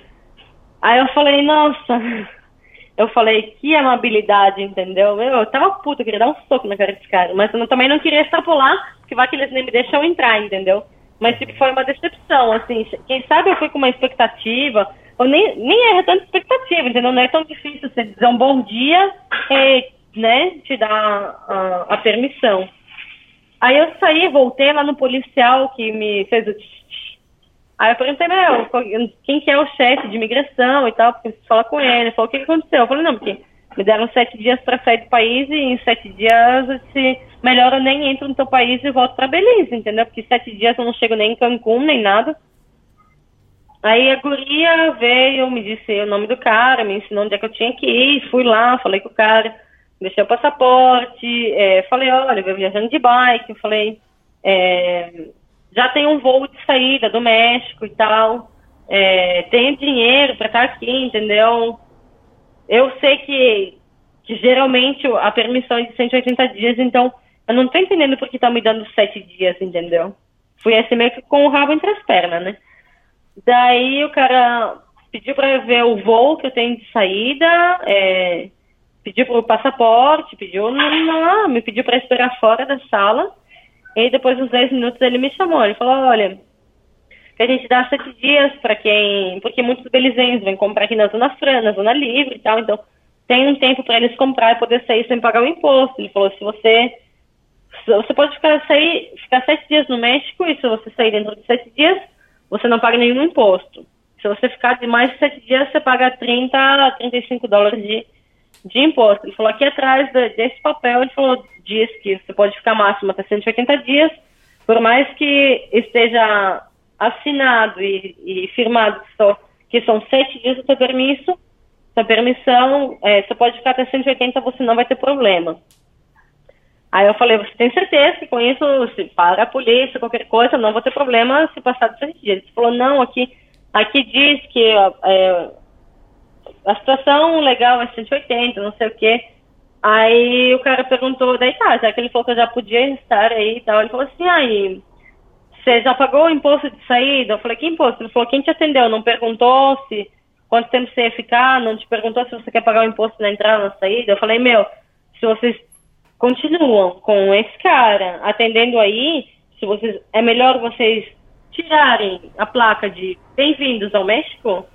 E: Aí eu falei, nossa, eu falei, que amabilidade, entendeu? Eu, eu tava puta, eu queria dar um soco na cara desse cara, mas eu também não queria extrapolar, porque vai que eles nem me deixam entrar, entendeu? Mas, tipo, foi uma decepção, assim, quem sabe eu fui com uma expectativa, ou nem, nem era tanta expectativa, entendeu? Não é tão difícil você dizer um bom dia e, né, te dar a, a permissão. Aí eu saí, voltei lá no policial que me fez o Aí eu perguntei, meu, quem que é o chefe de imigração e tal, porque você fala com ele. Ele falou, o que aconteceu? Eu falei, não, porque me deram sete dias para sair do país e em sete dias, se melhor eu nem entro no teu país e volto para Belize, entendeu? Porque sete dias eu não chego nem em Cancún, nem nada. Aí a guria veio, me disse o nome do cara, me ensinou onde é que eu tinha que ir, fui lá, falei com o cara, deixei o passaporte, é, falei, olha, eu viajando de bike, falei, é, já tem um voo de saída do México e tal, é, tenho dinheiro para estar aqui, entendeu? Eu sei que, que geralmente a permissão é de 180 dias, então eu não tô entendendo por que tá me dando sete dias, entendeu? Fui assim meio que com o rabo entre as pernas, né? Daí o cara pediu para ver o voo que eu tenho de saída, é, pediu para o passaporte, pediu, não, não, me pediu para esperar fora da sala. E depois uns 10 minutos ele me chamou. Ele falou: Olha, que a gente dá sete dias para quem. Porque muitos belizenhos vêm comprar aqui na Zona Fran, na Zona Livre e tal. Então tem um tempo para eles comprar e poder sair sem pagar o imposto. Ele falou: Se você. Você pode ficar, sair, ficar sete dias no México e se você sair dentro de sete dias, você não paga nenhum imposto. Se você ficar de mais de sete dias, você paga 30 a 35 dólares de, de imposto. Ele falou aqui atrás de, desse papel, ele falou, diz que você pode ficar máximo até 180 dias, por mais que esteja assinado e, e firmado só, que são sete dias o seu permisso, sua permissão, é, você pode ficar até 180, você não vai ter problema. Aí eu falei, você tem certeza que com isso, se para a polícia, qualquer coisa, não vou ter problema se passar de sete dias. Ele falou, não, aqui, aqui diz que é, a situação legal é 180, não sei o quê. Aí o cara perguntou, daí tá, já que ele falou que eu já podia estar aí e tal, ele falou assim, aí, você já pagou o imposto de saída? Eu falei, que imposto? Ele falou, quem te atendeu? Não perguntou se quanto tempo você ia ficar, não te perguntou se você quer pagar o imposto na entrada na saída? Eu falei, meu, se vocês continuam com esse cara atendendo aí, se vocês é melhor vocês tirarem a placa de bem-vindos ao México,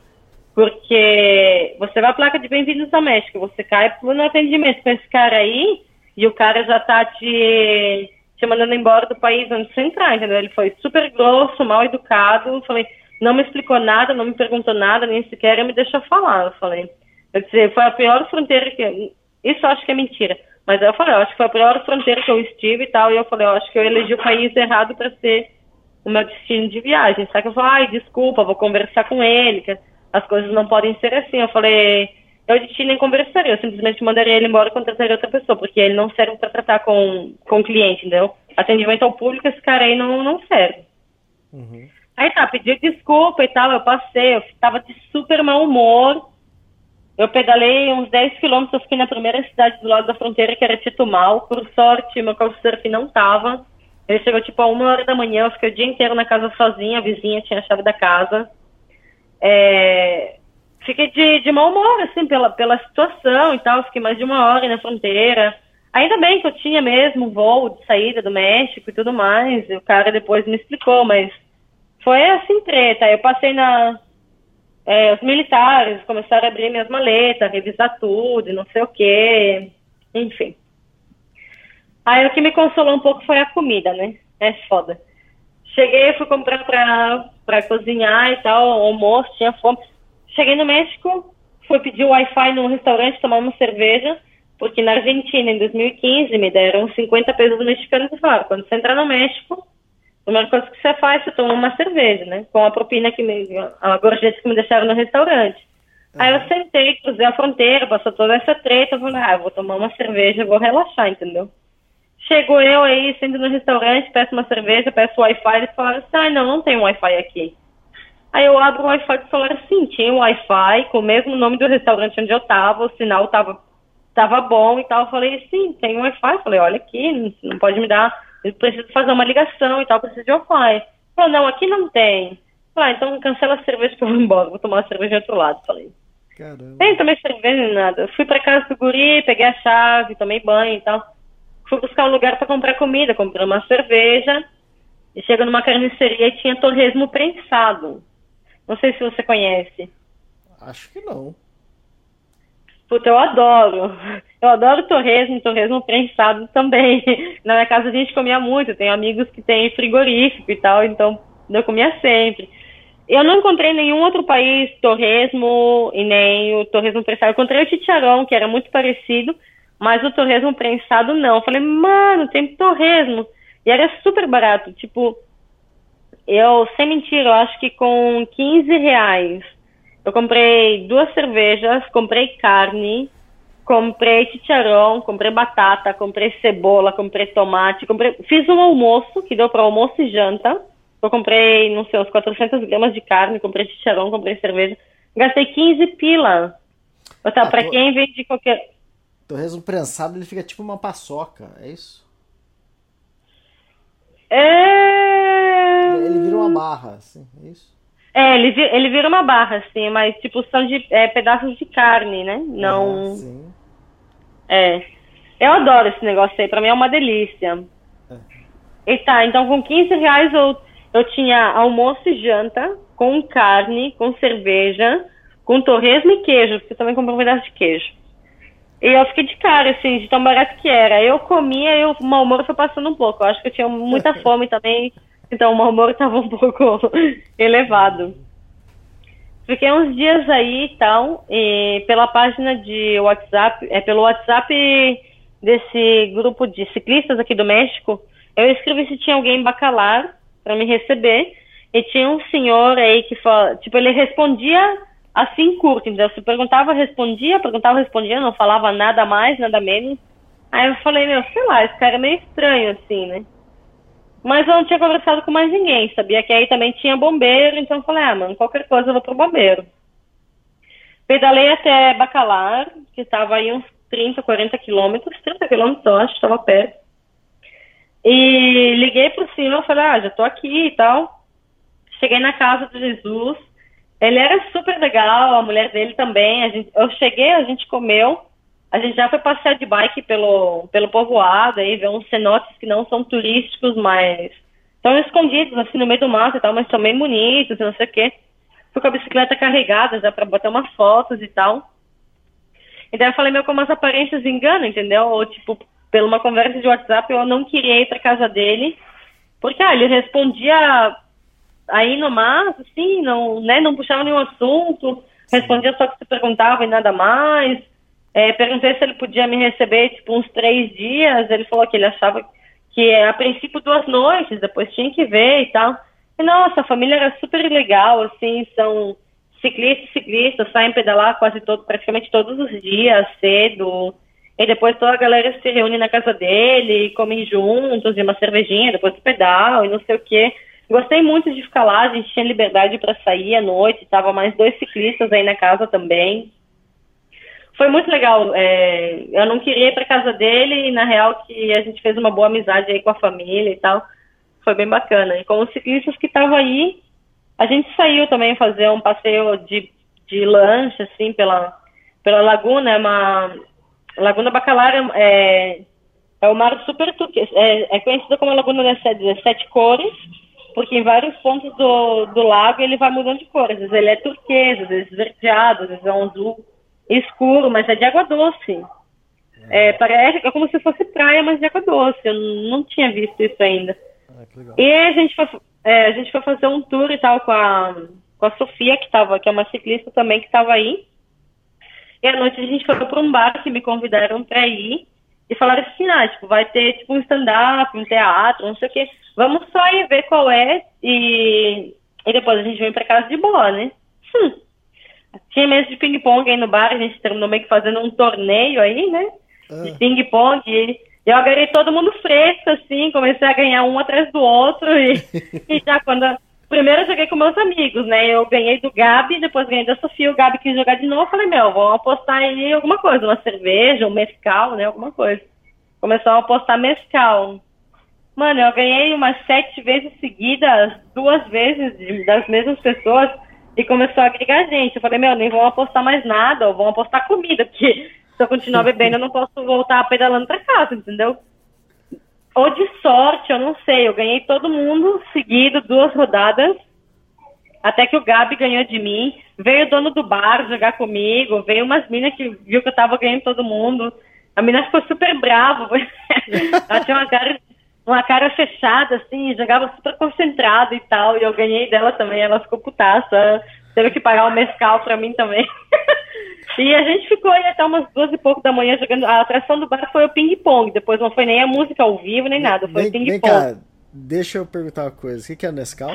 E: porque você vai a placa de bem-vindos ao México, você cai no atendimento com esse cara aí e o cara já tá te, te mandando embora do país onde você entrar, entendeu? Ele foi super grosso, mal educado, falei, não me explicou nada, não me perguntou nada, nem sequer me deixou falar, eu falei. Eu disse, foi a pior fronteira que... Isso eu acho que é mentira. Mas eu falei, eu acho que foi a pior fronteira que eu estive e tal, e eu falei, eu acho que eu elegi o país errado para ser o meu destino de viagem. Só que eu falei, ai, desculpa, vou conversar com ele, que as coisas não podem ser assim. Eu falei, eu de ti nem conversaria, eu simplesmente mandaria ele embora e contrataria outra pessoa, porque ele não serve para tratar com, com cliente, entendeu? Atendimento ao público, esse cara aí não, não serve. Uhum. Aí tá, pedi desculpa e tal, eu passei, eu tava de super mau humor, eu pedalei uns 10 quilômetros, eu fiquei na primeira cidade do lado da fronteira, que era Titumal. Por sorte, meu couchsurf não tava. Ele chegou tipo a uma hora da manhã, eu fiquei o dia inteiro na casa sozinha, a vizinha tinha a chave da casa. É... Fiquei de, de mau humor, assim, pela, pela situação e tal. Fiquei mais de uma hora na fronteira. Ainda bem que eu tinha mesmo voo de saída do México e tudo mais. E o cara depois me explicou, mas foi assim treta. Eu passei na, é, os militares começaram a abrir minhas maletas, revisar tudo, não sei o quê, enfim. Aí o que me consolou um pouco foi a comida, né? É foda. Cheguei, fui comprar pra, pra cozinhar e tal, almoço, tinha fome. Cheguei no México, fui pedir Wi-Fi num restaurante, tomar uma cerveja, porque na Argentina, em 2015, me deram 50 pesos mexicanos e falaram, quando você entrar no México, a primeira coisa que você faz, você toma uma cerveja, né? Com a propina que me, a gorjeta que me deixaram no restaurante. Uhum. Aí eu sentei, cruzei a fronteira, passou toda essa treta, eu falei, ah, vou tomar uma cerveja, vou relaxar, entendeu? Chegou eu aí, sendo no restaurante, peço uma cerveja, peço Wi-Fi, eles falaram assim, ah, não, não tem Wi-Fi aqui. Aí eu abro o Wi-Fi e falaram assim, tinha um Wi-Fi com o mesmo nome do restaurante onde eu tava, o sinal tava, tava bom e tal. Eu falei, sim, tem um Wi-Fi. Falei, olha aqui, não, pode me dar eu preciso fazer uma ligação e tal, preciso de Wi-Fi. Falou, não, aqui não tem. Falei, ah, então cancela a cerveja que eu vou embora, vou tomar uma cerveja do outro lado. Falei. Caramba. Nem tomei cerveja nem nada. Fui pra casa do guri, peguei a chave, tomei banho e tal. Fui buscar um lugar para comprar comida, comprei uma cerveja. E chego numa carniceria e tinha torresmo prensado. Não sei se você conhece.
B: Acho que não.
E: Puta, eu adoro. Eu adoro torresmo, torresmo prensado também. Na minha casa a gente comia muito, tenho amigos que têm frigorífico e tal, então eu comia sempre. Eu não encontrei nenhum outro país torresmo e nem o torresmo prensado. Eu encontrei o chicharrão, que era muito parecido, mas o torresmo prensado não. Eu falei, mano, tem torresmo. E era super barato, tipo, eu, sem mentir, eu acho que com 15 reais eu comprei duas cervejas, comprei carne, comprei chicharrão, comprei batata, comprei cebola, comprei tomate, comprei... fiz um almoço que deu para almoço e janta. Eu comprei, não sei, uns 400 gramas de carne, comprei chicharrão, comprei cerveja. Gastei 15 pila. Ou seja, ah, pra quem vende qualquer...
B: Torresmo prensado, ele fica tipo uma paçoca, é isso?
E: É...
B: Ele vira uma barra, assim, é isso?
E: É, ele, ele vira uma barra, assim, mas tipo, são de é, pedaços de carne, né? Não.
B: Ah, sim.
E: É. Eu adoro esse negócio aí, pra mim é uma delícia. E tá, então com 15 reais eu, eu tinha almoço e janta, com carne, com cerveja, com torresmo e queijo, porque eu também comprei um pedaço de queijo. E eu fiquei de cara, assim, de tão barato que era. Eu comia e o mau humor foi passando um pouco. Eu acho que eu tinha muita fome também, então o mau humor tava um pouco elevado. Fiquei uns dias aí e tal, e pela página de WhatsApp, é pelo WhatsApp desse grupo de ciclistas aqui do México, eu escrevi se tinha alguém Bacalar para me receber, e tinha um senhor aí que fala, tipo, ele respondia assim curto, então se perguntava, respondia, perguntava, respondia, não falava nada mais, nada menos. Aí eu falei, meu, sei lá, esse cara é meio estranho assim, né? Mas eu não tinha conversado com mais ninguém, sabia que aí também tinha bombeiro, então eu falei, ah, mano, qualquer coisa eu vou pro bombeiro. Pedalei até Bacalar, que estava aí uns 30, 40 quilômetros, 30 quilômetros eu acho, estava perto. E liguei pro senhor, falei, ah, já tô aqui e tal. Cheguei na casa do Jesus, ele era super legal, a mulher dele também, gente, eu cheguei, a gente comeu, a gente já foi passear de bike pelo, pelo povoado, aí ver uns cenotes que não são turísticos, mas estão escondidos assim no meio do mato e tal, mas são bem bonitos, não sei o quê. Fui com a bicicleta carregada já para botar umas fotos e tal. E daí eu falei, meu, como as aparências enganam, entendeu? Ou tipo, pela uma conversa de WhatsApp, eu não queria ir pra casa dele, porque ah, ele respondia aí no mato, assim, não, né, não puxava nenhum assunto, respondia só o que se perguntava e nada mais. É, perguntei se ele podia me receber, tipo, uns três dias. Ele falou que ele achava que, a princípio, duas noites, depois tinha que ver e tal. E, nossa, a família era super legal, assim, são ciclistas, ciclistas, saem pedalar quase todo, praticamente todos os dias, cedo. E depois toda a galera se reúne na casa dele, comem juntos, e uma cervejinha depois do pedal e não sei o quê. Gostei muito de ficar lá, a gente tinha liberdade para sair à noite, tava mais dois ciclistas aí na casa também foi muito legal. É, eu não queria ir para casa dele e na real que a gente fez uma boa amizade aí com a família e tal. Foi bem bacana. E com os ciclistas que estavam aí, a gente saiu também fazer um passeio de, de lanche assim pela pela laguna, é uma Laguna Bacalar é é o mar super turquesa, é, é conhecido como a Laguna das Sete, Sete Cores, porque em vários pontos do, do lago ele vai mudando de cor. Às vezes ele é turquesa, às vezes esverdeado, às vezes é um azul escuro, mas é de água doce. É, parece é como se fosse praia, mas de água doce. Eu não tinha visto isso ainda.
B: Ah.
E: E a gente foi, é, a gente foi fazer um tour e tal com a, com a Sofia, que, tava, que é uma ciclista também, que estava aí. E à noite a gente foi para um bar que me convidaram para ir. E falaram assim, ah, tipo, vai ter tipo um stand-up, um teatro, não sei o quê. Vamos só ir ver qual é e, e depois a gente vem para casa de boa, né? Hum. Tinha mesa de ping-pong aí no bar, a gente terminou meio que fazendo um torneio aí, né? De ping-pong. E eu agarrei todo mundo fresco, assim, comecei a ganhar um atrás do outro. E, e já quando. Primeiro eu joguei com meus amigos, né? Eu ganhei do Gabi, depois ganhei da Sofia, o Gabi quis jogar de novo. Eu falei, meu, vamos apostar aí alguma coisa, uma cerveja, um mescal, né? Alguma coisa. Começou a apostar mescal. Mano, eu ganhei umas sete vezes seguidas, duas vezes de- das mesmas pessoas e começou a agregar gente. Eu falei, meu, nem vão apostar mais nada, ou vão apostar comida, porque se eu continuar bebendo, eu não posso voltar pedalando pra casa, entendeu? Ou de sorte, eu não sei. Eu ganhei todo mundo seguido, duas rodadas, até que o Gabi ganhou de mim. Veio o dono do bar jogar comigo, veio umas minas que viu que eu tava ganhando todo mundo. A mina ficou super brava. Ela tinha uma cara, uma cara fechada, assim, jogava super concentrada e tal. E eu ganhei dela também, ela ficou putaça. Teve que pagar o mescal pra mim também. e a gente ficou aí até umas duas e pouco da manhã jogando. A atração do bar foi o ping-pong. Depois não foi nem a música ao vivo, nem nada. Foi ping-pong.
B: cá, deixa eu perguntar uma coisa. O que é Nescau?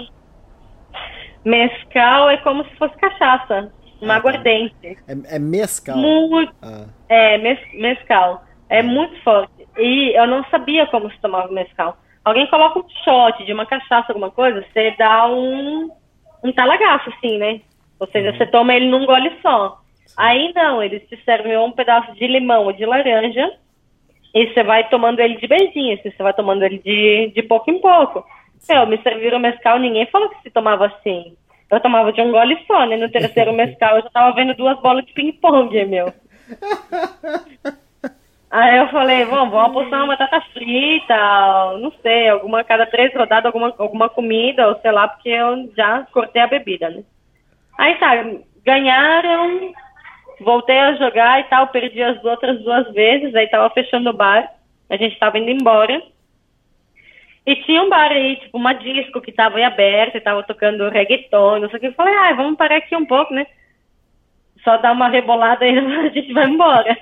E: Mescal é como se fosse cachaça. Uma
B: Ah,
E: aguardente.
B: É, é mescal.
E: Muito.
B: Ah,
E: É, mes- mescal. É muito forte. E eu não sabia como se tomava mescal. Alguém coloca um shot de uma cachaça, alguma coisa, você dá um, um talagaço, assim, né? Ou seja, você toma ele num gole só. Aí não, eles te servem um pedaço de limão ou de laranja e você vai tomando ele de beijinho, assim, você vai tomando ele de, de pouco em pouco. Eu, me serviram mescal, ninguém falou que se tomava assim. eu tomava de um gole só, né? No terceiro mescal eu já tava vendo duas bolas de ping-pong, meu. Aí eu falei, vamos, vamos apostar uma batata frita, não sei, alguma, cada três rodadas, alguma, alguma comida, ou sei lá, porque eu já cortei a bebida, né? Aí tá, ganharam, voltei a jogar e tal, perdi as outras duas vezes, aí tava fechando o bar, a gente tava indo embora. E tinha um bar aí, tipo, uma disco que tava aí aberta e tava tocando reggaeton, não sei o que. Eu falei, ah, vamos parar aqui um pouco, né? Só dar uma rebolada aí a gente vai embora.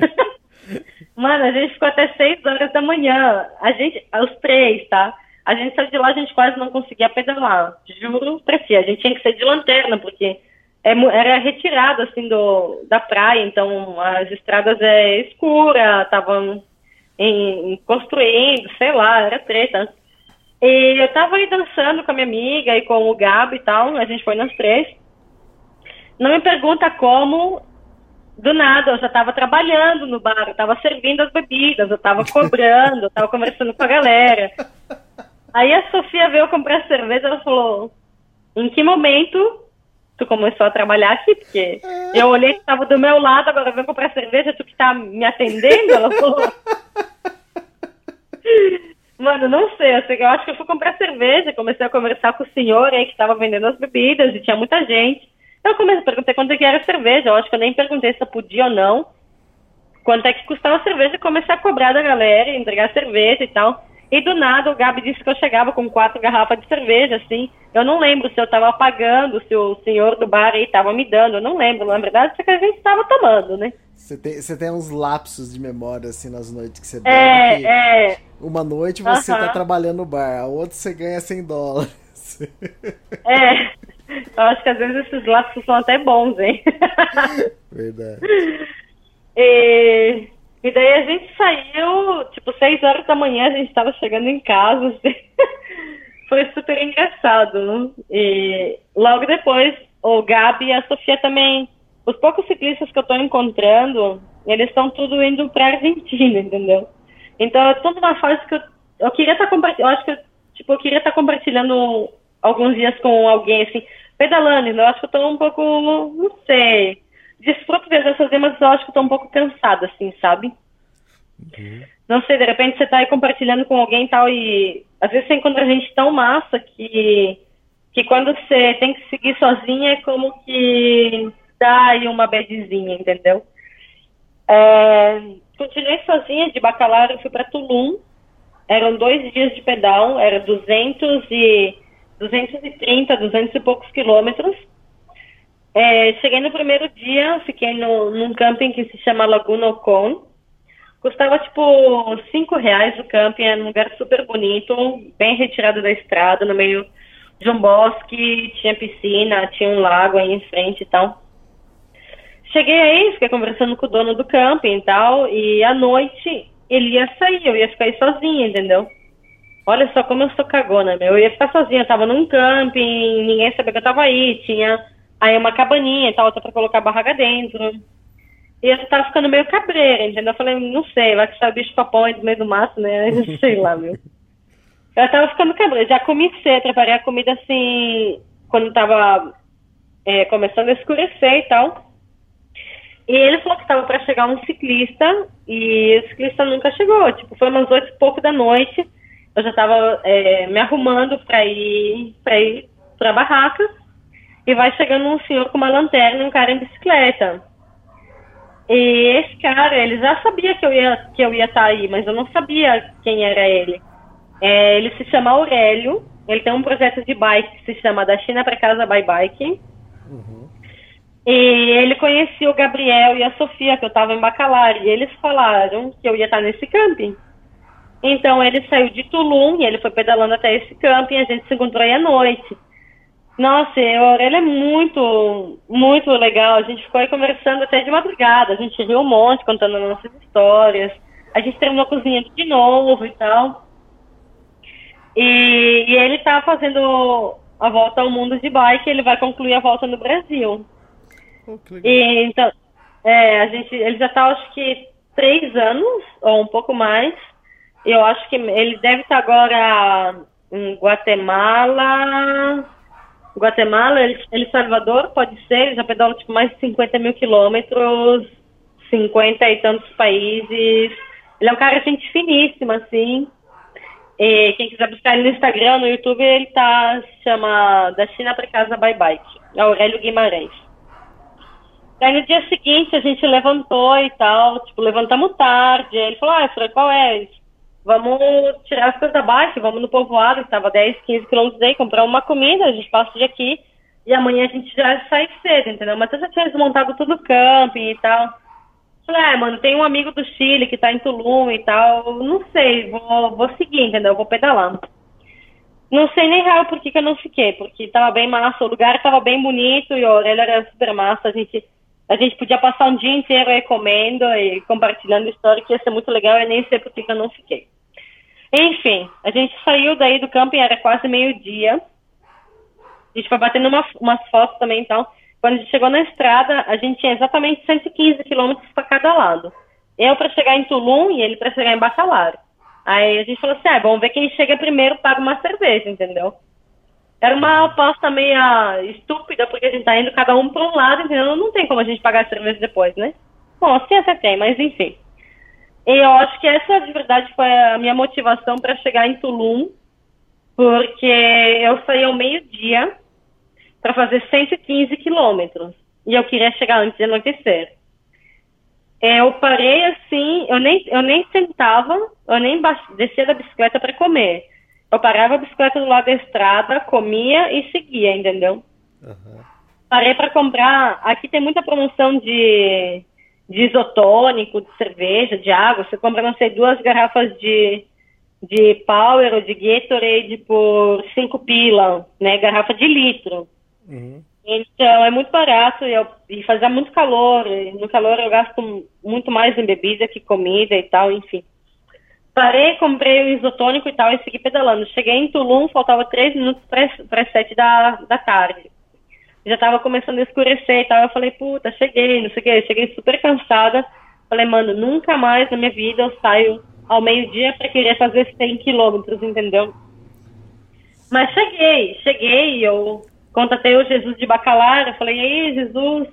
E: Mano, a gente ficou até 6 horas da manhã. A gente, os três, tá? A gente saiu de lá, a gente quase não conseguia pedalar. Juro pra ti, a gente tinha que sair de lanterna, porque é era retirado, assim, do, da praia, então as estradas é escura, estavam construindo, sei lá, era treta. E eu tava aí dançando com a minha amiga e com o Gabi e tal, a gente foi nas três. Não me pergunta como, do nada, eu já estava trabalhando no bar, eu estava servindo as bebidas, eu estava cobrando, eu estava conversando com a galera. Aí a Sofia veio comprar cerveja, ela falou: "Em que momento tu começou a trabalhar aqui? Porque eu olhei que estava do meu lado, agora vem comprar cerveja, tu que tá me atendendo?" Ela falou. Mano, não sei, eu, sei, eu acho que eu fui comprar cerveja, comecei a conversar com o senhor aí que estava vendendo as bebidas e tinha muita gente. Eu comecei, perguntei quanto é que era a cerveja. Eu acho que eu nem perguntei se eu podia ou não. Quanto é que custava a cerveja e comecei a cobrar da galera, entregar cerveja e tal. E do nada o Gabi disse que eu chegava com quatro garrafas de cerveja, assim. Eu não lembro se eu estava pagando, se o senhor do bar aí estava me dando. Eu não lembro, na verdade, se a gente estava tomando, né?
B: Você tem, você tem uns lapsos de memória, assim, nas noites que você
E: bebe. É, é.
B: Uma noite você uh -huh. tá trabalhando no bar, a outra você ganha 100 dólares.
E: É. Eu acho que às vezes esses lapsos são até bons, hein?
B: Verdade.
E: E, e daí a gente saiu, tipo, seis horas da manhã, a gente tava chegando em casa, assim. Foi super engraçado, né? E logo depois, o Gabi e a Sofia também. Os poucos ciclistas que eu tô encontrando, eles estão tudo indo pra Argentina, entendeu? Então, eu tô numa fase que eu, eu queria estar tá compartilhando, eu acho que eu, tipo, eu queria estar tá compartilhando alguns dias com alguém, assim, pedalando. Eu acho que eu tô um pouco, não sei. Desfruto de essas fazer, mas eu acho que eu tô um pouco cansada, assim, sabe? Uhum. Não sei, de repente você tá aí compartilhando com alguém e tal, e às vezes você encontra gente tão massa que, que quando você tem que seguir sozinha é como que dá aí uma badzinha, entendeu? É, continuei sozinha de bacalhau, fui para Tulum. Eram dois dias de pedal, era 200 e 230, 200 e poucos quilômetros. É, cheguei no primeiro dia, fiquei no, num camping que se chama Laguna Ocon. Custava tipo 5 reais o camping, era um lugar super bonito, bem retirado da estrada, no meio de um bosque, tinha piscina, tinha um lago aí em frente e tal. Cheguei aí, fiquei conversando com o dono do camping e tal, e à noite ele ia sair, eu ia ficar aí sozinha, entendeu? Olha só como eu sou cagona, meu. Eu ia ficar sozinha, eu tava num camping, ninguém sabia que eu tava aí, tinha aí uma cabaninha e tal, outra pra colocar a barraca dentro. E eu tava ficando meio cabreira, entendeu? Eu falei, não sei, vai que sai bicho papão do meio do mato, né? sei lá, meu. Eu tava ficando cabreira, já comi cedo, preparei a comida assim, quando tava é, começando a escurecer e tal. E ele falou que tava para chegar um ciclista, e o ciclista nunca chegou, tipo, foi umas oito e pouco da noite eu já estava é, me arrumando para ir para ir para a barraca e vai chegando um senhor com uma lanterna, um cara em bicicleta. E esse cara, ele já sabia que eu ia que eu ia estar tá aí, mas eu não sabia quem era ele. É, ele se chama Aurélio. Ele tem um projeto de bike que se chama Da China para Casa by Bike. Uhum. E ele conhecia o Gabriel e a Sofia, que eu estava em Bacalar, e eles falaram que eu ia estar tá nesse camping. Então ele saiu de Tulum e ele foi pedalando até esse camping e a gente se encontrou aí à noite. Nossa, ele é muito, muito legal. A gente ficou aí conversando até de madrugada. A gente riu um monte, contando nossas histórias. A gente terminou cozinhando de novo e tal. E, e ele tá fazendo a volta ao mundo de bike. Ele vai concluir a volta no Brasil. Oh, e então, é, a gente, ele já tá, acho que três anos ou um pouco mais eu acho que ele deve estar agora em Guatemala Guatemala, El, Salvador, pode ser, já pedalou tipo, mais de 50 mil quilômetros, 50 e tantos países. Ele é um cara gente finíssima, assim. E quem quiser buscar ele no Instagram, no YouTube, ele tá, chama Da China para Casa Bye Bike, Aurélio Guimarães. Aí no dia seguinte a gente levantou e tal, tipo, levantamos tarde. Ele falou, ah, Fran, qual é? Vamos tirar as coisas bike, vamos no povoado, estava 10, 15 quilômetros daí, comprar uma comida, a gente passa de aqui e amanhã a gente já sai cedo, entendeu? Mas eu já tinha desmontado tudo o camping e tal. Falei, ah, mano, tem um amigo do Chile que tá em Tulum e tal, não sei, vou, vou seguir, entendeu? Vou pedalar. Não sei nem real por que, que eu não fiquei, porque tava bem massa, o lugar tava bem bonito e a orelha era super massa, a gente a gente podia passar um dia inteiro aí comendo e compartilhando história, que ia ser muito legal, eu nem sei por que eu não fiquei. Enfim, a gente saiu daí do camping, era quase meio-dia. A gente foi batendo uma, umas fotos também, então. Quando a gente chegou na estrada, a gente tinha exatamente 115 quilômetros para cada lado. Eu para chegar em Tulum e ele para chegar em Bacalar. Aí a gente falou assim, ah, vamos ver quem chega primeiro paga uma cerveja, entendeu? Era uma aposta meio estúpida, porque a gente tá indo cada um para um lado, entendeu? Não tem como a gente pagar a cerveja depois, né? Bom, assim até tem, mas enfim. Eu acho que essa, de verdade, foi a minha motivação para chegar em Tulum, porque eu saí ao meio-dia para fazer 115 quilômetros. E eu queria chegar antes de anoitecer. Eu parei assim, eu nem, eu nem sentava, eu nem descia da bicicleta para comer. Eu parava a bicicleta do lado da estrada, comia e seguia, entendeu? Uhum. Parei para comprar. Aqui tem muita promoção de, de isotônico, de cerveja, de água. Você compra, não sei, duas garrafas de, de Power ou de Gatorade por cinco pila, né? Garrafa de litro. Uhum. Então, é muito barato e, eu, e fazia muito calor. No calor eu gasto muito mais em bebida que comida e tal, enfim. Parei, comprei o isotônico e tal e segui pedalando. Cheguei em Tulum, faltava três minutos para as sete da, da tarde. Já estava começando a escurecer e tal. Eu falei, puta, cheguei, não sei o que. Cheguei super cansada. Falei, mano, nunca mais na minha vida eu saio ao meio-dia para querer fazer 100 quilômetros, entendeu? Mas cheguei, cheguei. Eu contatei o Jesus de Bacalar. Eu falei, e aí, Jesus,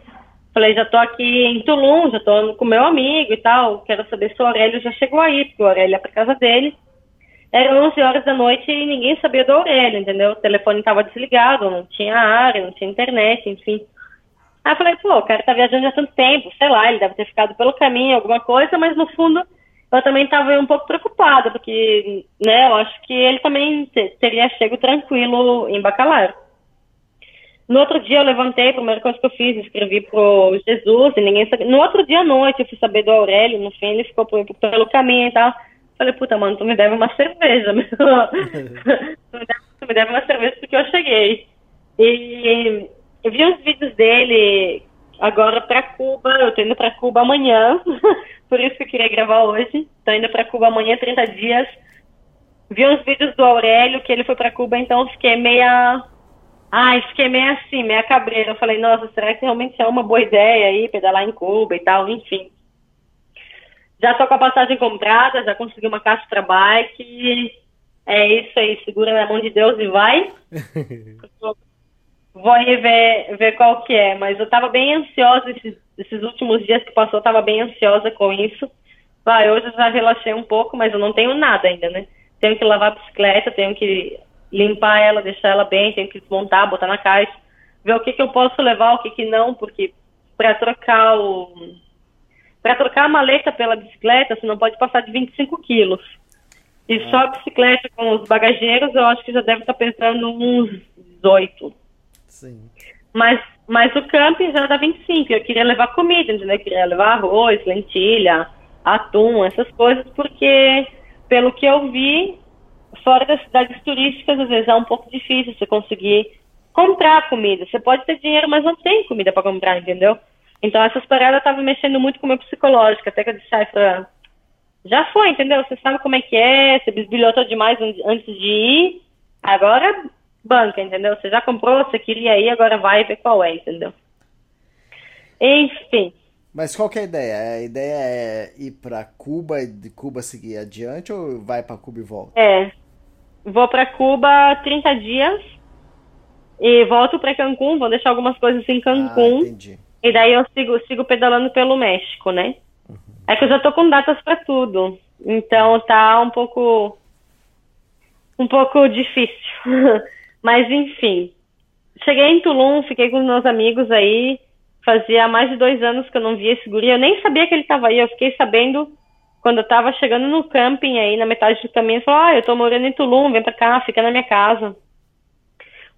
E: Falei, já tô aqui em Tulum, já tô com meu amigo e tal. Quero saber se o Aurélio já chegou aí, porque o Aurélio é pra casa dele. Eram 11 horas da noite e ninguém sabia do Aurélio, entendeu? O telefone estava desligado, não tinha área, não tinha internet, enfim. Aí eu falei, pô, o cara tá viajando há tanto tempo, sei lá, ele deve ter ficado pelo caminho, alguma coisa, mas no fundo eu também estava um pouco preocupada, porque, né, eu acho que ele também teria chego tranquilo em Bacalar. No outro dia eu levantei, a primeira coisa que eu fiz, escrevi pro Jesus e ninguém sabia. No outro dia à noite eu fui saber do Aurélio, no fim ele ficou pelo caminho e tal. Falei, puta, mano, tu me deve uma cerveja. tu, me deve, tu me deve uma cerveja porque eu cheguei. E eu vi uns vídeos dele agora para Cuba, eu tô indo para Cuba amanhã, por isso que eu queria gravar hoje. Tô indo para Cuba amanhã, 30 dias. Vi uns vídeos do Aurélio que ele foi para Cuba, então fiquei meia Ai, fiquei meio assim, meio cabreira. Eu falei, nossa, será que realmente é uma boa ideia aí, pedalar em Cuba e tal, enfim. Já tô com a passagem comprada, já consegui uma caixa para bike. É isso aí, segura na mão de Deus e vai. Vou aí ver, ver qual que é, mas eu tava bem ansiosa esses, esses últimos dias que passou, eu tava bem ansiosa com isso. Vai, hoje eu já relaxei um pouco, mas eu não tenho nada ainda, né? Tenho que lavar a bicicleta, tenho que limpar ela, deixar ela bem, tenho que desmontar, botar na caixa, ver o que, que eu posso levar, o que, que não, porque para trocar o. Para trocar a maleta pela bicicleta, você não pode passar de 25 quilos. E é. só a bicicleta com os bagageiros, eu acho que já deve estar pesando uns 18. Sim. Mas, mas o camping já dá 25. Eu queria levar comida, entendeu? Eu queria levar arroz, lentilha, atum, essas coisas, porque pelo que eu vi, fora das cidades turísticas, às vezes é um pouco difícil você conseguir comprar comida. Você pode ter dinheiro, mas não tem comida para comprar, entendeu? Então essas paradas estavam mexendo muito com o meu psicológico, até que eu disse, ah, já foi, entendeu? Você sabe como é que é, você bisbilhotou demais antes de ir, agora banca, entendeu? Você já comprou, você queria ir, agora vai ver qual é, entendeu? Enfim.
B: Mas qual que é a ideia? A ideia é ir para Cuba e de Cuba seguir adiante ou vai para Cuba e volta?
E: É, Vou para Cuba 30 dias. e volto para Cancún, vou deixar algumas coisas em Cancún.
B: Ah.
E: E daí eu sigo, sigo pedalando pelo México, né? É que eu já tô com datas para tudo. Então tá um pouco. um pouco difícil. Mas enfim. Cheguei em Tulum, fiquei com os meus amigos aí. Fazia mais de dois anos que eu não via esse guri. Eu nem sabia que ele tava aí. Eu fiquei sabendo quando eu tava chegando no camping aí, na metade do caminho. Falou: Ah, eu tô morando em Tulum, vem pra cá, fica na minha casa.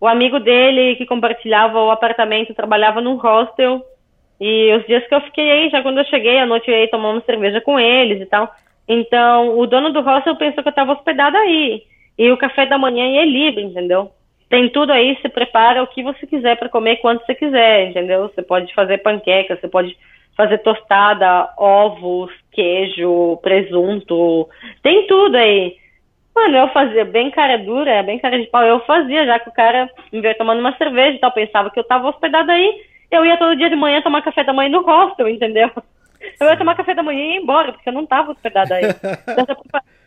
E: O amigo dele que compartilhava o apartamento trabalhava num hostel. E os dias que eu fiquei aí, já quando eu cheguei, à noite eu ia tomar uma cerveja com eles e tal. Então, o dono do hostel pensou que eu estava hospedada aí. E o café da manhã é livre, entendeu? Tem tudo aí, você prepara o que você quiser para comer quando você quiser, entendeu? Você pode fazer panqueca, você pode fazer tostada, ovos, queijo, presunto, tem tudo aí. Mano, eu fazia bem cara dura, bem cara de pau, eu fazia, já que o cara me veio tomando uma cerveja e tal, pensava que eu tava hospedada aí, eu ia todo dia de manhã tomar café da manhã no hostel, entendeu? Eu ia tomar café da manhã e ir embora, porque eu não tava hospedada aí.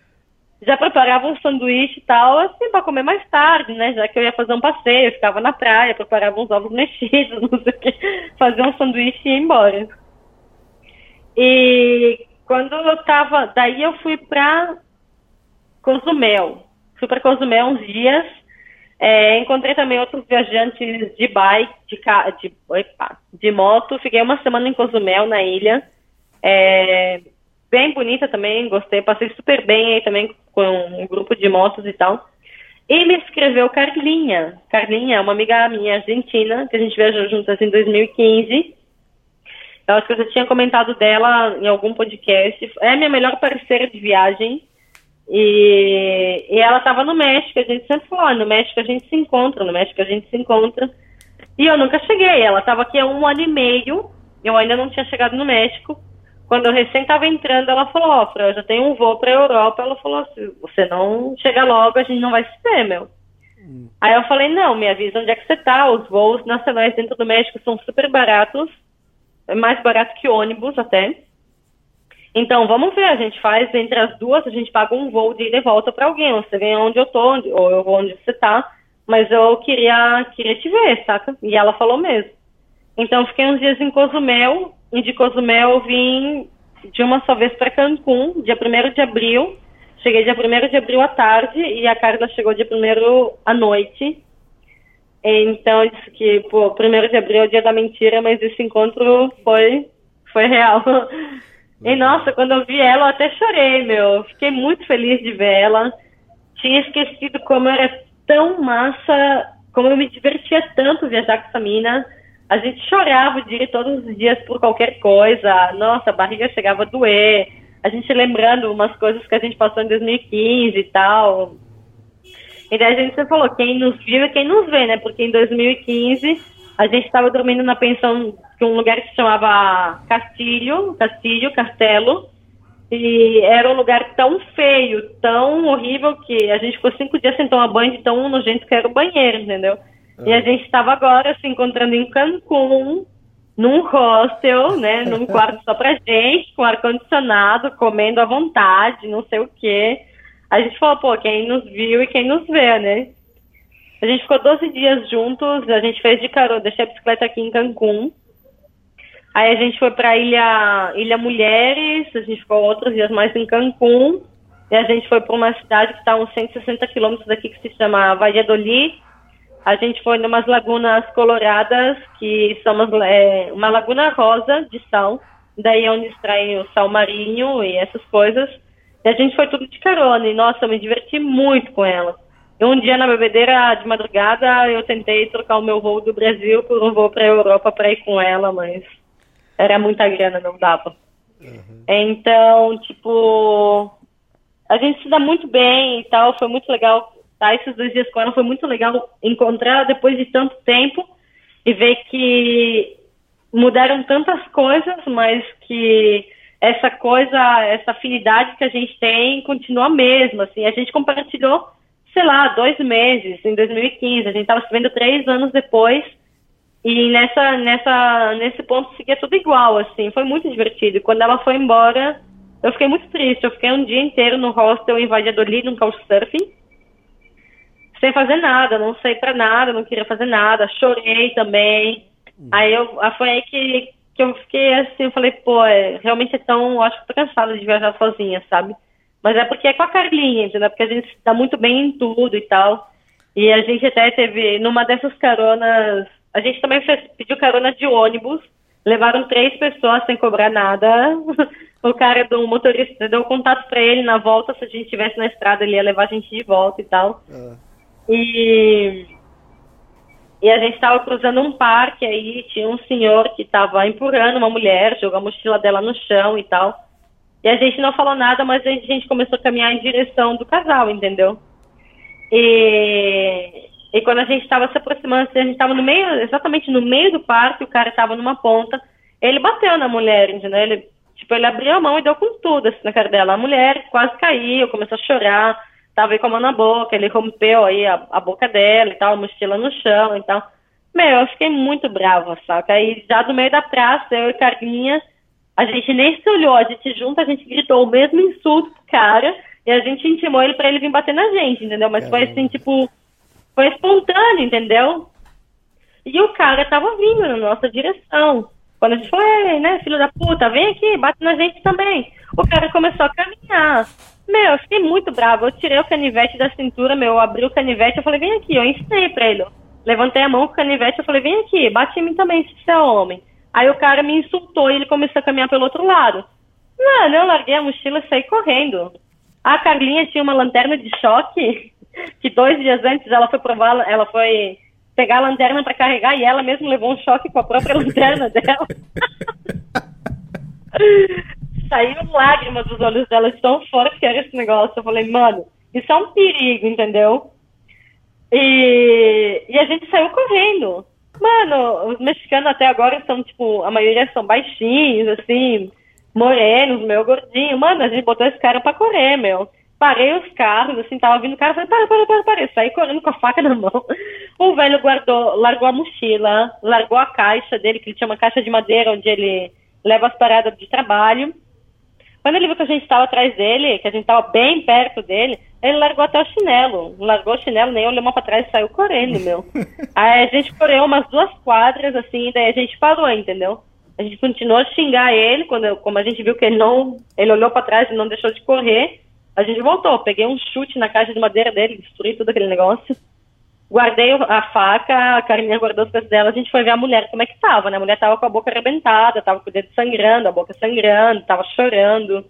E: Já, preparava, um sanduíche e tal, assim, pra comer mais tarde, né? Já que eu ia fazer um passeio, eu ficava na praia, preparava uns ovos mexidos, não sei o que, fazia um sanduíche e ia embora. E quando eu tava, daí eu fui pra Cozumel. Fui para Cozumel uns dias. É, encontrei também outros viajantes de bike, de, de, opa, de moto. Fiquei uma semana em Cozumel, na ilha. É, bem bonita também, gostei. Passei super bem aí também com um grupo de motos e tal. E me escreveu Carlinha. Carlinha é uma amiga minha argentina, que a gente viajou juntas em 2015. Eu acho que eu já tinha comentado dela em algum podcast. É a minha melhor parceira de viagem. E, e ela estava no México, a gente sempre falou, no México a gente se encontra, no México a gente se encontra. E eu nunca cheguei, ela estava aqui há um ano e meio, eu ainda não tinha chegado no México. Quando eu recém estava entrando, ela falou, ó, oh, eu já tenho um voo para a Europa. Ela falou, se você não chegar logo, a gente não vai se ver, meu. Hum. Aí eu falei, não, me avisa onde é que você tá. Os voos nacionais dentro do México são super baratos, é mais barato que ônibus até. Então, vamos ver, a gente faz entre as duas, a gente paga um voo de ida e volta para alguém. Você vem onde eu tô, onde, ou eu vou onde você tá, mas eu queria, queria te ver, saca? E ela falou mesmo. Então, fiquei uns dias em Cozumel, e de Cozumel eu vim de uma só vez para Cancún, dia 1 de abril. Cheguei dia 1 de abril à tarde e a Carla chegou dia 1 à noite. Então, disse que, pô, 1 de abril é o dia da mentira, mas esse encontro foi, foi real. E nossa, quando eu vi ela, eu até chorei, meu. Fiquei muito feliz de ver ela. Tinha esquecido como era tão massa, como eu me divertia tanto viajar com essa mina. A gente chorava o dia todos os dias por qualquer coisa. Nossa, a barriga chegava a doer. A gente lembrando umas coisas que a gente passou em 2015 e tal. E daí a gente sempre falou, quem nos viu e quem nos vê, né? Porque em 2015 a gente estava dormindo na pensão de um lugar que se chamava Castilho, Castilho, Castelo, e era um lugar tão feio, tão horrível, que a gente ficou cinco dias sem tomar banho de tão nojento que era o banheiro, entendeu? E a gente estava agora se encontrando em Cancún, num hostel, né, num quarto só pra gente, com ar-condicionado, comendo à vontade, não sei o quê. A gente falou, pô, quem nos viu e quem nos vê, né? A gente ficou 12 dias juntos, a gente fez de carona, deixei a bicicleta aqui em Cancún. Aí a gente foi para Ilha, Ilha Mulheres, a gente ficou outros dias mais em Cancún. E a gente foi para uma cidade que está uns 160 quilômetros daqui, que se chama Valladolid. A gente foi em umas lagunas coloradas, que são uma, é, uma laguna rosa de sal. Daí é onde extraem o sal marinho e essas coisas. E a gente foi tudo de carona. E, nossa, eu me diverti muito com ela. Um dia na bebedeira de madrugada eu tentei trocar o meu voo do Brasil por um voo para a Europa para ir com ela, mas era muita grana, não dava. Uhum. Então, tipo, a gente se dá muito bem e tal, foi muito legal tá, esses dois dias com ela, foi muito legal encontrar depois de tanto tempo e ver que mudaram tantas coisas, mas que essa coisa, essa afinidade que a gente tem continua a mesma, assim, a gente compartilhou sei lá, dois meses, em 2015. A gente estava se vendo três anos depois. E nessa, nessa, nesse ponto seguia tudo igual, assim. Foi muito divertido. Quando ela foi embora, eu fiquei muito triste. Eu fiquei um dia inteiro no hostel em Valladolid, no couchsurfing. sem fazer nada, não sei pra nada, não queria fazer nada, chorei também. Aí eu, aí foi aí que, que eu fiquei assim, eu falei, pô, é, realmente é tão, eu acho que tô cansada de viajar sozinha, sabe? Mas é porque é com a Carlinha, entendeu? Porque a gente tá muito bem em tudo e tal. E a gente até teve, numa dessas caronas, a gente também fez, pediu carona de ônibus, levaram três pessoas sem cobrar nada. o cara do motorista deu contato pra ele na volta, se a gente estivesse na estrada, ele ia levar a gente de volta e tal. E, e a gente estava cruzando um parque, aí tinha um senhor que estava empurrando uma mulher, jogou a mochila dela no chão e tal. E a gente não falou nada, mas a gente começou a caminhar em direção do casal, entendeu? E, e quando a gente estava se aproximando, assim, a gente estava no meio, exatamente no meio do parque, o cara estava numa ponta, ele bateu na mulher, entendeu? Ele, tipo, ele abriu a mão e deu com tudo assim, na cara dela. A mulher quase caiu, começou a chorar, tava com a mão na boca, ele rompeu aí a, a boca dela e tal, a mochila no chão e tal. Meu, eu fiquei muito brava, saca? Aí já do meio da praça, eu e Carlinha, a gente nem se olhou, a gente junto, a gente gritou o mesmo insulto pro cara e a gente intimou ele pra ele vir bater na gente, entendeu? Mas foi assim, tipo, foi espontâneo, entendeu? E o cara tava vindo na nossa direção. Quando a gente ei, né, filho da puta, vem aqui, bate na gente também. O cara começou a caminhar. Meu, eu fiquei muito brava. Eu tirei o canivete da cintura, meu, eu abri o canivete, eu falei, vem aqui, eu ensinei pra ele. Levantei a mão com o canivete, eu falei, vem aqui, bate em mim também, se você é homem. Aí o cara me insultou e ele começou a caminhar pelo outro lado. Mano, eu larguei a mochila e saí correndo. A Carlinha tinha uma lanterna de choque, que dois dias antes ela foi provar, ela foi pegar a lanterna para carregar e ela mesma levou um choque com a própria lanterna dela. Saiu lágrimas dos olhos dela de tão forte que era esse negócio. Eu falei, mano, isso é um perigo, entendeu? E, e a gente saiu correndo. Mano, os mexicanos até agora são, tipo, a maioria são baixinhos, assim, morenos, meu, gordinho. Mano, a gente botou esse cara pra correr, meu. Parei os carros, assim, tava vindo o cara, falei, para, para, para, para. Saí correndo com a faca na mão. O velho guardou, largou a mochila, largou a caixa dele, que ele tinha uma caixa de madeira onde ele leva as paradas de trabalho. Quando ele viu que a gente estava atrás dele, que a gente estava bem perto dele, ele largou até o chinelo. Largou o chinelo, nem olhou mais pra trás e saiu correndo, meu. Aí a gente correu umas duas quadras, assim, daí a gente parou, entendeu? A gente continuou a xingar ele, quando como a gente viu que ele não. Ele olhou para trás e não deixou de correr. A gente voltou, peguei um chute na caixa de madeira dele, destruí tudo aquele negócio. Guardei a faca, a Carminha guardou as coisas dela, a gente foi ver a mulher como é que tava, né? A mulher tava com a boca arrebentada, tava com o dedo sangrando, a boca sangrando, tava chorando.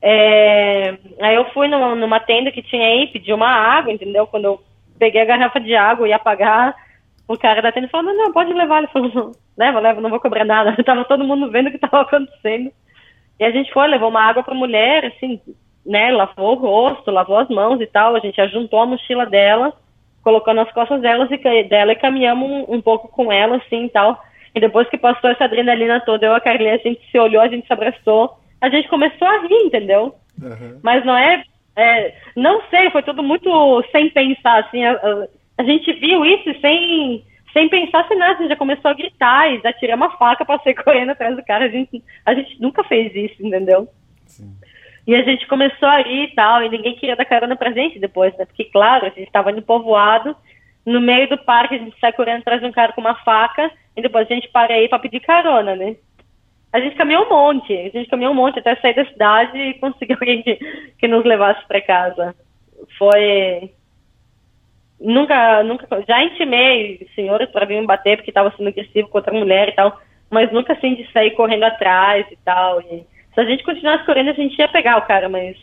E: É... Aí eu fui numa, numa, tenda que tinha aí, pedi uma água, entendeu? Quando eu peguei a garrafa de água e ia pagar, o cara da tenda falou, não, não, pode levar. Ele falou, leva, leva, não vou cobrar nada. Tava todo mundo vendo o que tava acontecendo. E a gente foi, levou uma água pra mulher, assim, né, lavou o rosto, lavou as mãos e tal, a gente ajuntou a mochila dela, colocou nas costas delas e, dela e caminhamos um, um pouco com ela, assim, e tal. E depois que passou essa adrenalina toda, eu e a Carlinha, a gente se olhou, a gente se abraçou, a gente começou a rir, entendeu? Uhum. Mas não é, é, não sei, foi tudo muito sem pensar, assim, a, a, a gente viu isso sem, sem pensar sem nada, a gente já começou a gritar e já tirei uma faca para sair correndo atrás do cara, a gente, a gente nunca fez isso, entendeu? Sim. E a gente começou a rir e tal, e ninguém queria dar carona pra gente depois, né? Porque, claro, a gente estava no povoado, no meio do parque, a gente sai correndo atrás de um cara com uma faca, e depois a gente para aí pra pedir carona, né? A gente caminhou um monte, a gente caminhou um monte até sair da cidade e conseguir alguém que, que nos levasse para casa. Foi. Nunca, nunca. Já intimei senhores para vir me bater porque estava sendo agressivo com outra mulher e tal, mas nunca assim de sair correndo atrás e tal. E se a gente continuasse correndo, a gente ia pegar o cara, mas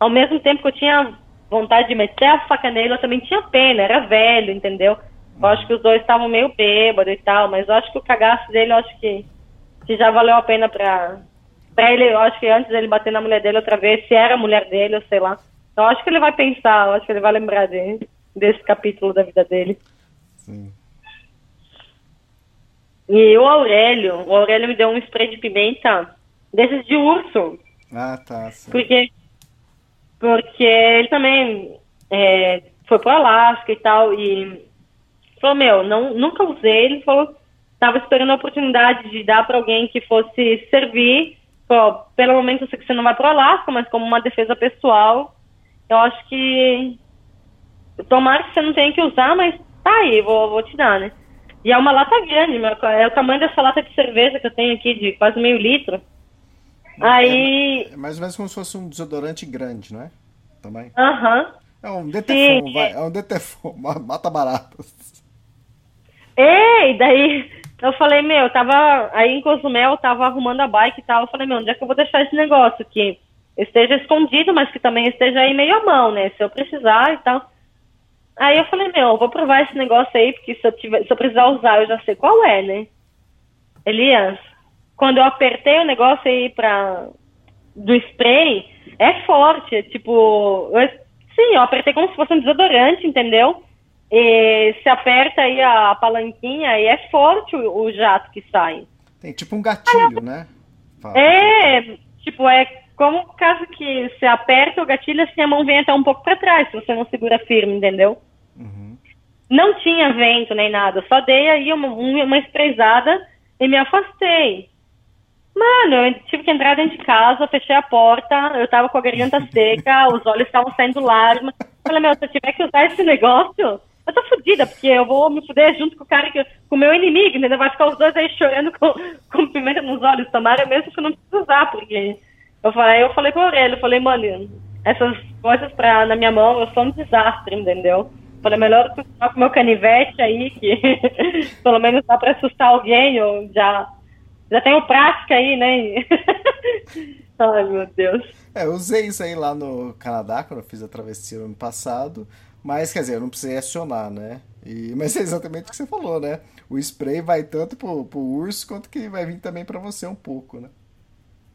E: ao mesmo tempo que eu tinha vontade de meter a faca nele, eu também tinha pena, era velho, entendeu? Eu acho que os dois estavam meio bêbados e tal, mas eu acho que o cagaço dele, eu acho que, que já valeu a pena pra, pra ele, eu acho que antes dele bater na mulher dele outra vez, se era a mulher dele, ou sei lá. Eu acho que ele vai pensar, eu acho que ele vai lembrar de, desse capítulo da vida dele. Sim. E o Aurélio, o Aurélio me deu um spray de pimenta desses de urso.
B: Ah, tá. Sim.
E: Porque, porque ele também é, foi pro Alasca e tal, e falou, meu, não, nunca usei, ele falou, tava esperando a oportunidade de dar para alguém que fosse servir, pô, pelo momento eu sei que você não vai pro Alasca, mas como uma defesa pessoal, eu acho que tomara que você não tenha que usar, mas tá aí, vou, vou te dar, né? E é uma lata grande, meu, é o tamanho dessa lata de cerveja que eu tenho aqui, de quase meio litro. Aí.
B: É mais ou menos como se fosse um desodorante grande, não é? Também.
E: Aham.
B: É um Detefon,
E: Sim.
B: vai. É um Detefon, ma- mata baratas.
E: É, e daí eu falei, meu, eu tava aí em Cozumel, eu tava arrumando a bike e tal. Eu falei, meu, onde é que eu vou deixar esse negócio aqui? Esteja escondido, mas que também esteja aí meio à mão, né? Se eu precisar e tal. Aí eu falei, meu, eu vou provar esse negócio aí, porque se eu, tiver, se eu precisar usar, eu já sei qual é, né? Elias, quando eu apertei o negócio aí pra. do spray, é forte. é Tipo, eu, sim, eu apertei como se fosse um desodorante, entendeu? E se aperta aí a palanquinha e é forte o, o jato que sai.
B: Tem tipo um gatilho, né? Fala.
E: É, tipo, é como caso que você aperta o gatilho, assim a mão vem até um pouco pra trás, se você não segura firme, entendeu? Não tinha vento nem nada, só dei aí uma, um- uma esprezada e me afastei. Mano, eu tive que entrar dentro de casa, fechei a porta, eu tava com a garganta seca, os olhos estavam saindo lágrimas. Falei, meu, se eu tiver que usar esse negócio, eu tô fodida, porque eu vou me fuder junto com o cara, que, com o meu inimigo, entendeu? Vai ficar os dois aí chorando com, com pimenta nos olhos. Tomara mesmo que eu não preciso usar, porque eu falei, eu falei com o Aurélio, eu falei, mano, essas coisas pra, na minha mão, eu sou um desastre, entendeu? Falei, melhor eu continuar com o meu canivete aí, que pelo menos dá pra assustar alguém, eu já, já tenho prática aí, né? Ai, meu Deus.
B: É, eu usei isso aí lá no Canadá, quando eu fiz a travessia no ano passado. Mas, quer dizer, eu não precisei acionar, né? E, mas é exatamente o que você falou, né? O spray vai tanto pro, pro urso quanto que vai vir também pra você um pouco, né?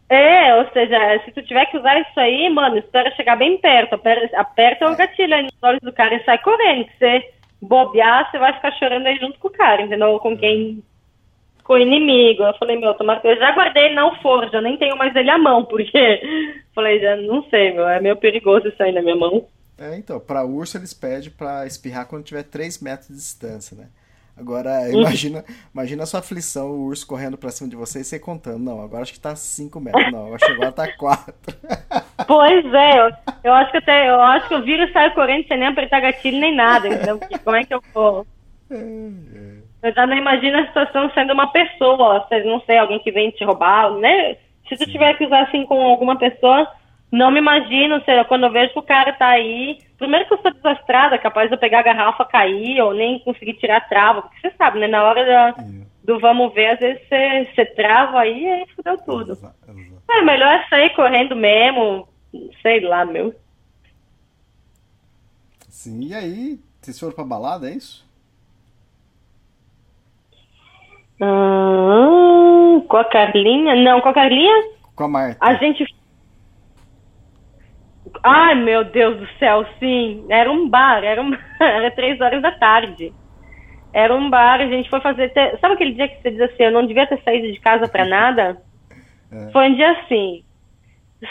E: É, ou seja, se tu tiver que usar isso aí, mano, espera chegar bem perto. Aperta, aperta o gatilho aí nos olhos do cara e sai correndo. Se você bobear, você vai ficar chorando aí junto com o cara, entendeu? Com quem. Com o inimigo. Eu falei, meu, tomara que eu já guardei ele na alforja, nem tenho mais ele à mão, porque. Falei, já não sei, meu, é meio perigoso isso aí na minha mão.
B: É, então, pra urso eles pedem pra espirrar quando tiver 3 metros de distância, né? Agora, imagina, imagina a sua aflição, o urso correndo pra cima de você e você contando. Não, agora acho que tá 5 metros. Não, acho que agora tá 4.
E: Pois é, eu, eu acho que até, eu acho que eu viro e saio correndo sem nem apertar gatilho nem nada, entendeu? Porque como é que eu vou? Eu já não imagino a situação sendo uma pessoa, não sei, alguém que vem te roubar, né? Se tu tiver que usar assim com alguma pessoa, não me imagino, sei quando eu vejo que o cara tá aí. Primeiro que eu sou desastrada, capaz de eu pegar a garrafa, cair, ou nem conseguir tirar a trava, porque você sabe, né? Na hora da- do vamos ver, às vezes você, você trava aí e aí fudeu tudo. É melhor é sair correndo mesmo, sei lá, meu.
B: Sim, e aí? Vocês foram pra balada, é isso?
E: Ah, com a Carlinha? Não, com a Carlinha
B: Com a Marta.
E: a gente. Ai, meu Deus do céu, sim. Era um bar, era, um... era três horas da tarde. Era um bar, a gente foi fazer. te- Sabe aquele dia que você diz assim, eu não devia ter saído de casa pra nada? Foi um dia assim.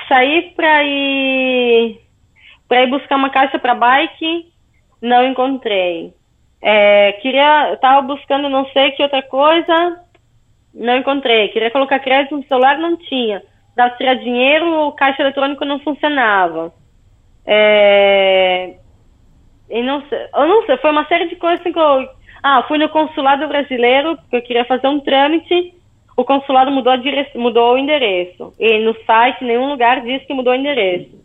E: Saí pra ir. pra ir buscar uma caixa pra bike, não encontrei. É, queria. Eu tava buscando não sei que outra coisa, não encontrei. Queria colocar crédito no celular, não tinha. Dava tirar dinheiro, o caixa eletrônico não funcionava. É... E não sei, eu não sei, foi uma série de coisas assim que eu... Ah, fui no consulado brasileiro, porque eu queria fazer um trâmite. O consulado mudou, dire... mudou o endereço. E no site, nenhum lugar diz que mudou o endereço.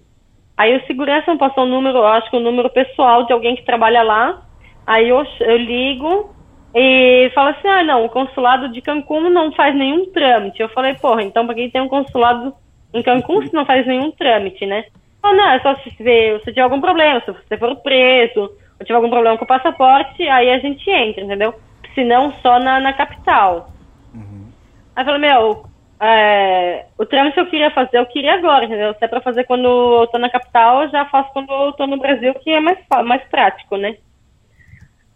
E: Aí o segurança me passou um número, eu acho que um número pessoal de alguém que trabalha lá. Aí eu, eu ligo e falo assim, ah, não, o consulado de Cancún não faz nenhum trâmite. Eu falei, porra, então pra quem tem um consulado em Cancún, se não faz nenhum trâmite, né? Ah, não, é só se, se tiver algum problema, se você for preso, ou tiver algum problema com o passaporte, aí a gente entra, entendeu? Se não, só na, na capital. Aí eu falei, meu, é, o trâmite eu queria fazer, eu queria agora, entendeu? Se é pra fazer quando eu tô na capital, eu já faço quando eu tô no Brasil, que é mais, mais prático, né?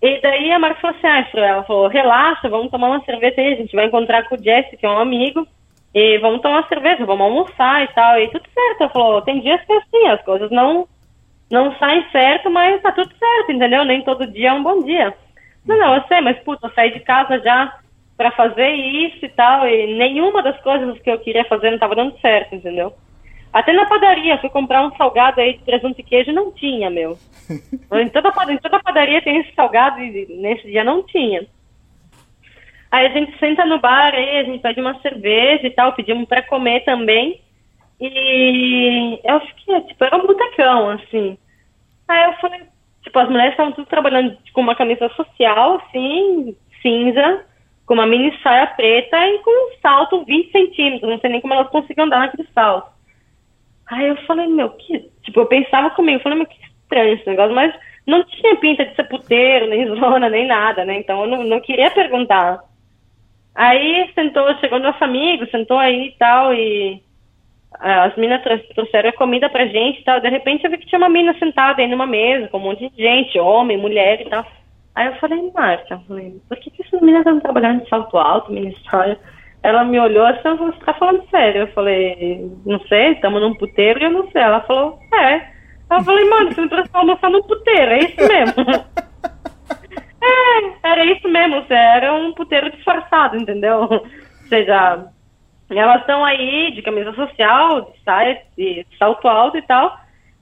E: E daí a Marcia falou assim, ah, ela falou, relaxa, vamos tomar uma cerveja aí, a gente vai encontrar com o Jesse, que é um amigo, e vamos tomar uma cerveja, vamos almoçar e tal, e tudo certo. Ela falou, tem dias que é assim, as coisas não, não saem certo, mas tá tudo certo, entendeu? Nem todo dia é um bom dia. Não, não, eu sei, mas puta, eu saí de casa já pra fazer isso e tal, e nenhuma das coisas que eu queria fazer não tava dando certo, entendeu? Até na padaria, fui comprar um salgado aí de presunto e queijo, não tinha, meu. em, toda, em toda padaria tem esse salgado e nesse dia não tinha. Aí a gente senta no bar, aí a gente pede uma cerveja e tal, pedimos para comer também. E eu fiquei, tipo, era um botecão, assim. Aí eu falei, tipo, as mulheres estavam tudo trabalhando com uma camisa social, assim, cinza, com uma mini saia preta e com um salto 20 centímetros. Não sei nem como elas conseguiam andar naquele salto. Aí eu falei, meu, que. Tipo, eu pensava comigo, eu falei, meu, que estranho esse negócio, mas não tinha pinta de ser puteiro, nem zona, nem nada, né? Então eu não, não queria perguntar. Aí sentou, chegou nosso amigo, sentou aí e tal, e as minas trouxeram a comida pra gente e tal. De repente eu vi que tinha uma mina sentada aí numa mesa, com um monte de gente, homem, mulher e tal. Aí eu falei, Marta, por que, que essas meninas estão trabalhando de salto alto, ministério? Ela me olhou assim, você tá falando sério? Eu falei, não sei, estamos num puteiro e eu não sei. Ela falou, é. Eu falei, mano, você me trouxe pra almoçar num puteiro, é isso mesmo. é, era isso mesmo, você era um puteiro disfarçado, entendeu? Ou seja, elas estão aí de camisa social, de saia, de salto alto e tal.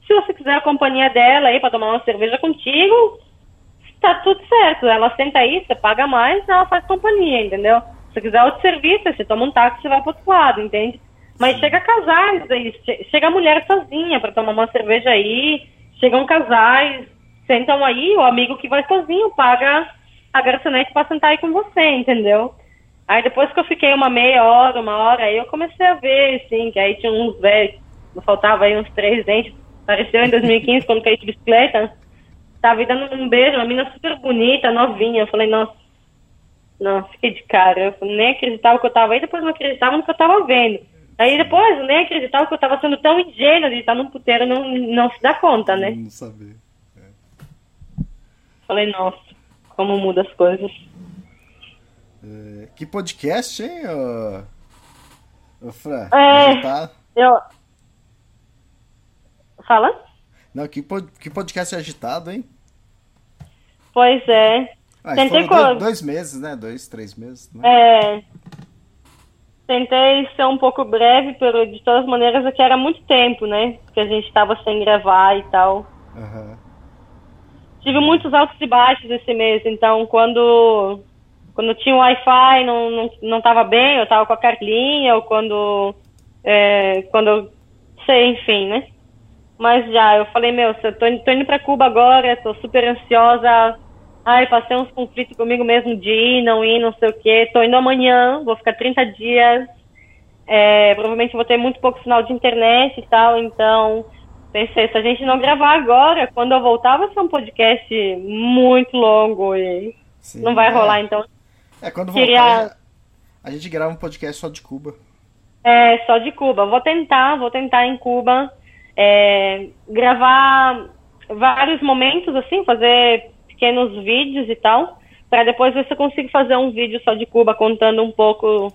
E: Se você quiser a companhia dela aí para tomar uma cerveja contigo, tá tudo certo. Ela senta aí, você paga mais, ela faz companhia, entendeu? Se quiser outro serviço, você toma um táxi e vai pro outro lado, entende? Mas chega casais aí, chega a mulher sozinha para tomar uma cerveja aí, chegam casais, sentam aí, o amigo que vai sozinho paga a garçonete para sentar aí com você, entendeu? Aí depois que eu fiquei uma meia hora, uma hora, aí eu comecei a ver, assim, que aí tinha uns velhos, faltava aí uns três dentes, apareceu em 2015 quando caí de bicicleta, Tava dando um beijo, uma menina super bonita, novinha. Eu falei, nossa, não, fiquei de cara. Eu nem acreditava que eu tava aí, depois não acreditava no que eu tava vendo. Aí depois eu nem acreditava que eu tava sendo tão ingênua de estar num puteiro não, não se dá conta, né?
B: Não saber. É.
E: Falei, nossa, como muda as coisas.
B: É, que podcast, hein, ô, ô Fran?
E: É, tá... eu... Fala?
B: Não, que, que podcast agitado, hein?
E: Pois é.
B: Ah, Tentei dois, dois, meses, né? Dois, três meses. Né?
E: É. Tentei ser um pouco breve, pero de todas as maneiras aqui era muito tempo, né? Porque a gente estava sem gravar e tal. Uhum. Tive muitos altos e baixos esse mês, então quando quando tinha o Wi-Fi não, não, não tava bem, eu tava com a carlinha, ou quando é, quando sei, enfim, né? Mas já, eu falei, meu, eu tô, tô indo pra Cuba agora, tô super ansiosa. Ai, passei uns conflitos comigo mesmo de ir, não ir, não sei o quê. Tô indo amanhã, vou ficar 30 dias. É, provavelmente vou ter muito pouco sinal de internet e tal, então pensei, se a gente não gravar agora, quando eu voltar vai ser um podcast muito longo e Sim, não vai é. rolar, então.
B: É, quando Queria... voltar, a gente grava um podcast só de Cuba.
E: É, só de Cuba. Vou tentar, vou tentar em Cuba é, gravar vários momentos, assim, fazer pequenos vídeos e tal, para depois ver se eu consigo fazer um vídeo só de Cuba contando um pouco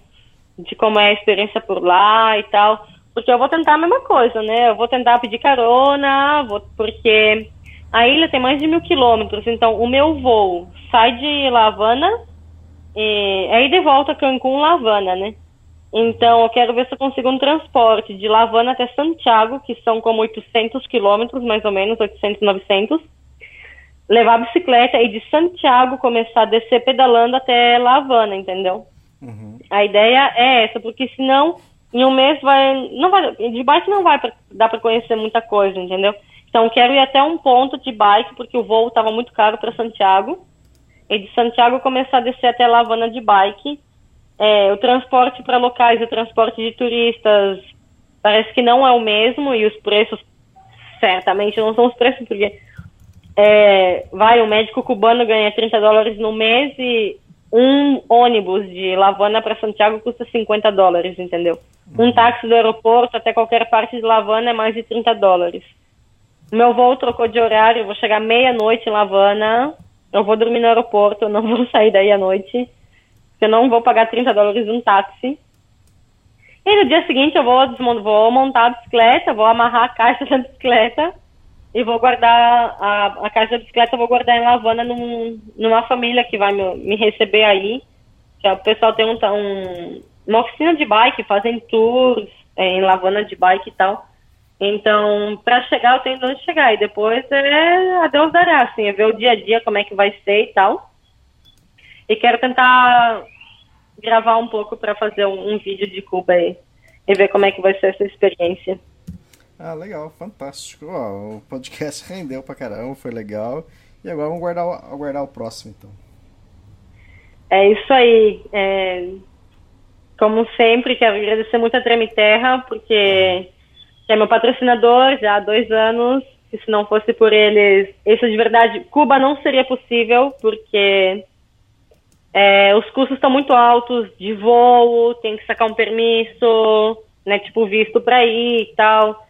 E: de como é a experiência por lá e tal. Porque eu vou tentar a mesma coisa, né? Eu vou tentar pedir carona, vou, porque a ilha tem mais de mil quilômetros, então o meu voo sai de La Havana e aí de volta Cancún, La Havana, né? Então, eu quero ver se eu consigo um transporte de Lavana até Santiago, que são como 800 quilômetros, mais ou menos, 800, 900. Levar a bicicleta e de Santiago começar a descer pedalando até Lavana, entendeu? Uhum. A ideia é essa, porque senão em um mês vai, não vai, de bike não vai pra, dar para conhecer muita coisa, entendeu? Então quero ir até um ponto de bike, porque o voo estava muito caro para Santiago. E de Santiago começar a descer até Lavana de bike é, o transporte para locais, o transporte de turistas parece que não é o mesmo e os preços certamente não são os preços, porque é, vai, um médico cubano ganha 30 dólares no mês e um ônibus de Lavana para Santiago custa 50 dólares, entendeu? Um táxi do aeroporto até qualquer parte de Lavana é mais de 30 dólares. Meu voo trocou de horário, eu vou chegar meia-noite em Lavana, eu vou dormir no aeroporto, eu não vou sair daí à noite eu não vou pagar 30 dólares um táxi. E no dia seguinte eu vou, vou montar a bicicleta, vou amarrar a caixa da bicicleta e vou guardar a, a caixa da bicicleta, vou guardar em Lavana num, numa família que vai me, me receber aí. Que é, o pessoal tem um, um, uma oficina de bike, fazem tours é, em Lavana de bike e tal. Então, para chegar, eu tenho onde chegar. E depois é a Deus dará, assim, é ver o dia a dia, como é que vai ser e tal. E quero tentar gravar um pouco para fazer um, um, vídeo de Cuba aí. E ver como é que vai ser essa experiência.
B: Ah, legal, fantástico. Ó, o podcast rendeu pra caramba, foi legal. E agora vamos guardar, aguardar o próximo, então.
E: É isso aí. É... Como sempre, quero agradecer muito a Treme Terra, porque é meu patrocinador já há dois anos. E se não fosse por eles, isso de verdade, Cuba não seria possível, porque é, os custos estão muito altos de voo, tem que sacar um permisso, né, tipo visto para ir e tal.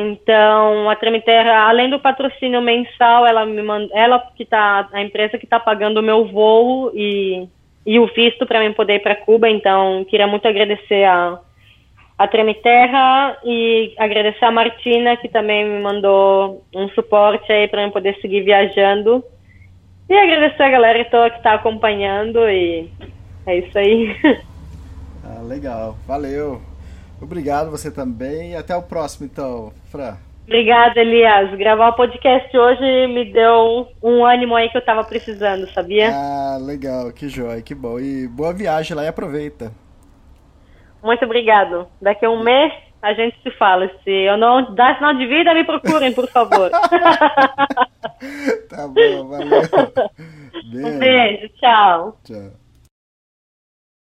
E: Então, a Tremiterra, além do patrocínio mensal, ela me manda, ela que tá, a empresa que está pagando o meu voo e, e o visto para mim poder ir para Cuba. Então, queria muito agradecer a a Tremiterra e agradecer a Martina, que também me mandou um suporte aí para eu poder seguir viajando. E agradecer a galera que está acompanhando e é isso aí.
B: Ah, legal, valeu. Obrigado você também e até o próximo então, Fran.
E: Obrigada, Elias. Gravar o podcast hoje me deu um ânimo aí que eu estava precisando, sabia?
B: Ah, legal, que joia, que bom. E boa viagem lá e aproveita.
E: Muito obrigado. Daqui a um mês a gente se fala. Se eu não dar sinal de vida, me procurem, por favor.
B: tá bom, valeu.
E: Beijo. Um beijo, tchau.
B: Tchau.